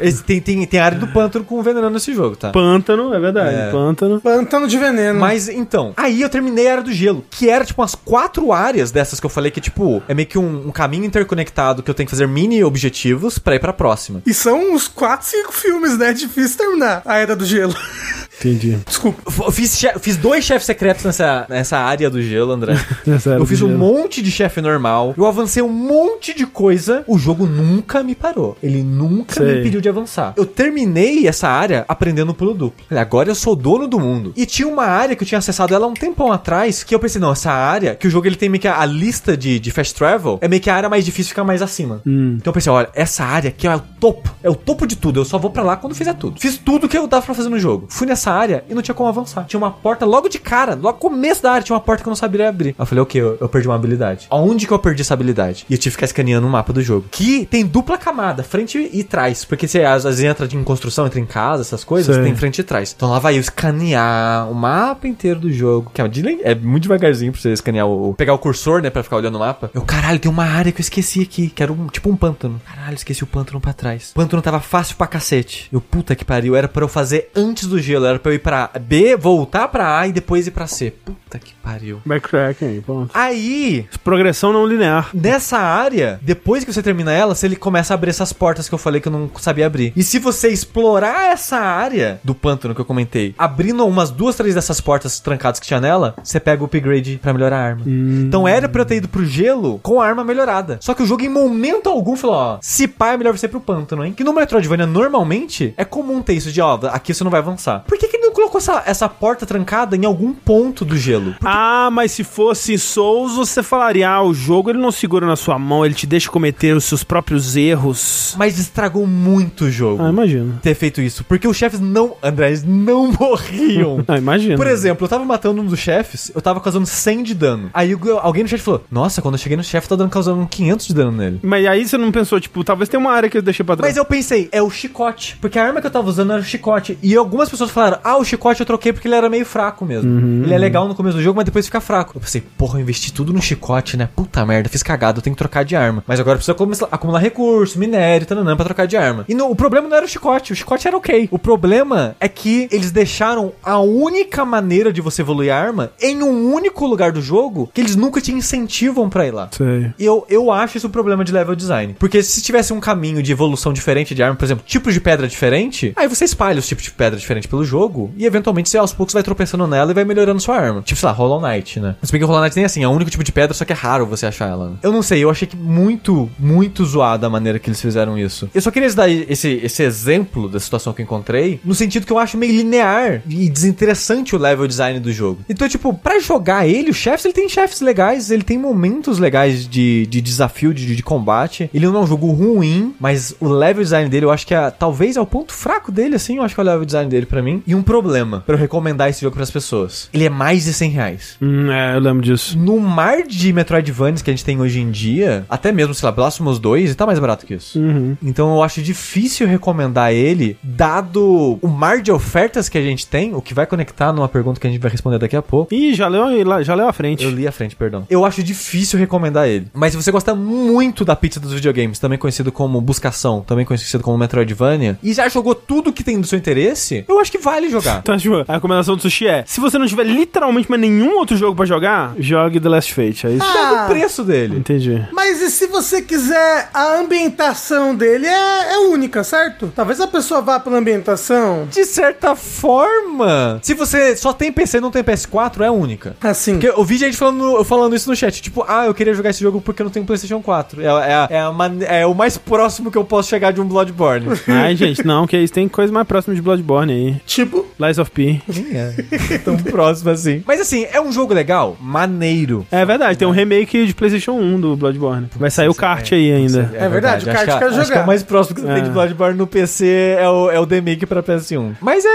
Esse, tem, tem, tem área do pântano com veneno nesse jogo, tá? pântano, é verdade, É. pântano. Pântano de veneno. Mas então, aí eu terminei a área do gelo, que era tipo umas quatro áreas dessas que eu falei que, tipo, é meio que um, um caminho interconectado que eu tenho que fazer mini objetivos pra ir pra próxima. E são uns 4, 5 filmes, né? É difícil terminar a Era do Gelo. Entendi. Desculpa. Eu fiz, eu fiz dois chefes secretos nessa, nessa área do gelo, André. Eu fiz um monte de chefe normal. Eu avancei um monte de coisa. O jogo nunca me parou. Ele nunca Sei. me impediu de avançar. Eu terminei essa área aprendendo pulo duplo. Agora eu sou dono do mundo. E tinha uma área que eu tinha acessado ela um tempão atrás. Que eu pensei, não, essa área, que o jogo ele tem meio que a, a lista de, de fast travel, é meio que a área mais difícil fica mais acima. Então eu pensei, olha, essa área aqui é o topo. É o topo de tudo. Eu só vou pra lá quando fizer tudo. Fiz tudo que eu dava pra fazer no jogo. Fui nessa área e não tinha como avançar. Tinha uma porta logo de cara, logo no começo da área, tinha uma porta que eu não sabia abrir. Eu falei, ok, eu, eu perdi uma habilidade. Aonde que eu perdi essa habilidade? E eu tive que ficar escaneando o mapa do jogo. Que tem dupla camada, frente e trás. Porque você às vezes entra em construção, entra em casa, essas coisas, Sei. tem frente e trás. Então lá vai eu escanear o mapa inteiro do jogo. Que é, é muito devagarzinho pra você escanear o. pegar o cursor, né, pra ficar olhando o mapa. Eu, caralho, tem uma área que eu esqueci aqui, que era um, tipo um pântano. Caralho, esqueci o pântano pra trás. O pântano tava fácil pra cacete. Eu, puta que pariu, era pra eu fazer antes do gelo. Era pra eu ir pra B, voltar pra A e depois ir pra C. Puta que pariu. Backtracking, ponto. Aí, Progressão não linear. Nessa área, depois que você termina ela, você ele começa a abrir essas portas que eu falei que eu não sabia abrir. E se você explorar essa área do pântano que eu comentei, abrindo umas duas, três dessas portas trancadas que tinha nela, você pega o upgrade pra melhorar a arma. Então era pra eu ter ido pro gelo com a arma melhorada. Só que o jogo em momento algum falou, ó, se pá é melhor você ir pro pântano, hein? Que no Metroidvania normalmente é comum ter isso de, ó, aqui você não vai avançar. Por que colocou essa, essa porta trancada em algum ponto do gelo? Ah, mas se fosse Souls, você falaria, ah, o jogo ele não segura na sua mão, ele te deixa cometer os seus próprios erros. Mas estragou muito o jogo. Ah, imagino. ter feito isso. Porque os chefes não, André, eles não morriam. Ah, imagino. Por exemplo, eu tava matando um dos chefes, eu tava causando 100 de dano. Aí alguém no chat falou: Nossa, quando eu cheguei no chefe, tô dando, causando 500 de dano nele. Mas aí você não pensou, tipo, talvez tenha uma área que eu deixei pra trás. Mas eu pensei, é o chicote. Porque a arma que eu tava usando era o chicote. E algumas pessoas falaram: Ah, o chicote eu troquei porque ele era meio fraco mesmo. Ele é legal no começo do jogo, mas depois fica fraco. Eu pensei, porra, eu investi tudo no chicote, né? Puta merda, fiz cagada, eu tenho que trocar de arma. Mas agora começar- acumular recurso, minério, tananã, pra trocar de arma. E no- o problema não era o chicote, o chicote era ok. O problema é que eles deixaram a única maneira de você evoluir a arma em um único lugar do jogo que eles nunca te incentivam pra ir lá. Sei. Eu, eu acho isso um problema de level design. Porque se tivesse um caminho de evolução diferente de arma, por exemplo, tipos de pedra diferente, aí você espalha os tipos de pedra diferente pelo jogo e eventualmente você aos poucos vai tropeçando nela e vai melhorando sua arma. Tipo, sei lá, Hollow Knight, né? Se bem que Hollow Knight nem assim, é o único tipo de pedra, só que é raro você achar ela. né? Eu não sei, eu achei que muito, muito zoada a maneira que eles fizeram isso. Eu só queria dar esse, esse exemplo da situação que eu encontrei, no sentido que eu acho meio linear e desinteressante o level design do jogo. Então, tipo, pra jogar ele, o chefes, ele tem chefes legais, ele tem momentos legais de, de desafio, de, de combate. Ele não é um jogo ruim, mas o level design dele eu acho que é, talvez é o ponto fraco dele, assim, eu acho que é o level design dele pra mim. E um problema pra eu recomendar esse jogo pras pessoas. Ele é mais de 100 reais. Hum, é, eu lembro disso. No mar de Metroidvanias que a gente tem hoje em dia, até mesmo, sei lá, Blasphemous 2, ele tá mais barato que isso. Uhum. Então eu acho difícil recomendar ele, dado o mar de ofertas que a gente tem, o que vai conectar numa pergunta que a gente vai responder daqui a pouco. Ih, já leu, já leu à frente. Eu li a frente, perdão. Eu acho difícil recomendar ele. Mas se você gosta muito da pizza dos videogames, também conhecido como Buscação, também conhecido como Metroidvania, e já jogou tudo que tem do seu interesse, eu acho que vale jogar. Então, tipo, a recomendação do sushi é: se você não tiver literalmente mais nenhum outro jogo pra jogar, jogue The Last Fate. É isso. Pega Ah. o preço dele. Entendi. Mas e se você quiser, a ambientação dele é, é única, certo? Talvez a pessoa vá pela ambientação. De certa forma, se você só tem PC e não tem PS4, é única. Assim. Porque eu vi gente falando, falando isso no chat, tipo, ah, eu queria jogar esse jogo porque eu não tenho PlayStation 4. É, é, a- é, man- é o mais próximo que eu posso chegar de um Bloodborne. Ai, gente, não, que isso tem coisa mais próxima de Bloodborne aí. Tipo, Lies of P. É tão próximo assim. Mas assim, é um jogo legal? Maneiro. É verdade, tem um remake de PlayStation 1 do Bloodborne. Vai sair o kart aí ainda. É verdade, o kart quer acho que jogar. é o mais próximo que você É. tem de Bloodborne no PC é o, é o remake pra PS1. Mas é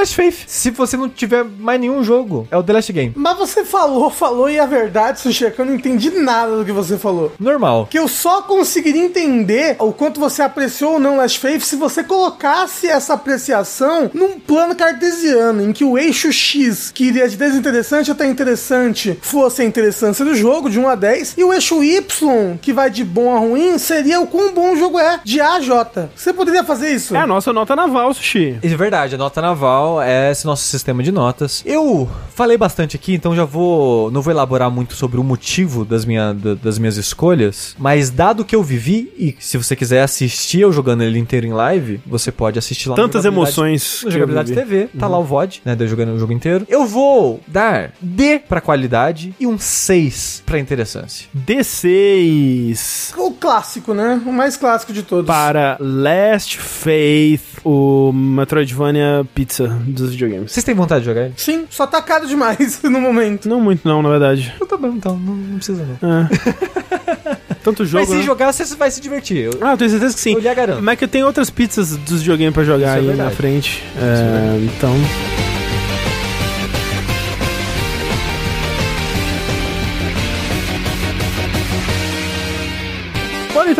Last Faith. Se você não tiver mais nenhum jogo, é o The Last Game. mas você falou, falou e a verdade, Sushi, é que eu não entendi nada do que você falou. Normal. Que eu só conseguiria entender o quanto você apreciou ou não Last Faith se você colocasse essa apreciação num plano cartesiano, em que o eixo X, que iria de desinteressante até interessante, fosse a interessância do jogo, de 1 a 10, e o eixo Y, que vai de bom a ruim, seria o quão bom o jogo é, de A a J. Você poderia fazer isso? É a nossa nota naval, Sushi. É verdade, a nota naval é esse nosso sistema de notas. Eu falei bastante aqui, então já vou. Não vou elaborar muito sobre o motivo das, minha, da- das minhas escolhas. Mas dado que eu vivi, e se você quiser assistir eu jogando ele inteiro em live, você pode assistir lá no Tantas emoções. Eu Jogabilidade. TV, tá lá o VOD, né? De eu jogando o jogo inteiro. Eu vou dar D pra qualidade e um 6 pra interessância. D6 O clássico, né? O mais clássico de todos. para Last Faith, o Metroidvania Pizza dos videogames. Vocês têm vontade de jogar ele? Sim, só tá caro demais no momento. Não muito não, na verdade. Então tá bom, então. Não, não precisa não. Tanto jogo, Mas se né? jogar, você vai se divertir. Eu, Ah, eu tenho certeza que sim. eu lhe garanto. Mas é que eu tenho outras pizzas dos videogames pra jogar Isso é aí na frente. É, então.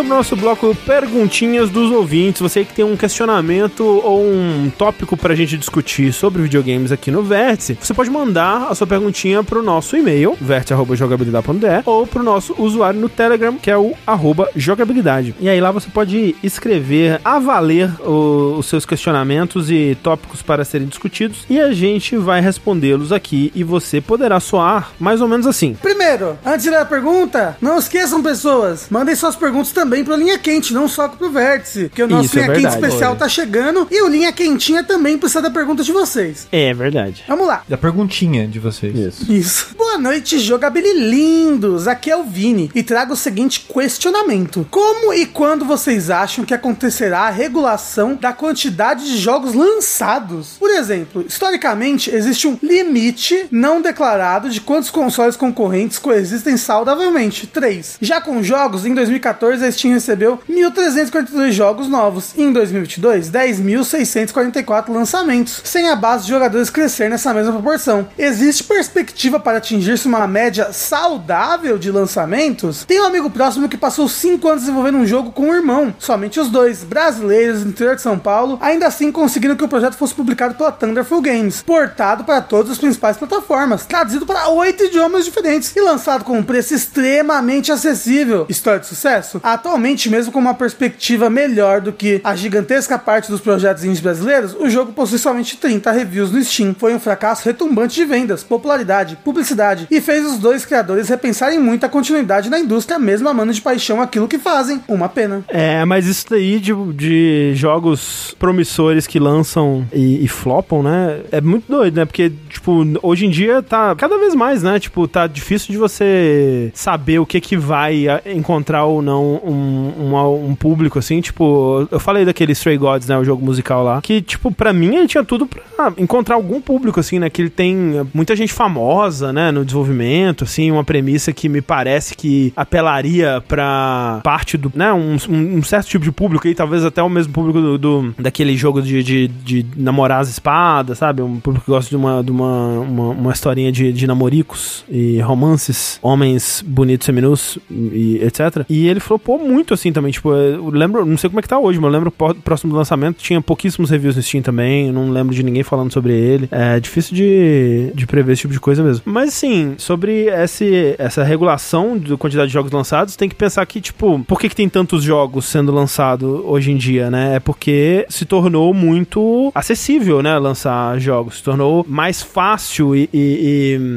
Então pro nosso bloco Perguntinhas dos Ouvintes. Você que tem um questionamento ou um tópico pra gente discutir sobre videogames aqui no Vértice, você pode mandar a sua perguntinha pro nosso e-mail, vértice.jogabilidade.de, ou pro nosso usuário no Telegram, que é o arroba jogabilidade. E aí lá você pode escrever a valer o- os seus questionamentos e tópicos para serem discutidos, e a gente vai respondê-los aqui e você poderá soar mais ou menos assim. Primeiro, antes de ler a pergunta, não esqueçam, pessoas, mandem suas perguntas também pro Linha Quente, não só pro Vértice, porque o nosso Isso, é Linha Quente verdade. especial Olha. tá chegando e o Linha Quentinha também precisa da pergunta de vocês. É verdade. Vamos lá. Da perguntinha de vocês. Isso. Isso. Boa noite, jogabililindos. Aqui é o Vini e trago o seguinte questionamento: Como e quando vocês acham que acontecerá a regulação da quantidade de jogos lançados? Por exemplo, historicamente existe um limite não declarado de quantos consoles concorrentes coexistem saudavelmente, 3. Já com jogos, em 2014 a Steam recebeu 1.342 jogos novos e em 2022 10.644 lançamentos, sem a base de jogadores crescer nessa mesma proporção. Existe perspectiva para atingir-se uma média saudável de lançamentos? Tem um amigo próximo que passou 5 anos desenvolvendo um jogo com o irmão, somente os dois, brasileiros do interior de São Paulo, ainda assim conseguindo que o projeto fosse publicado pela Thunderful Games, portado para todas as principais plataformas, traduzido para oito idiomas diferentes e lançado com um preço extremamente acessível. História de sucesso? Atualmente, mesmo com uma perspectiva melhor do que a gigantesca parte dos projetos indies brasileiros, o jogo possui somente 30 reviews no Steam. Foi um fracasso retumbante de vendas, popularidade, publicidade e fez os dois criadores repensarem muito a continuidade na indústria, mesmo amando de paixão aquilo que fazem. Uma pena. É, mas isso daí de, de jogos promissores que lançam e, e flopam, né? É muito doido, né? Porque, tipo, hoje em dia tá cada vez mais, né? Tipo, tá difícil de você saber o que que vai encontrar ou não um, um, um público, assim. Tipo, eu falei daquele Stray Gods, né? O jogo musical lá. Que, tipo, pra mim ele tinha tudo pra encontrar algum público, assim, né? Que ele tem muita gente famosa, né? No desenvolvimento, assim. Uma premissa que me parece que apelaria pra parte do, né? Um, um- certo tipo de público aí, talvez até o mesmo público do, do- daquele jogo de, de, de namorar as espadas, sabe? Um público que gosta de uma, de uma, uma, uma historinha de, de namoricos e romances, homens bonitos, seminus e etc. E ele falou, flopou muito assim também. Tipo, eu lembro, não sei como é que tá hoje, mas eu lembro próximo do lançamento tinha pouquíssimos reviews no Steam também. Não lembro de ninguém falando sobre ele. É difícil de, de prever esse tipo de coisa mesmo. Mas assim, sobre esse, essa regulação da quantidade de jogos lançados, tem que pensar que, tipo, por que, que tem tantos jogos sendo lançados hoje em dia, né? É porque se tornou muito acessível, né? Lançar jogos. Se tornou mais fácil e, e,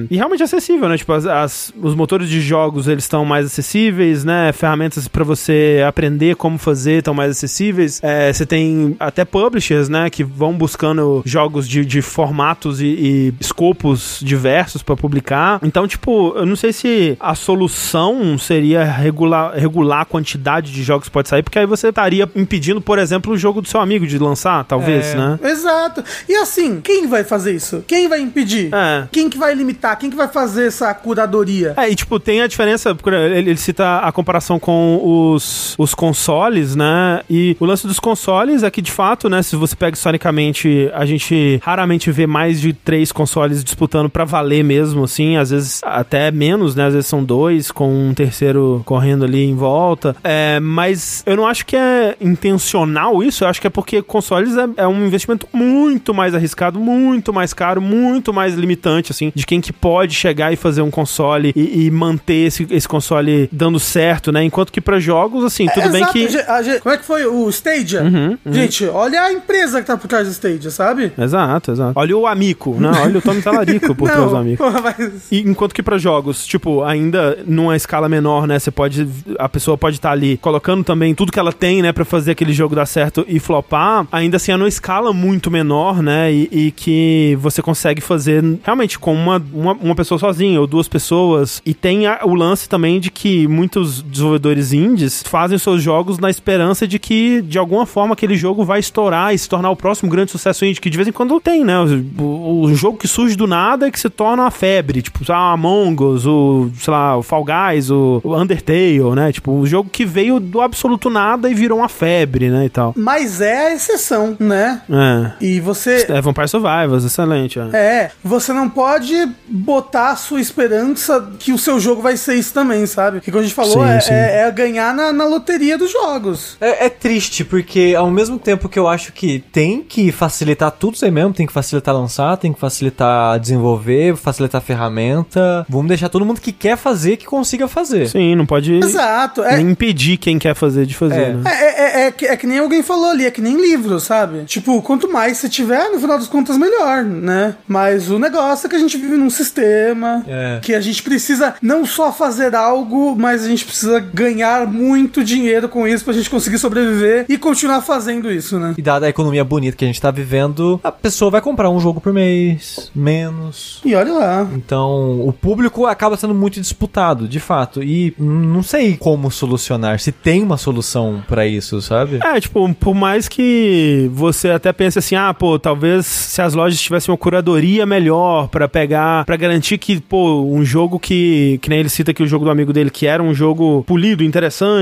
e, e realmente acessível, né? Tipo, as, as, os motores de jogos eles estão mais acessíveis, né? Ferramentas para você aprender como fazer estão mais acessíveis. É, você tem até publishers, né? Que vão buscando jogos de, de formatos e, e escopos diversos para publicar. Então, tipo, eu não sei se a solução seria regular, regular a quantidade de jogos que pode sair, porque aí você estaria impedindo, por exemplo, o jogo do seu amigo de lançar, talvez, É. né? Exato. E assim, quem vai fazer isso? Quem vai impedir? É. Quem que vai limitar? Quem que vai fazer essa curadoria? É, e tipo, tem a diferença, ele, ele cita a comparação com os, os consoles, né? E o lance dos consoles é que, de fato, né, se você pega historicamente, a gente raramente vê mais de três consoles disputando pra valer mesmo, assim, às vezes até menos, né? Às vezes são dois, com um terceiro correndo ali em volta. É, mas eu não acho que é intencional isso, eu acho que é porque consoles é, é um investimento muito mais arriscado, muito mais caro, muito mais limitante, assim, de quem que pode chegar e fazer um console e, e manter esse, esse console dando certo, né? Enquanto que pra jogos, assim, tudo bem Exato, que. a ge- como é que foi o Stadia? Uhum, Gente, olha a empresa que tá por trás do Stadia, sabe? Exato, exato. Olha o Amico, né? Olha o Tommy Talarico por trás do Amico. porra, mas... E enquanto que pra jogos, tipo, ainda numa escala menor, né? Você pode. A pessoa pode estar ali colocando também tudo que ela tem, né? Pra fazer aquele jogo dar certo e flopar. Ainda assim, é numa escala muito menor, né? E, e que você consegue fazer realmente com uma, uma, uma pessoa sozinha ou duas pessoas. E tem a- o lance também de que muitos desenvolvedores indies fazem seus jogos na esperança de que, de alguma forma, aquele jogo vai estourar e se tornar o próximo grande sucesso indie, que de vez em quando tem, né? O, o jogo que surge do nada e que se torna uma febre, tipo, sei lá, Among Us, o, sei lá, o Fall Guys, o, o Undertale, né? Tipo, um jogo que veio do absoluto nada e virou uma febre, né, e tal. Mas é a exceção, né? É. E você... É, Vampire Survivors, excelente. É. É, você não pode botar a sua esperança que o seu jogo vai ser isso também, sabe? Que como a gente falou, Sim, é, sim. é- é na, na loteria dos jogos. É, é triste, porque ao mesmo tempo que eu acho que tem que facilitar tudo isso aí mesmo, tem que facilitar lançar, tem que facilitar desenvolver, facilitar ferramenta. Vamos deixar todo mundo que quer fazer que consiga fazer. Sim, não pode Exato. É, nem impedir quem quer fazer de fazer, É. né? É, é, é, que, é que nem alguém falou ali, é que nem livro, sabe? Tipo, quanto mais você tiver, no final das contas, melhor, né? Mas o negócio é que a gente vive num sistema É. que a gente precisa não só fazer algo, mas a gente precisa ganhar muito dinheiro com isso pra gente conseguir sobreviver e continuar fazendo isso, né? E dada a economia bonita que a gente tá vivendo, a pessoa vai comprar um jogo por mês, menos. E olha lá. Então, o público acaba sendo muito disputado, de fato. E não sei como solucionar, se tem uma solução pra isso, sabe? É, tipo, por mais que você até pense assim, ah, pô, talvez se as lojas tivessem uma curadoria melhor pra pegar, pra garantir que, pô, um jogo que, que nem ele cita aqui o jogo do amigo dele, que era um jogo polido, interessante,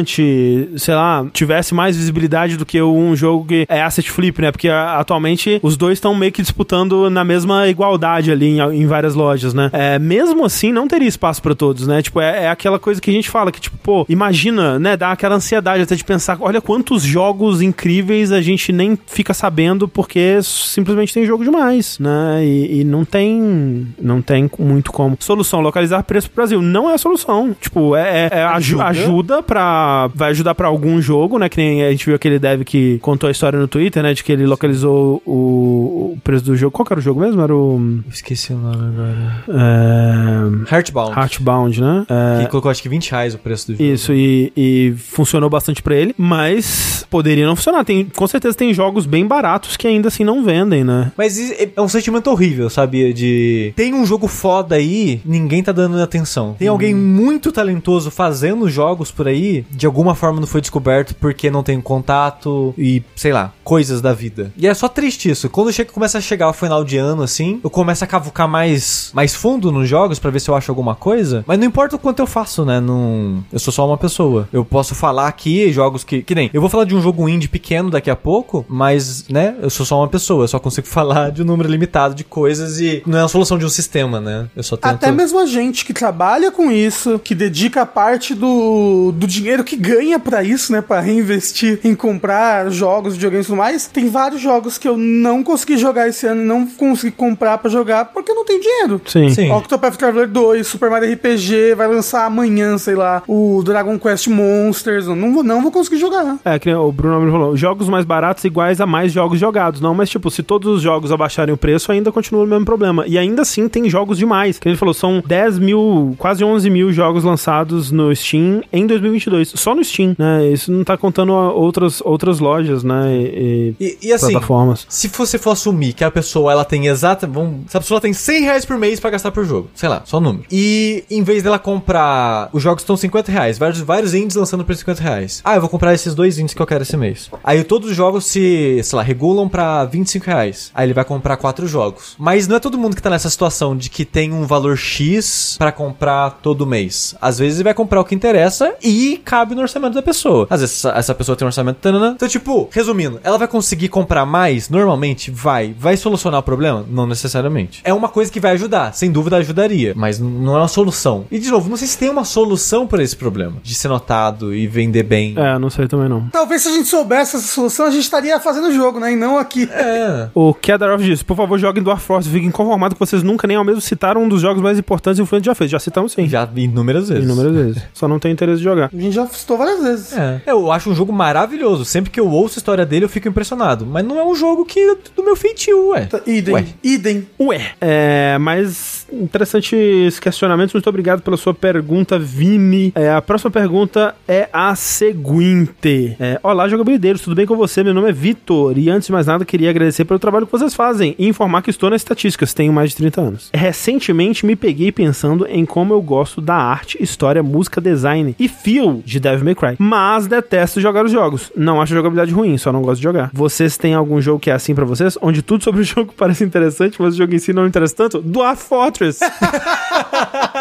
sei lá, tivesse mais visibilidade do que um jogo que é asset flip, né? Porque atualmente os dois estão meio que disputando na mesma igualdade ali em, em várias lojas, né? É, mesmo assim, não teria espaço pra todos, né? Tipo, é, é aquela coisa que a gente fala, que tipo, pô, imagina, né? Dá aquela ansiedade até de pensar, olha quantos jogos incríveis a gente nem fica sabendo porque simplesmente tem jogo demais, né? E, e não tem não tem muito como. Solução, localizar preço pro Brasil. Não é a solução. Tipo, é, é- é aju- Ajuda. ajuda pra... Vai ajudar pra algum jogo, né? Que nem a gente viu aquele dev que contou a história no Twitter, né? De que ele localizou o, o preço do jogo. Qual que era o jogo mesmo? Era o... Esqueci o nome agora. É, Heartbound. Heartbound, né? É, Que colocou acho que 20 reais o preço do jogo. isso, e, e funcionou bastante pra ele, mas poderia não funcionar. Tem, com certeza tem jogos bem baratos que ainda assim não vendem, né? Mas é é um sentimento horrível, sabia? De. Tem um jogo foda aí, ninguém tá dando atenção. Tem alguém muito talentoso fazendo jogos por aí, de alguma forma não foi descoberto porque não tem contato e, sei lá, coisas da vida. E é só triste isso. Quando chega, começa a chegar ao final de ano, assim, eu começo a cavucar mais, mais fundo nos jogos pra ver se eu acho alguma coisa. Mas não importa o quanto eu faço, né? Não... Eu sou só uma pessoa. Eu posso falar aqui jogos que. Que nem. Eu vou falar de um jogo indie pequeno daqui a pouco, mas, né, eu sou só uma pessoa, eu só consigo falar de um número limitado de coisas e não é a solução de um sistema, né? Eu só tento... Até mesmo a gente que trabalha com isso, que dedica parte do, do dinheiro que ganha pra isso, né? Pra reinvestir em comprar jogos, videogames e tudo mais. Tem vários jogos que eu não consegui jogar esse ano e não consegui comprar pra jogar porque eu não tenho dinheiro. Sim. Sim. Octopath Traveler 2, Super Mario RPG, vai lançar amanhã, sei lá, o Dragon Quest Monsters. Eu não vou, não vou conseguir jogar. É, que o Bruno Almeida falou, jogos mais baratos iguais a mais jogos jogados. Não, mas tipo, se todos os jogos abaixarem o preço, ainda continua o mesmo problema. E ainda assim tem jogos demais. Que ele falou, são 10 mil, quase 11 mil jogos lançados no Steam em 2022. Só no Steam, né? Isso não tá contando outras, outras lojas, né? E, E, e assim, plataformas. se você for assumir que a pessoa ela tem exata. Vamos, se a pessoa tem 100 reais por mês pra gastar por jogo, sei lá, só número. E em vez dela comprar. Os jogos estão 50 reais, vários, vários indies lançando por 50 reais. Ah, eu vou comprar esses dois indies que eu quero esse mês. Aí todos os jogos se, sei lá, regulam pra 25 reais. Aí ele vai comprar quatro jogos. Mas não é todo mundo que tá nessa situação de que tem um valor X pra comprar todo mês. Às vezes ele vai comprar o que interessa e cabe no orçamento da pessoa. Às vezes essa, essa pessoa tem um orçamento. Tanana. Então, tipo, resumindo, ela vai conseguir comprar mais? Normalmente vai. Vai solucionar o problema? Não necessariamente. É uma coisa que vai ajudar. Sem dúvida ajudaria. Mas não é uma solução. E, de novo, não sei se tem uma solução pra esse problema. De ser notado e vender bem. É, não sei também não. Talvez se a gente soubesse essa solução, a gente estaria fazendo o jogo, né? E não aqui. É. O Kedarov disse, por favor, joguem Dwarf Force. Fiquem conformados que vocês nunca nem ao mesmo citaram um dos jogos mais importantes e influentes já fez. Já citamos sim. Já inúmeras vezes. Inúmeras vezes. Só não tem interesse de jogar. A gente já citou várias vezes. É. Eu acho um jogo maravilhoso. Sempre que eu ouço a história dele, eu fico impressionado. Mas não é um jogo que é do meu feitio, ué. Tá, Idem. Ué. Idem. Ué. É, mas interessantes questionamentos. Muito obrigado pela sua pergunta, Vini. É, a próxima pergunta é a seguinte. É, Olá, jogabilideiros, tudo bem com você? Meu nome é Vitor e antes de mais nada queria agradecer pelo trabalho que vocês fazem e informar que estou nas estatísticas, tenho mais de 30 anos. Recentemente me peguei pensando em como eu gosto da arte, história, música, design e feel de Devil May Cry, mas detesto jogar os jogos. Não acho a jogabilidade ruim, só não gosto de jogar. Vocês têm algum jogo que é assim pra vocês, onde tudo sobre o jogo parece interessante, mas o jogo em si não interessa tanto? Dwarf Fortress.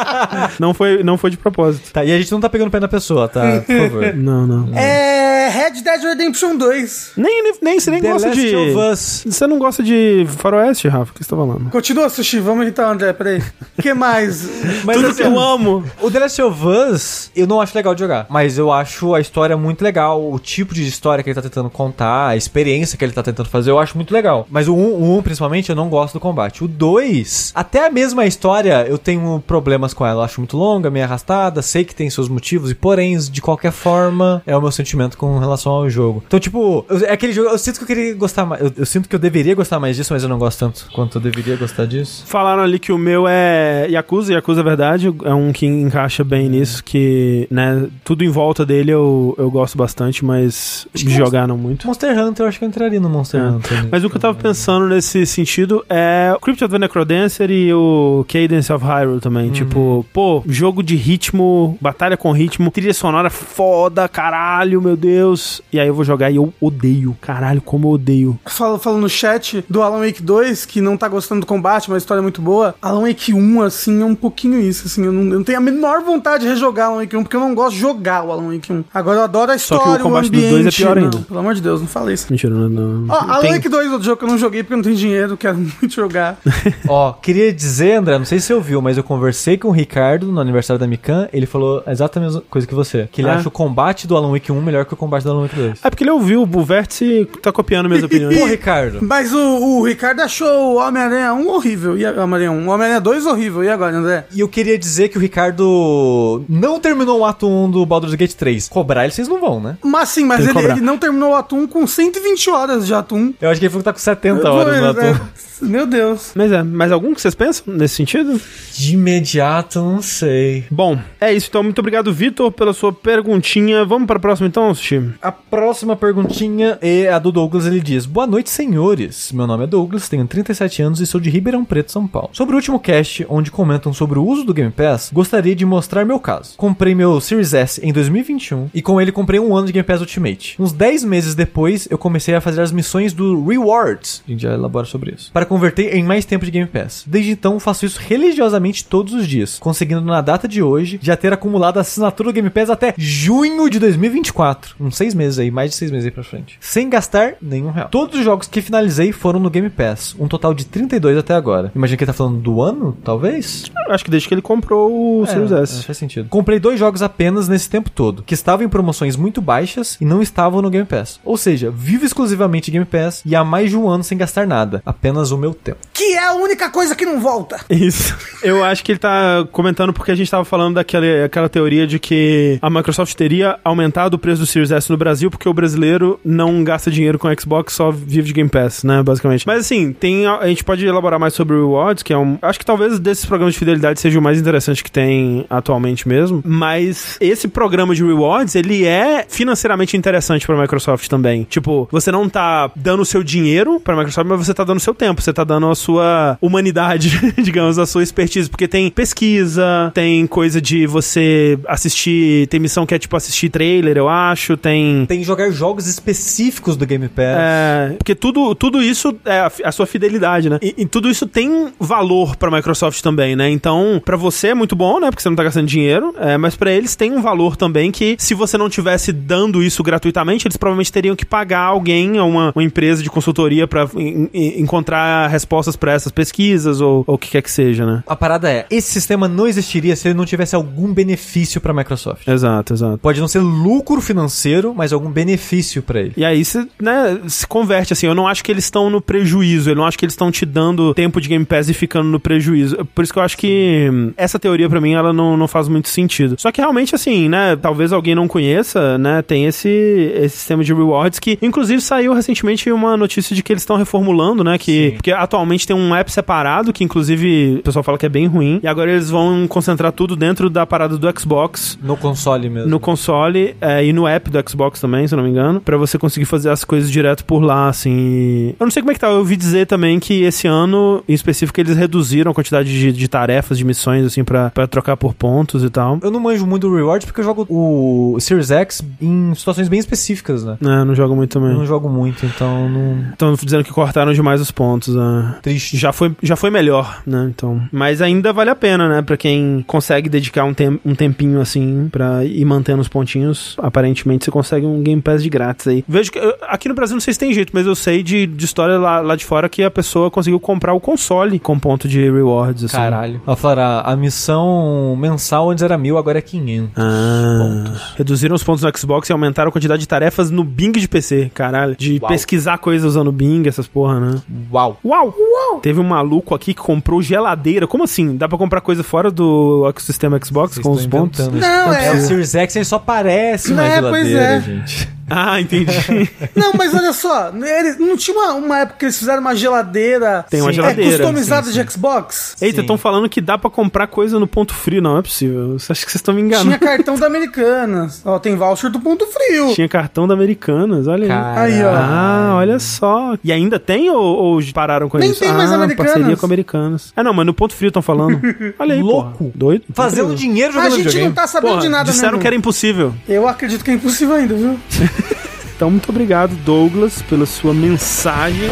não foi, não foi de propósito. Tá, e a gente não tá pegando o pé da pessoa, tá? Por favor. Não, não. É. Red Dead Redemption 2. Nem, nem, você nem The gosta Last de. of Us. Você não gosta de Faroeste, Rafa? O que você tá falando? Continua, Sushi. Vamos irritar o André, peraí. O que mais? Mas Tudo assim, que eu amo. O The Last of Us, eu não acho legal de jogar. Mas eu acho a história muito legal. O tipo de história que ele tá tentando contar, a experiência que ele tá tentando fazer, eu acho muito legal. Mas o 1, o 1 principalmente, eu não gosto do combate. O 2, até a mesma história, eu tenho problemas com ela. Eu acho muito longa, meio arrastada. Sei que tem seus motivos e porém, de qualquer forma, é o meu sentimento com relação ao jogo. Então, tipo, eu- é aquele jogo. Eu sinto que eu queria gostar mais. Eu, eu sinto que eu deveria gostar mais disso, mas eu não gosto tanto quanto eu deveria gostar disso. Falaram ali que o meu é Yakuza, Yakuza é verdade, é um que encaixa bem nisso, que, né, tudo em volta dele eu, eu gosto bastante, mas Acho de que jogar não muito. Monster Hunter, eu acho que eu entraria no Monster É. Hunter. Mas o que eu tava pensando nesse sentido é o Crypt of the Necrodancer e o Cadence of Hyrule também. Tipo, pô, jogo de ritmo, batalha com ritmo, trilha sonora foda, caralho, meu Deus. E aí eu vou jogar e eu odeio. Caralho, como eu odeio. Fala, fala no chat do Alan Wake 2, que não tá gostando do combate, mas a história é muito boa. Alan Wake 1, assim, é um pouquinho isso, assim. Eu não, eu não tenho a menor vontade de rejogar Alan Wake 1, porque eu não gosto de jogar o Alan Wake 1. Agora eu adoro a Só que o história, o, combate dos ambiente. dois é pior ainda. Não, pelo amor de Deus, não fala isso. Mentira, não. não Ó, Alan tem- Wake 2 é outro jogo que eu não joguei porque eu não tenho dinheiro, quero muito jogar. Ó, queria dizer, André, não sei se você ouviu, mas eu conversei com o Ricardo no aniversário da Mikan, ele falou exatamente a mesma coisa que você. Que ele Ah. acha o combate do Alan Wake 1 melhor que o combate do Alan Wake 2. É porque ele ouviu, o Vértice tá copiando minhas opiniões. Pô, Ricardo. Mas o, o Ricardo achou o Homem-Aranha 1 horrível. E a, Homem-Aranha 1. O Homem-Aranha 2 horrível. E agora, André? E eu queria dizer que o Ricardo não terminou o ato 1 do Baldur's Gate 3. Cobrar ele vocês não vão, né? Mas sim, mas ele, ele não terminou o Atum com 120 horas de Atum. Eu acho que ele falou que tá com 70 horas no ato 1. É, Meu Deus. Mas é, mais algum que vocês pensam nesse sentido? De imediato, não sei. Bom, é isso então. Muito obrigado, Vitor, pela sua perguntinha. Vamos para a próxima então, Sushi? A próxima perguntinha é a do Douglas. Ele diz: Boa noite, senhores. Meu nome é Douglas, tenho 37 anos e sou de Ribeirão Preto, São Paulo. Sobre o último cast, onde comentam sobre o uso do Game Pass, gostaria de mostrar meu caso. Comprei meu Series S em 2021 e com ele comprei um ano de Game Pass Ultimate. Uns 10 meses depois, eu comecei a fazer as missões do Rewards. A gente já elabora sobre isso. Para converter em mais tempo de Game Pass. Desde então, faço isso religiosamente todos os dias. Disso, conseguindo na data de hoje já ter acumulado a assinatura do Game Pass até junho de 2024. Uns seis meses aí, mais de seis meses aí pra frente. Sem gastar nenhum real. Todos os jogos que finalizei foram no Game Pass, um total de 32 até agora. Imagina que ele tá falando do ano, talvez? Acho que desde que ele comprou o Series É, S. faz sentido. Comprei dois jogos apenas nesse tempo todo, que estavam em promoções muito baixas e não estavam no Game Pass. Ou seja, vivo exclusivamente Game Pass e há mais de um ano sem gastar nada, apenas o meu tempo. Que é a única coisa que não volta. Isso. Eu acho que ele tá comentando porque a gente tava falando daquela aquela teoria de que a Microsoft teria aumentado o preço do Series S no Brasil porque o brasileiro não gasta dinheiro com Xbox, só vive de Game Pass, né, basicamente. Mas assim, tem a gente pode elaborar mais sobre o Rewards, que é um, acho que talvez desses programas de fidelidade seja o mais interessante que tem atualmente mesmo, mas esse programa de Rewards, ele é financeiramente interessante pra Microsoft também. Tipo, você não tá dando o seu dinheiro pra Microsoft, mas você tá dando o seu tempo, você tá dando a sua humanidade, digamos, a sua expertise, porque tem pesquisa, tem coisa de você assistir, tem missão que é tipo assistir trailer, eu acho, tem Tem jogar jogos específicos do Game Pass. é, porque tudo, tudo isso é a, a sua fidelidade, né? E, e tudo isso tem valor pra Microsoft também, né? Então, pra você é muito bom, né? Porque você não tá gastando dinheiro, é, mas pra eles tem um valor também que se você não tivesse dando isso gratuitamente, eles provavelmente teriam que pagar alguém, uma, uma empresa de consultoria en- encontrar respostas pra essas pesquisas ou o que quer que seja, né? A parada é, esse sistema não existiria se ele não tivesse algum benefício pra Microsoft. Exato, exato. Pode não ser lucro financeiro, mas algum benefício pra ele. E aí se, né, se converte assim. Eu não acho que eles estão no prejuízo. Eu não acho que eles estão te dando tempo de Game Pass e ficando no prejuízo. Por isso que eu acho que essa teoria pra mim ela não, não faz muito sentido. Só que realmente assim, né, talvez alguém não conheça, né, tem esse esse sistema de rewards que inclusive saiu recentemente uma notícia de que eles estão reformulando, né, que porque atualmente tem um app separado que inclusive o pessoal fala que é bem ruim e agora eles vão concentrar tudo dentro da parada do Xbox No console mesmo. no console é, e no app do Xbox também, se eu não me engano, pra você conseguir fazer as coisas direto por lá, assim. Eu não sei como é que tá, eu ouvi dizer também que esse ano, em específico, eles reduziram a quantidade de, de tarefas, de missões, assim, pra, pra trocar por pontos e tal. Eu não manjo muito do Rewards porque eu jogo o Series X em situações bem específicas, né? É, não jogo muito Eu também. não jogo muito, então não. Estão dizendo que cortaram demais os pontos, né? Triste. Já foi, já foi melhor, né? Então. Mas ainda vale a pena, né? Pra quem consegue dedicar um, tem, um tempinho assim pra ir mantendo os pontinhos. Aparentemente você consegue um Game Pass de grátis aí. Vejo que aqui no Brasil não sei se tem jeito, mas eu sei de, de história lá, lá de fora que a pessoa conseguiu comprar o console com ponto de rewards. Assim. Caralho. Ela falaram, a missão mensal antes era mil, agora é 500. Ah, reduziram os pontos no Xbox e aumentaram a quantidade de tarefas no Bing de PC, caralho. De Uau. pesquisar coisas usando o Bing, essas porra, né? Uau. Uau! Teve um maluco aqui que comprou geladeira. Como assim? Dá pra comprar coisa fora do ecossistema Xbox Vocês com os pontos? isso. Não, É, o é. Series X só parece uma É, pois é. gente. Ah, entendi. Não, mas olha só, eles, não tinha uma, uma época que eles fizeram uma geladeira, Tem uma Sim. geladeira. é, customizada sim, sim. de Xbox? Eita, estão falando que dá pra comprar coisa no ponto frio. Não é possível. Você acha que vocês estão me enganando? Tinha cartão da Americanas. Ó, tem voucher do Ponto Frio. Tinha cartão da Americanas, olha aí. Aí, ó. Ah, olha só. E ainda tem ou, ou pararam com Nem isso? tem mais ah, Americanas. parceria com Americanas. Ah, não, mas no ponto frio estão falando. Olha aí, Louco. porra. Doido. Fazendo dinheiro A jogando gente videogame. não tá sabendo Porra, de nada disseram mesmo. que era impossível. Eu acredito que é impossível ainda, viu? Então, muito obrigado, Douglas, pela sua mensagem.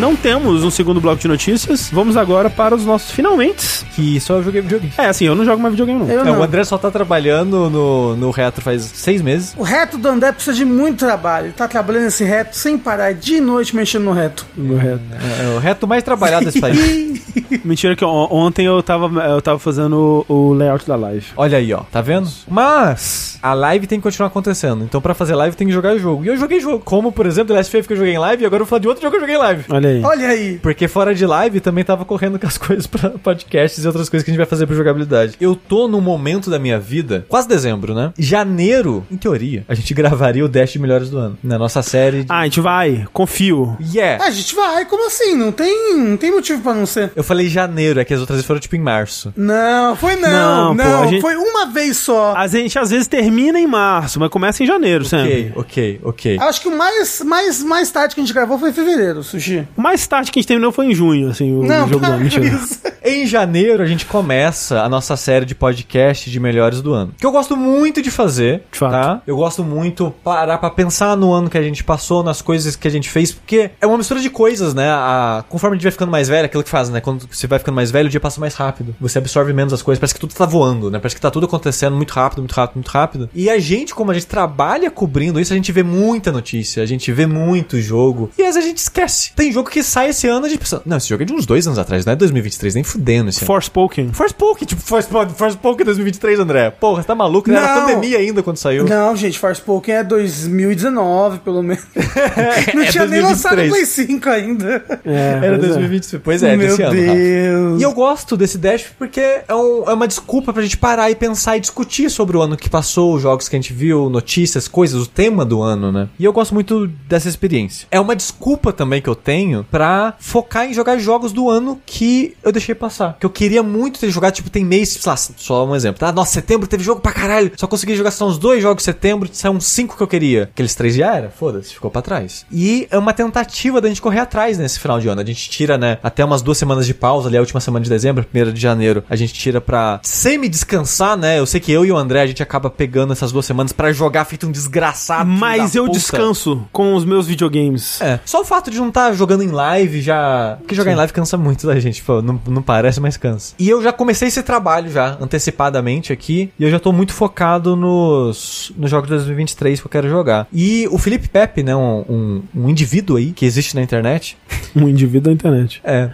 Não temos um segundo bloco de notícias. Vamos agora para os nossos finalmente. Que só eu joguei videogame. É, assim, eu não jogo mais videogame, não. Eu É, não. o André só tá trabalhando no, no retro faz seis meses. O reto do André precisa de muito trabalho. Ele tá trabalhando nesse reto sem parar, de noite mexendo no reto. Correto. É, é o reto mais trabalhado desse país. Mentira que on- ontem eu tava, eu tava fazendo o, o layout da live. Olha aí, ó. Tá vendo? Mas a live tem que continuar acontecendo. Então, pra fazer live, tem que jogar jogo. E eu joguei jogo. Como, por exemplo, The Last Faith que eu joguei em live. E agora eu vou falar de outro jogo que eu joguei em live. Olha aí. Olha aí. Porque fora de live também tava correndo com as coisas pra podcasts e outras coisas que a gente vai fazer pra jogabilidade. Eu tô num momento da minha vida, quase dezembro, né? Janeiro, em teoria, a gente gravaria o Dash de Melhores do Ano. Na nossa série. De... Ah, a gente vai, confio. Yeah! A gente vai, como assim? Não tem, não tem motivo pra não ser. Eu falei janeiro, é que as outras vezes foram tipo em março. Não, foi não. Não, Não, pô, gente- foi uma vez só. A gente às vezes termina em março, mas começa em janeiro sempre. Ok, ok, ok. Acho que o mais, mais, mais tarde que a gente gravou foi em fevereiro, Sushi. O mais tarde que a gente terminou foi em junho, assim, o Não, jogo para do isso. Em janeiro, a gente começa a nossa série de podcast de melhores do ano. Que eu gosto muito de fazer, De fato. tá? Eu gosto muito parar pra pensar no ano que a gente passou, nas coisas que a gente fez, porque é uma mistura de coisas, né? A, conforme a gente vai ficando mais velho, aquilo que faz, né? Quando você vai ficando mais velho, o dia passa mais rápido. Você absorve menos as coisas, parece que tudo tá voando, né? Parece que tá tudo acontecendo muito rápido, muito rápido, muito rápido. E a gente, como a gente trabalha cobrindo isso, a gente vê muita notícia, a gente vê muito jogo. E às vezes a gente esquece. Tem jogo que sai esse ano, a gente pensa, não, esse jogo é de uns dois anos atrás, não é 2023, nem fudendo esse. Forspoken. Forspoken, tipo, Forspoken, Forspoken 2023, André. Porra, você tá maluco? Era Não. pandemia ainda quando saiu. Não, gente, Forspoken é 2019, pelo menos. Não É tinha nem 2023. lançado o Play 5 ainda. É, Era pois é. 2023. Pois é, Meu desse ano. Rafa. Deus. E eu gosto desse Dash porque é, um- é uma desculpa pra gente parar e pensar e discutir sobre o ano que passou, os jogos que a gente viu, notícias, coisas, o tema do ano, né? E eu gosto muito dessa experiência. É uma desculpa também que eu tenho pra focar em jogar jogos do ano que eu deixei passar. Que eu queria muito ter jogado, tipo, tem mês, sei lá, só um exemplo, tá? Nossa, setembro teve jogo pra caralho. Só consegui jogar só uns dois jogos em setembro, saiu uns cinco que eu queria. Aqueles três já era, foda-se, ficou pra trás. E é uma tentativa da gente correr atrás nesse final de ano. A gente tira, né, até umas duas semanas de pausa ali, a última semana de dezembro, primeira de janeiro, a gente tira pra semi-descansar, né? Eu sei que eu e o André, a gente acaba pegando essas duas semanas pra jogar feito um desgraçado. Mas eu puta. descanso com os meus videogames. É, só o fato de não estar jogando em live já. Porque jogar em live cansa muito da gente, pô, não, não parece, mas cansa. E eu já comecei esse trabalho já, antecipadamente aqui, e eu já tô muito focado nos, nos jogos de 2023 que eu quero jogar. E o Felipe Pepe, né, um, um, um indivíduo aí que existe na internet, Um indivíduo da internet. é.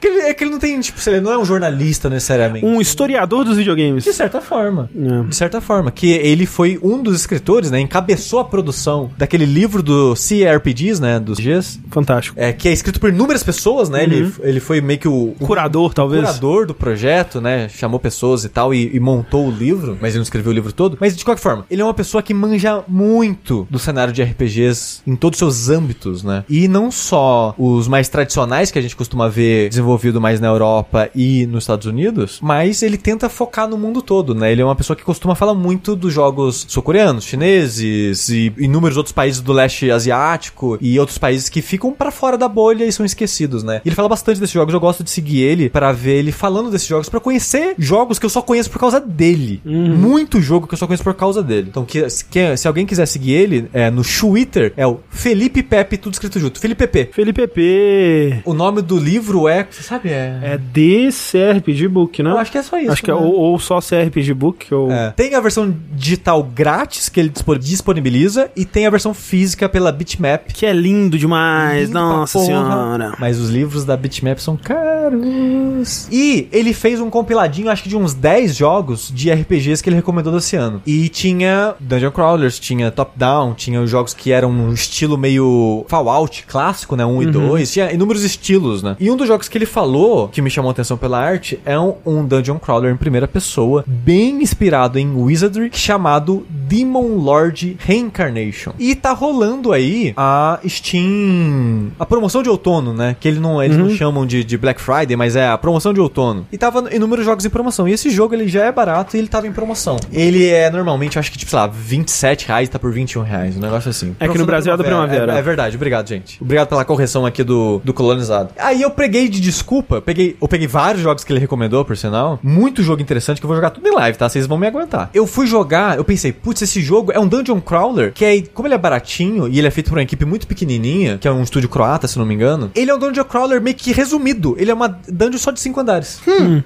É, porque ele, é que ele não tem, tipo, ele não é um jornalista necessariamente. Um historiador dos videogames. De certa forma. É. De certa forma. Que ele foi um dos escritores, né? Encabeçou a produção daquele livro do CRPGs, né? Dos Gs. Fantástico. É, que é escrito por inúmeras pessoas, né? Ele, ele foi meio que o, o Curador, talvez. curador do projeto, né? Chamou pessoas e tal e, e montou o livro, mas ele não escreveu o livro todo. Mas de qualquer forma, ele é uma pessoa que manja muito do cenário de RPGs em todos os seus âmbitos, né? E não só os mais tradicionais que a gente costuma ver desenvolvido mais na Europa e nos Estados Unidos, mas ele tenta focar no mundo todo, né? Ele é uma pessoa que costuma falar muito dos jogos sul-coreanos, chineses e inúmeros outros países do leste asiático e outros países que ficam pra fora da bolha e são esquecidos, né? Ele fala bastante desses jogos, eu gosto de seguir ele pra ver ele falando desses jogos, pra conhecer jogos que eu só conheço por causa dele. Muito jogo que eu só conheço por causa dele. Então, que, se, que- se alguém quiser seguir ele, é, no Twitter é o Felipe Pepe, tudo escrito junto. Felipe Pepe. Felipe P. O nome do livro é, você sabe, é... É DCRPG Book, né? Eu acho que é só isso. Acho que é né? ou, ou só CRPG Book ou. É. Tem a versão digital grátis que ele dispo- disponibiliza e tem a versão física pela Bitmap. Que é lindo demais, Lindo nossa porra. senhora. Mas os livros da Bitmap são caros. E ele fez um compiladinho, acho que de uns 10 jogos de RPGs que ele recomendou desse ano. E tinha Dungeon Crawlers, tinha Top Down, tinha os jogos que eram um estilo meio Fallout clássico, né? 1 e 2. Tinha inúmeros estilos, né? E um dos jogos que ele falou, que me chamou a atenção pela arte, é um, um Dungeon Crawler em primeira pessoa, bem inspirado em Wizardry, chamado Demon Lord Reincarnation. E tá rolando aí a Steam. A promoção de outono, né? Que ele não, eles não chamam de, de Black Friday, mas é a promoção de outono. E tava inúmeros jogos em promoção. E esse jogo ele já é barato e ele tava em promoção. Ele é normalmente, eu acho que, tipo, sei lá, 27 reais, tá por 21 reais. Um negócio assim. É que no Brasil é da primavera. É, é verdade, obrigado, gente. Obrigado pela correção aqui do, do colonizado. Aí eu peguei de desculpa, eu peguei, eu peguei vários jogos que ele recomendou, por sinal. Muito jogo interessante que eu vou jogar tudo em live, tá? Vocês vão me aguentar. Eu fui jogar, eu pensei, putz, esse jogo é um dungeon crawler, que é, como ele é baratinho e ele é feito por uma equipe muito pequenininha, que é um estúdio croata, se não me engano. Ele é um dungeon crawler meio que resumido. Ele é uma dungeon só de 5 andares.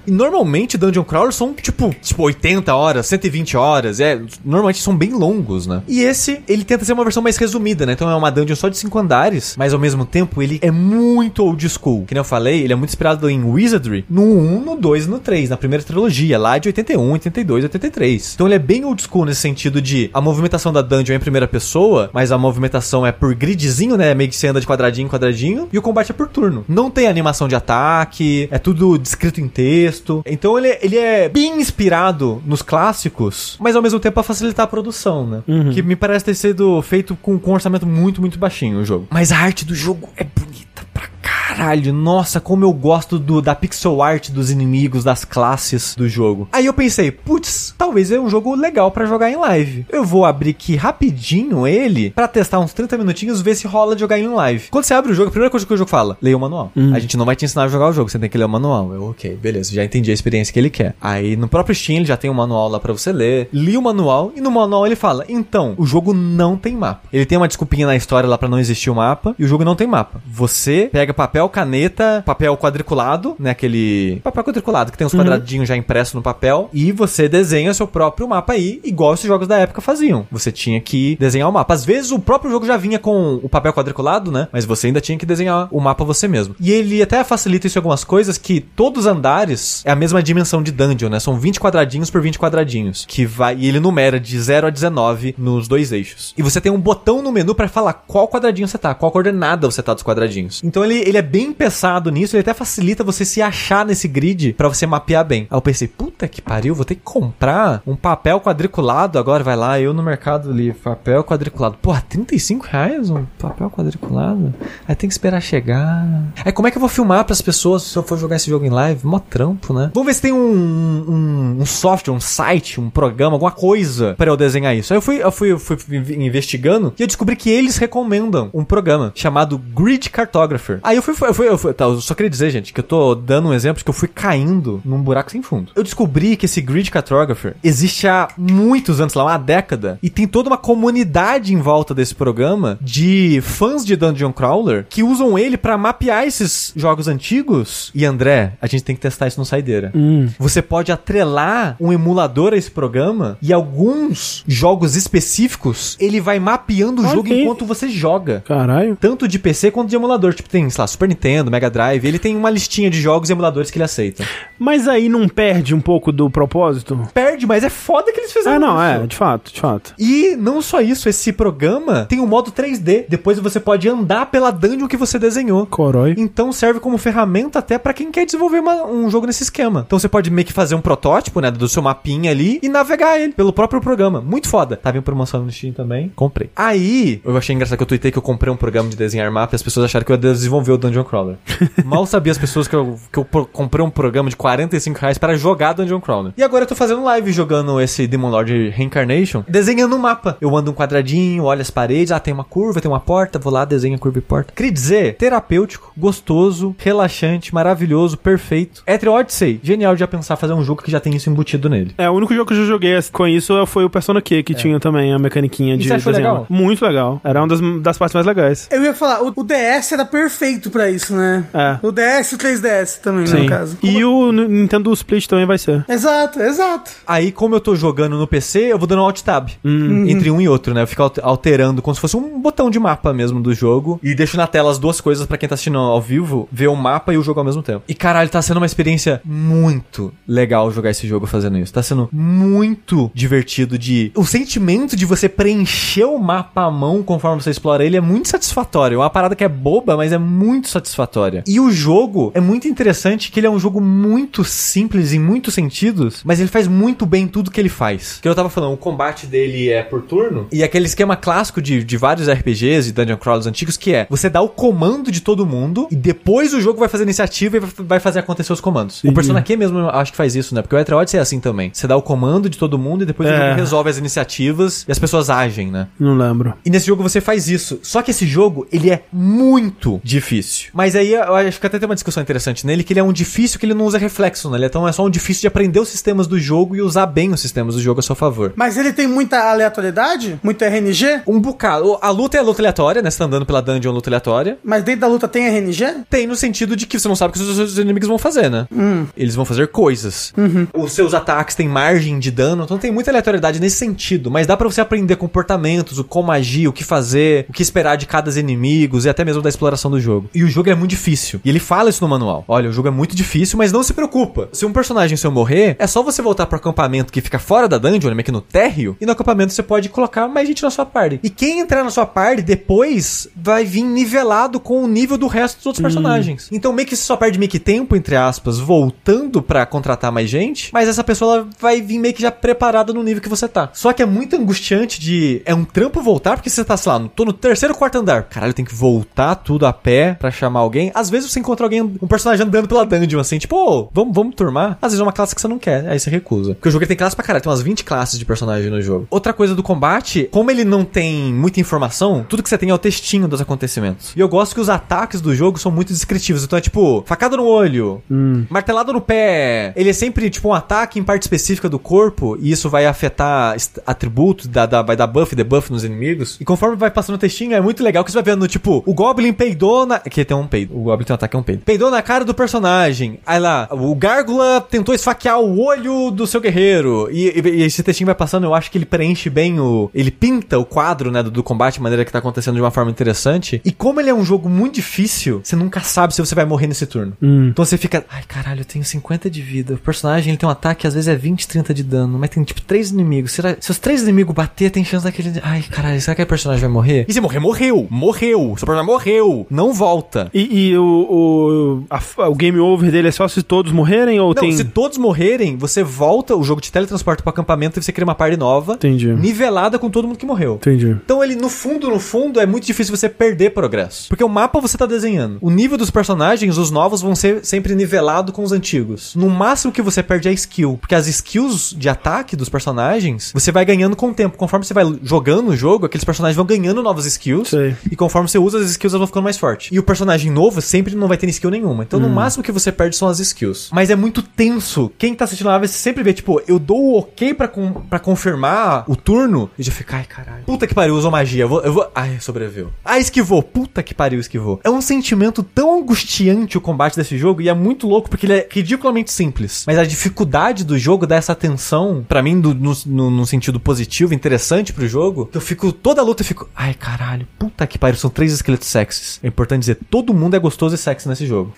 E normalmente dungeon crawlers são tipo, tipo 80 horas, 120 horas, é, normalmente são bem longos, né? E esse, ele tenta ser uma versão mais resumida, né? Então é uma dungeon só de 5 andares, mas ao mesmo tempo ele é muito old school. Que nem eu falei, ele é muito inspirado em Wizardry no 1, no 2 e no 3, na primeira trilogia, lá de 81, 82, 83. Então ele é bem old school nesse sentido de a movimentação da dungeon é em primeira pessoa, mas a movimentação é por gridzinho, né? Meio que você anda de quadradinho em quadradinho, e o combate é por turno. Não tem animação de ataque, é tudo descrito em texto. Então ele, ele é bem inspirado nos clássicos, mas ao mesmo tempo pra facilitar a produção, né? Que me parece ter sido feito com, com um orçamento muito, muito baixinho o jogo. Mas a arte do jogo é bonita pra caralho. nossa, como eu gosto do, da pixel art dos inimigos, das classes do jogo. Aí eu pensei, putz, talvez é um jogo legal pra jogar em live. Eu vou abrir aqui rapidinho ele pra testar uns 30 minutinhos, ver se rola de jogar em live. Quando você abre o jogo, a primeira coisa que o jogo fala, leia o manual. A gente não vai te ensinar a jogar o jogo, você tem que ler o manual. Eu, ok, beleza, já entendi a experiência que ele quer. Aí no próprio Steam ele já tem um manual lá pra você ler. Li o manual e no manual ele fala: então, o jogo não tem mapa. Ele tem uma desculpinha na história lá pra não existir o mapa e o jogo não tem mapa. Você pega papel, caneta, papel quadriculado, né? Aquele papel quadriculado que tem uns quadradinhos já impressos no papel e você desenha seu próprio mapa aí, igual esses jogos da época faziam. Você tinha que desenhar o mapa. Às vezes o próprio jogo já vinha com o papel quadriculado, né? Mas você ainda tinha que desenhar o mapa você mesmo. E ele até facilita isso em algumas coisas que todos os andares é a mesma dimensão de dungeon, né? São 20 quadradinhos por 20 quadradinhos, que vai e ele numera de 0 a 19 nos dois eixos. E você tem um botão no menu pra falar qual quadradinho você tá, qual coordenada você tá dos quadradinhos. Então ele, ele é bem pensado nisso, ele até facilita você se achar nesse grid pra você mapear bem. Aí eu pensei, puta que pariu, vou ter que comprar um papel quadriculado agora, vai lá, eu no Mercado Livre, papel quadriculado. Porra, 35 reais um papel quadriculado? Aí tem que esperar chegar. Aí como é que eu vou filmar pras pessoas se eu for jogar esse jogo em live? Mó trampo, né? Vamos ver se tem um, um, um software, um site, um programa, alguma coisa pra eu desenhar isso. Aí eu fui, eu fui, eu fui investigando e eu descobri que eles recomendam um programa chamado Grid Cartographer. Aí eu fui, eu fui, eu fui tá, eu só queria dizer, gente, que eu tô dando um exemplo de que eu fui caindo num buraco sem fundo. Eu descobri que esse Grid Cartographer existe há muitos anos, lá, uma década, e tem toda uma comunidade em volta desse programa de fãs de Dungeon Crawler que usam ele pra mapear esses jogos antigos. E André, a gente tem que testar isso no Saideira. Você pode atrelar um emulador a esse programa e alguns jogos específicos ele vai mapeando o jogo enquanto você joga. Caralho. Tanto de PC quanto de emulador. Tipo, tem, sei lá, Super Nintendo, Mega Drive. Ele tem uma listinha de jogos e emuladores que ele aceita. Mas aí não perde um pouco do propósito? Perde, mas é foda que eles fizeram Ah, não, isso. é, de fato, de fato. E não só isso, esse programa tem um modo 3D. Depois você pode andar pela dungeon que você desenhou. Corói. Então serve como ferramenta até pra quem quer desenvolver uma- um jogo nesse esquema. Então você pode meio que fazer um protótipo, né, do seu mapinha ali e navegar ele pelo próprio programa. Muito foda. Tava em promoção no Steam também. Comprei. Aí, eu achei engraçado que eu tuitei que eu comprei um programa de desenhar mapa e as pessoas acharam que eu ia desenvolver o Dungeon Crawler. Mal sabia as pessoas que eu, que eu comprei um programa de 45 reais para jogar Dungeon Crawler. E agora eu tô fazendo live jogando esse Demon Lord Reincarnation, desenhando um mapa. Eu ando um quadradinho, olho as paredes, ah, tem uma curva, tem uma porta, vou lá, desenho a curva e porta. Queria dizer, terapêutico, gostoso, relaxante, maravilhoso, perfeito. Etri Odyssey, genial de já pensar fazer um jogo que já tem isso embutido nele. É, o único jogo que eu já joguei com isso foi o Persona Q, que tinha também a mecaniquinha E de desenhar. legal? Muito legal. Era uma das, das partes mais legais. Eu ia falar, o, o DS era perfeito pra isso, né? É. O DS e o 3DS também, Sim. no caso. E o Nintendo Split também vai ser. Exato, exato. Aí, como eu tô jogando no PC, eu vou dando Alt Tab Hum. entre um e outro, né? Eu fico alter- alterando como se fosse um botão de mapa mesmo do jogo. E deixo na tela as duas coisas pra quem tá assistindo ao vivo ver o mapa e o jogo ao mesmo tempo. E caralho, tá sendo uma experiência muito legal jogar esse jogo fazendo isso. Tá sendo muito divertido de. O sentimento de você preencher o mapa à mão conforme você explora ele é muito satisfatório. É uma parada que é boba, mas é muito satisfatória. E o jogo é muito interessante que ele é um jogo muito simples em muitos sentidos, mas ele faz muito bem tudo que ele faz. Que eu tava falando, o combate dele é por turno, e aquele esquema clássico de, de vários RPGs e Dungeon Crawlers antigos, que é você dá o comando de todo mundo, e depois o jogo vai fazer iniciativa e vai- fazer acontecer os comandos. O Persona Q mesmo eu acho que faz isso, né? Porque o Ether Odyssey é assim também. Você dá o comando de todo mundo e depois o É. jogo resolve as iniciativas e as pessoas agem, né? Não lembro. E nesse jogo você faz isso. Só que esse jogo, ele é muito difícil. Mas aí eu acho que até tem uma discussão interessante nele, que ele é um difícil que ele não usa reflexo, né? Ele é, só um difícil de aprender os sistemas do jogo e usar bem os sistemas do jogo a seu favor. Mas ele tem muita aleatoriedade? Muito RNG? Um bocado. A luta é luta aleatória, né? Você tá andando pela dungeon luta aleatória. Mas dentro da luta tem RNG? Tem no sentido de que você não sabe o que os seus inimigos vão fazer, né? Eles vão fazer coisas. Os seus ataques têm margem de dano, então tem muita aleatoriedade nesse sentido. Mas dá pra você aprender comportamentos, o como agir, o que fazer, o que esperar de cada inimigos e até mesmo da exploração do jogo. E o jogo é muito difícil. E ele fala isso no manual. Olha, o jogo é muito difícil, mas não se preocupa. Se um personagem seu morrer, é só você voltar pro acampamento que fica fora da dungeon, meio que no térreo, e no acampamento você pode colocar mais gente na sua party. E quem entrar na sua party depois vai vir nivelado com o nível do resto dos outros personagens. Então meio que você só perde meio que tempo, entre aspas, voltando pra contratar mais gente, mas essa pessoa ela vai vir meio que já preparada no nível que você tá. Só que é muito angustiante de. É um trampo voltar, porque você tá, sei lá, tô no terceiro, quarto andar. Caralho, tem que voltar tudo a pé pra achar chamar alguém. Às vezes você encontra alguém, um personagem andando pela dungeon, assim, tipo, ô, vamos, vamos turmar. Às vezes é uma classe que você não quer, aí você recusa. Porque o jogo tem classe pra caralho, tem umas 20 classes de personagem no jogo. Outra coisa do combate, como ele não tem muita informação, tudo que você tem é o textinho dos acontecimentos. E eu gosto que os ataques do jogo são muito descritivos. Então é tipo, facada no olho, martelado no pé. Ele é sempre tipo um ataque em parte específica do corpo, e isso vai afetar atributos, dá, dá- vai dar buff e debuff nos inimigos. E conforme vai passando o textinho, é muito legal que você vai vendo, tipo, o Goblin peidou na. Aqui tem um peido. O Goblin tem um ataque, é um peido. Peidou na cara do personagem. Aí lá, o Gárgula tentou esfaquear o olho do seu guerreiro. E, e- e esse textinho vai passando, eu acho que ele preenche bem o. Ele pinta o quadro, né, do, do combate, de maneira que tá acontecendo de uma forma interessante. E como ele é um jogo muito difícil, você nunca sabe se você vai morrer nesse turno. Então você fica, ai caralho, eu tenho 50 de vida. O personagem ele tem um ataque, às vezes é 20, 30 de dano, mas tem tipo três inimigos. Será, se os três inimigos bater, tem chance daquele. Ai caralho, será que o personagem vai morrer? E se morrer, morreu! Morreu! Seu personagem morreu! Não volta! E, e o, o, a- o game over dele é só se todos morrerem ou Não, tem. se todos morrerem, você volta, o jogo te teletransporta pro acampamento e você cria uma party nova, Entendi. nivelada com todo mundo que morreu. Entendi. Então ele, no fundo, no fundo, é muito difícil você perder progresso. Porque o mapa você tá desenhando. O nível dos personagens, os novos, vão ser sempre nivelado com os antigos. No máximo que você perde é skill. Porque as skills de ataque dos personagens, você vai ganhando com o tempo. Conforme você vai jogando o jogo, aqueles personagens vão ganhando novas skills. Sei. E conforme você usa as skills, elas vão ficando mais fortes. E o personagem novo sempre não vai ter skill nenhuma. Então, no máximo que você perde são as skills. Mas é muito tenso. Quem tá assistindo lá vai sempre ver, tipo, eu dou o ok pra, com, pra confirmar o turno e já fica, ai caralho. Puta que pariu, usou magia. Eu vou, eu vou. Ai, sobreviveu. Ah, esquivou. Puta que pariu, esquivou. É um sentimento tão angustiante o combate desse jogo e é muito louco porque ele é ridiculamente simples. Mas a dificuldade do jogo dá essa tensão, pra mim, do- no, no, no sentido positivo, interessante pro jogo. Eu fico. Toda a luta eu fico. Ai, caralho. Puta que pariu. São três esqueletos sexys. É importante dizer, todo mundo é gostoso e sexy nesse jogo.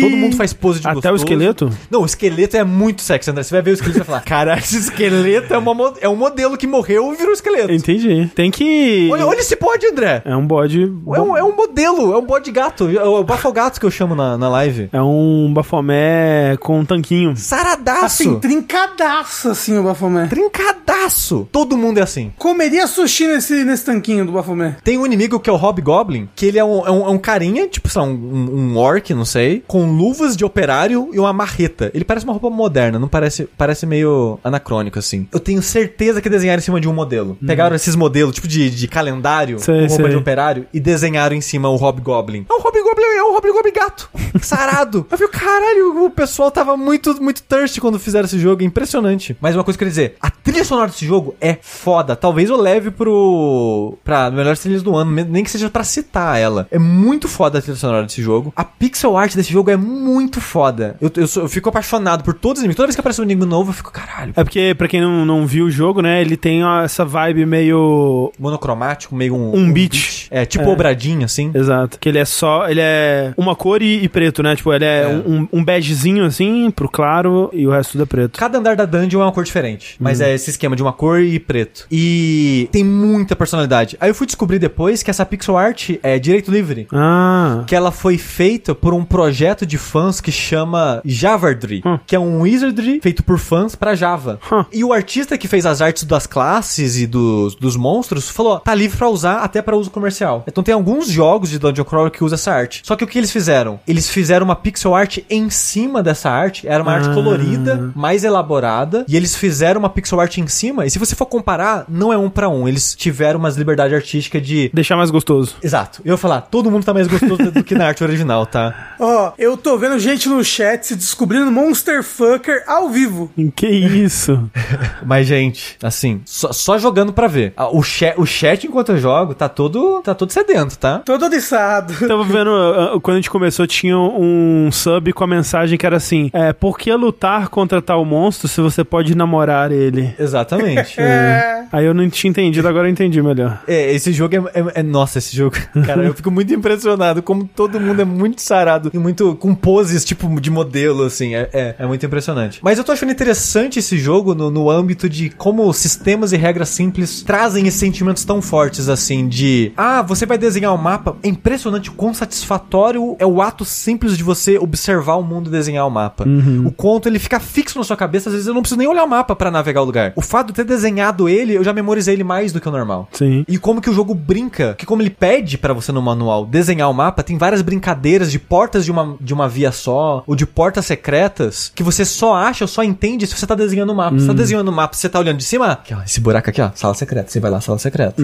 todo mundo faz pose de Até gostoso. o esqueleto? Não, o esqueleto é muito sexy, André. Você vai ver o esqueleto e vai falar: Caralho, esse esqueleto é, uma, é um modelo que morreu e virou esqueleto. Entendi. Tem que. Olha, olha esse bode, André. É um bode. É um, é um modelo, é um bode gato. É o bafogato que eu chamo na, na live. É um bafomé com um tanquinho. Saradaço. Assim, trincadaço, assim, o Bafomé. Trincadaço. Todo mundo é assim. Comeria sushi nesse, nesse tanquinho do Bafomé. Tem um inimigo que é o Hobgoblin, que ele é um, é um, é um carinha, tipo, sei lá, um, um, orc, não sei, com luvas de operário e uma marreta. Ele parece uma roupa moderna, não parece, parece meio anacrônico, assim. Eu tenho certeza que desenharam em cima de um modelo. Pegaram esses modelos, tipo, de, de calendário, Sei, com roupa sei. de operário, e desenharam em cima o Hobgoblin. É um Hobgoblin, é um Hobgoblin gato. Sarado. Eu fico, caralho, o pessoal tava muito, muito thirsty quando fizeram esse jogo, é impressionante. Mas uma coisa que eu queria dizer, a trilha sonora desse jogo é foda. Talvez eu leve pro. pra melhores trilhas do ano, nem que seja pra citar ela. É muito foda a trilha sonora desse jogo. A pixel art desse jogo é muito foda. Eu, eu, sou- eu fico apaixonado por todos os inimigos. Toda vez que aparece um inimigo novo, eu fico, caralho. É porque, pra quem não, não viu o jogo, né? Ele tem essa vibe meio. Monocromático, meio um. Um beat. É, tipo É. obradinho, assim. Exato. Que ele é só. Ele é uma cor e, e preto, né? Tipo, ele é, É. Um, um begezinho assim, pro claro, e o resto tudo é preto. Cada andar da dungeon é uma cor diferente. Mas Hum. é esse esquema de uma cor e preto. E tem muita personalidade. Aí eu fui descobrir depois que essa pixel art é direito livre. Ah. Que ela foi feita por um projeto de fãs que chama Javardry, Hum. que é um wizardry feito por fãs pra Java. Hum. E o artista que fez as artes das classes e dos, dos monstros falou: tá livre pra usar até pra uso comercial. Então tem alguns jogos de Dungeon Crawler que usam essa arte. Só que o que eles fizeram? Eles fizeram uma pixel art em cima dessa arte. Era uma arte Ah. colorida, mais elaborada. E eles fizeram uma pixel art em cima. E se você for comparar, não é um pra um. Eles tiveram umas liberdade artística de Deixar mais gostoso. Exato. Eu ia falar, todo mundo tá mais gostoso do que na arte original, tá? Ó, eu tô vendo gente no chat se descobrindo Monster Fucker ao vivo. Que isso? Mas, gente, assim, só, só jogando pra ver. Ah, O chat, o chat, enquanto eu jogo, tá todo, tá todo sedento, tá? Todo oriçado. Tava vendo, uh, uh, quando a gente começou, tinha um sub com a mensagem que era assim: é, por que lutar contra tal monstro se você pode namorar ele? Exatamente. É. Aí eu não tinha entendido, agora eu entendi melhor. É, esse jogo é, é- é- Nossa, esse jogo. Cara, eu fico muito impressionado como todo mundo é muito sarado e muito. com poses, tipo, de modelo, assim. É, é, é muito impressionante. Mas eu tô achando interessante esse jogo no, no âmbito de como sistemas e regras simples trazem esses sentimentos tão fortes, assim, de. Ah, você vai desenhar o mapa. É impressionante o quão satisfatório é o ato simples de você observar o mundo e desenhar o mapa. O conto, ele fica fixo na sua cabeça, às vezes eu não preciso nem olhar o mapa pra navegar o lugar. O fato de ter desenhado ele, eu já memorizei ele mais do que o normal. Sim. E como que o jogo brinca, que como ele pede pra você no manual desenhar o mapa, tem várias brincadeiras de portas de uma, de uma via só, ou de portas secretas, que você só acha ou só entende se você tá desenhando o mapa. Você tá desenhando o mapa, você tá olhando de cima, aqui, ó, esse buraco aqui, ó, sala secreta. Você vai lá, sala secreta.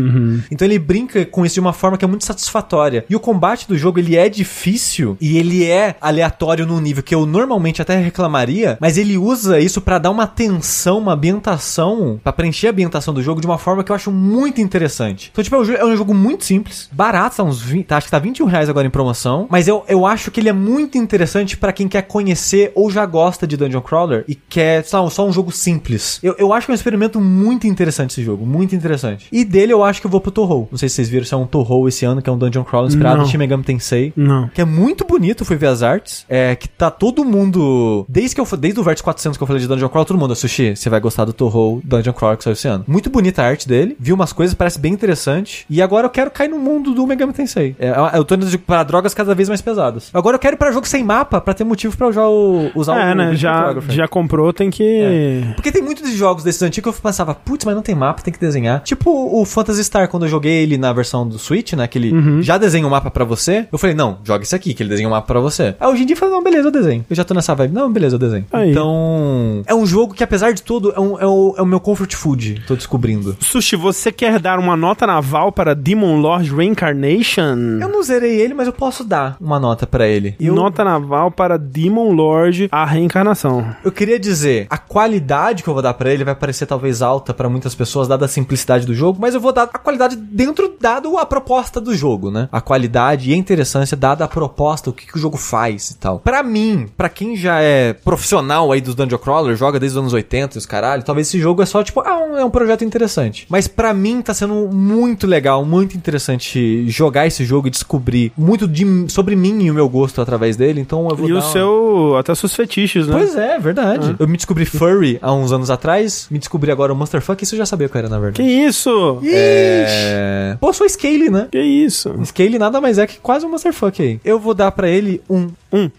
Então ele brinca com isso de uma forma que é muito satisfatória. E o combate do jogo, ele é difícil e ele é aleatório num nível que eu normalmente até reclamaria, mas ele usa isso pra dar uma tensão, uma ambientação, pra preencher a ambientação do jogo de uma forma que eu acho muito interessante. Então, tipo, é um é um jogo muito simples, barato, tá uns 20, tá, acho que tá 21 reais agora em promoção, mas eu, eu acho que ele é muito interessante pra quem quer conhecer ou já gosta de Dungeon Crawler e quer, lá, só um jogo simples. Eu, eu acho que é um experimento muito interessante esse jogo, muito interessante. E dele eu acho que eu vou pro Torro. Não sei se vocês viram se é um Torro esse ano, que é um Dungeon Crawler inspirado em Shin Megami Tensei Não. que é muito bonito, fui ver as artes, é que tá todo mundo, desde que eu desde o Vértice 400 que eu falei de Dungeon Crawl, todo mundo, Sushi, você vai gostar do Torro Dungeon Crawl que saiu esse ano. Muito bonita a arte dele, vi umas coisas, parece bem interessante, e agora eu quero cair no mundo do Megami Tensei. É, eu tô indo de- pra drogas cada vez mais pesadas. Agora eu quero ir pra jogo sem mapa, pra ter motivo já o- usar É, o né? Já, já comprou, tem que. Porque tem muitos jogos desses antigos que eu pensava, putz, mas não tem mapa, tem que desenhar. Tipo o Phantasy Star, quando eu joguei ele na versão do Switch, né? Que ele Uhum. já desenha um mapa pra você. Eu falei, não, joga isso aqui, que ele desenha um mapa pra você. Aí hoje em dia eu falei, não, beleza, eu desenho. Eu já tô nessa vibe, não, beleza, eu desenho. Aí. Então, é um jogo que apesar de tudo, é, um- é o, é o meu comfort food, tô descobrindo. Sushi, você quer dar uma nota naval para Demon Lord Reincarnation? Eu não zerei ele, mas eu posso dar uma nota pra ele. E eu, Nota naval para Demon Lord, a reencarnação. Eu queria dizer, a qualidade que eu vou dar pra ele vai parecer talvez alta pra muitas pessoas, dada a simplicidade do jogo, mas eu vou dar a qualidade dentro, dado a proposta do jogo, né? A qualidade e a interessância dada a proposta, o que, que o jogo faz e tal. Pra mim, pra quem já é profissional aí dos Dungeon Crawler, joga desde os anos 80 e os caralho, talvez esse jogo é só tipo, ah, um- é um projeto interessante. Mas pra mim tá sendo muito legal, muito interessante jogar esse jogo e descobrir muito de, sobre mim e o meu gosto através dele, então eu vou E dar o uma- seu. Até seus fetiches, né? Pois é, verdade. Eu me descobri furry há uns anos atrás, me descobri agora o Monster Fuck, isso eu já sabia que era, na Que verdade. isso? É... Pô, sou Scale, né? Que isso? Scale nada mais é que quase um Monster Fuck aí. Eu vou dar pra ele um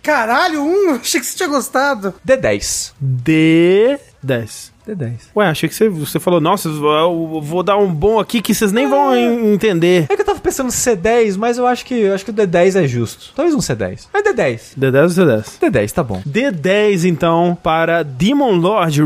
Caralho, um? Achei que você tinha gostado. D10. D10. D10. Ué, achei que você, você falou, nossa, eu vou dar um bom aqui que vocês nem vão en- entender. É que eu tava pensando C10, mas eu acho que eu acho que o D10 é justo. Talvez um C10. Mas D10. D10 ou C10? D10 tá bom. D10, então, para Demon Lord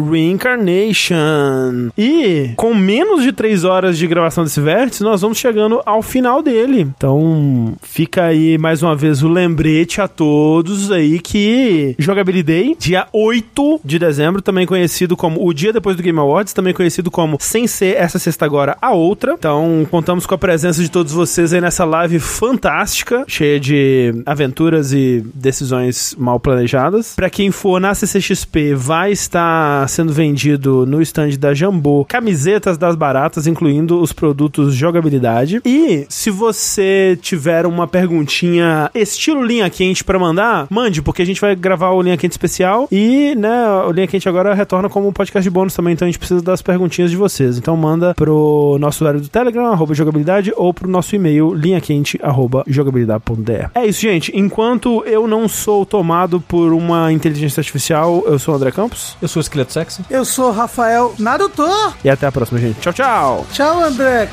Reincarnation. E com menos de 3 horas de gravação desse vértice, nós vamos chegando ao final dele. Então, fica aí mais uma vez o lembrete a todos aí que Jogabilidade, dia 8 de dezembro, também conhecido como o dia depois do Game Awards, também conhecido como sem ser essa sexta agora a outra. Então, contamos com a presença de todos vocês aí nessa live fantástica, cheia de aventuras e decisões mal planejadas. Pra quem for na CCXP, vai estar sendo vendido no stand da Jambô camisetas das baratas, incluindo os produtos jogabilidade. E se você tiver uma perguntinha estilo linha quente pra mandar, mande, porque a gente vai gravar o linha quente especial e, né, o linha quente agora retorna como um podcast de bônus também, então a gente precisa das perguntinhas de vocês. Então manda pro nosso usuário do Telegram, arroba jogabilidade, ou pro nosso e-mail, linhaquente, arroba jogabilidade.de. É isso, gente. Enquanto eu não sou tomado por uma inteligência artificial, eu sou o André Campos. Eu sou o Esqueleto Sexy. Eu sou Rafael Naruto. E até a próxima, gente. Tchau, tchau! Tchau, André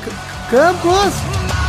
Campos.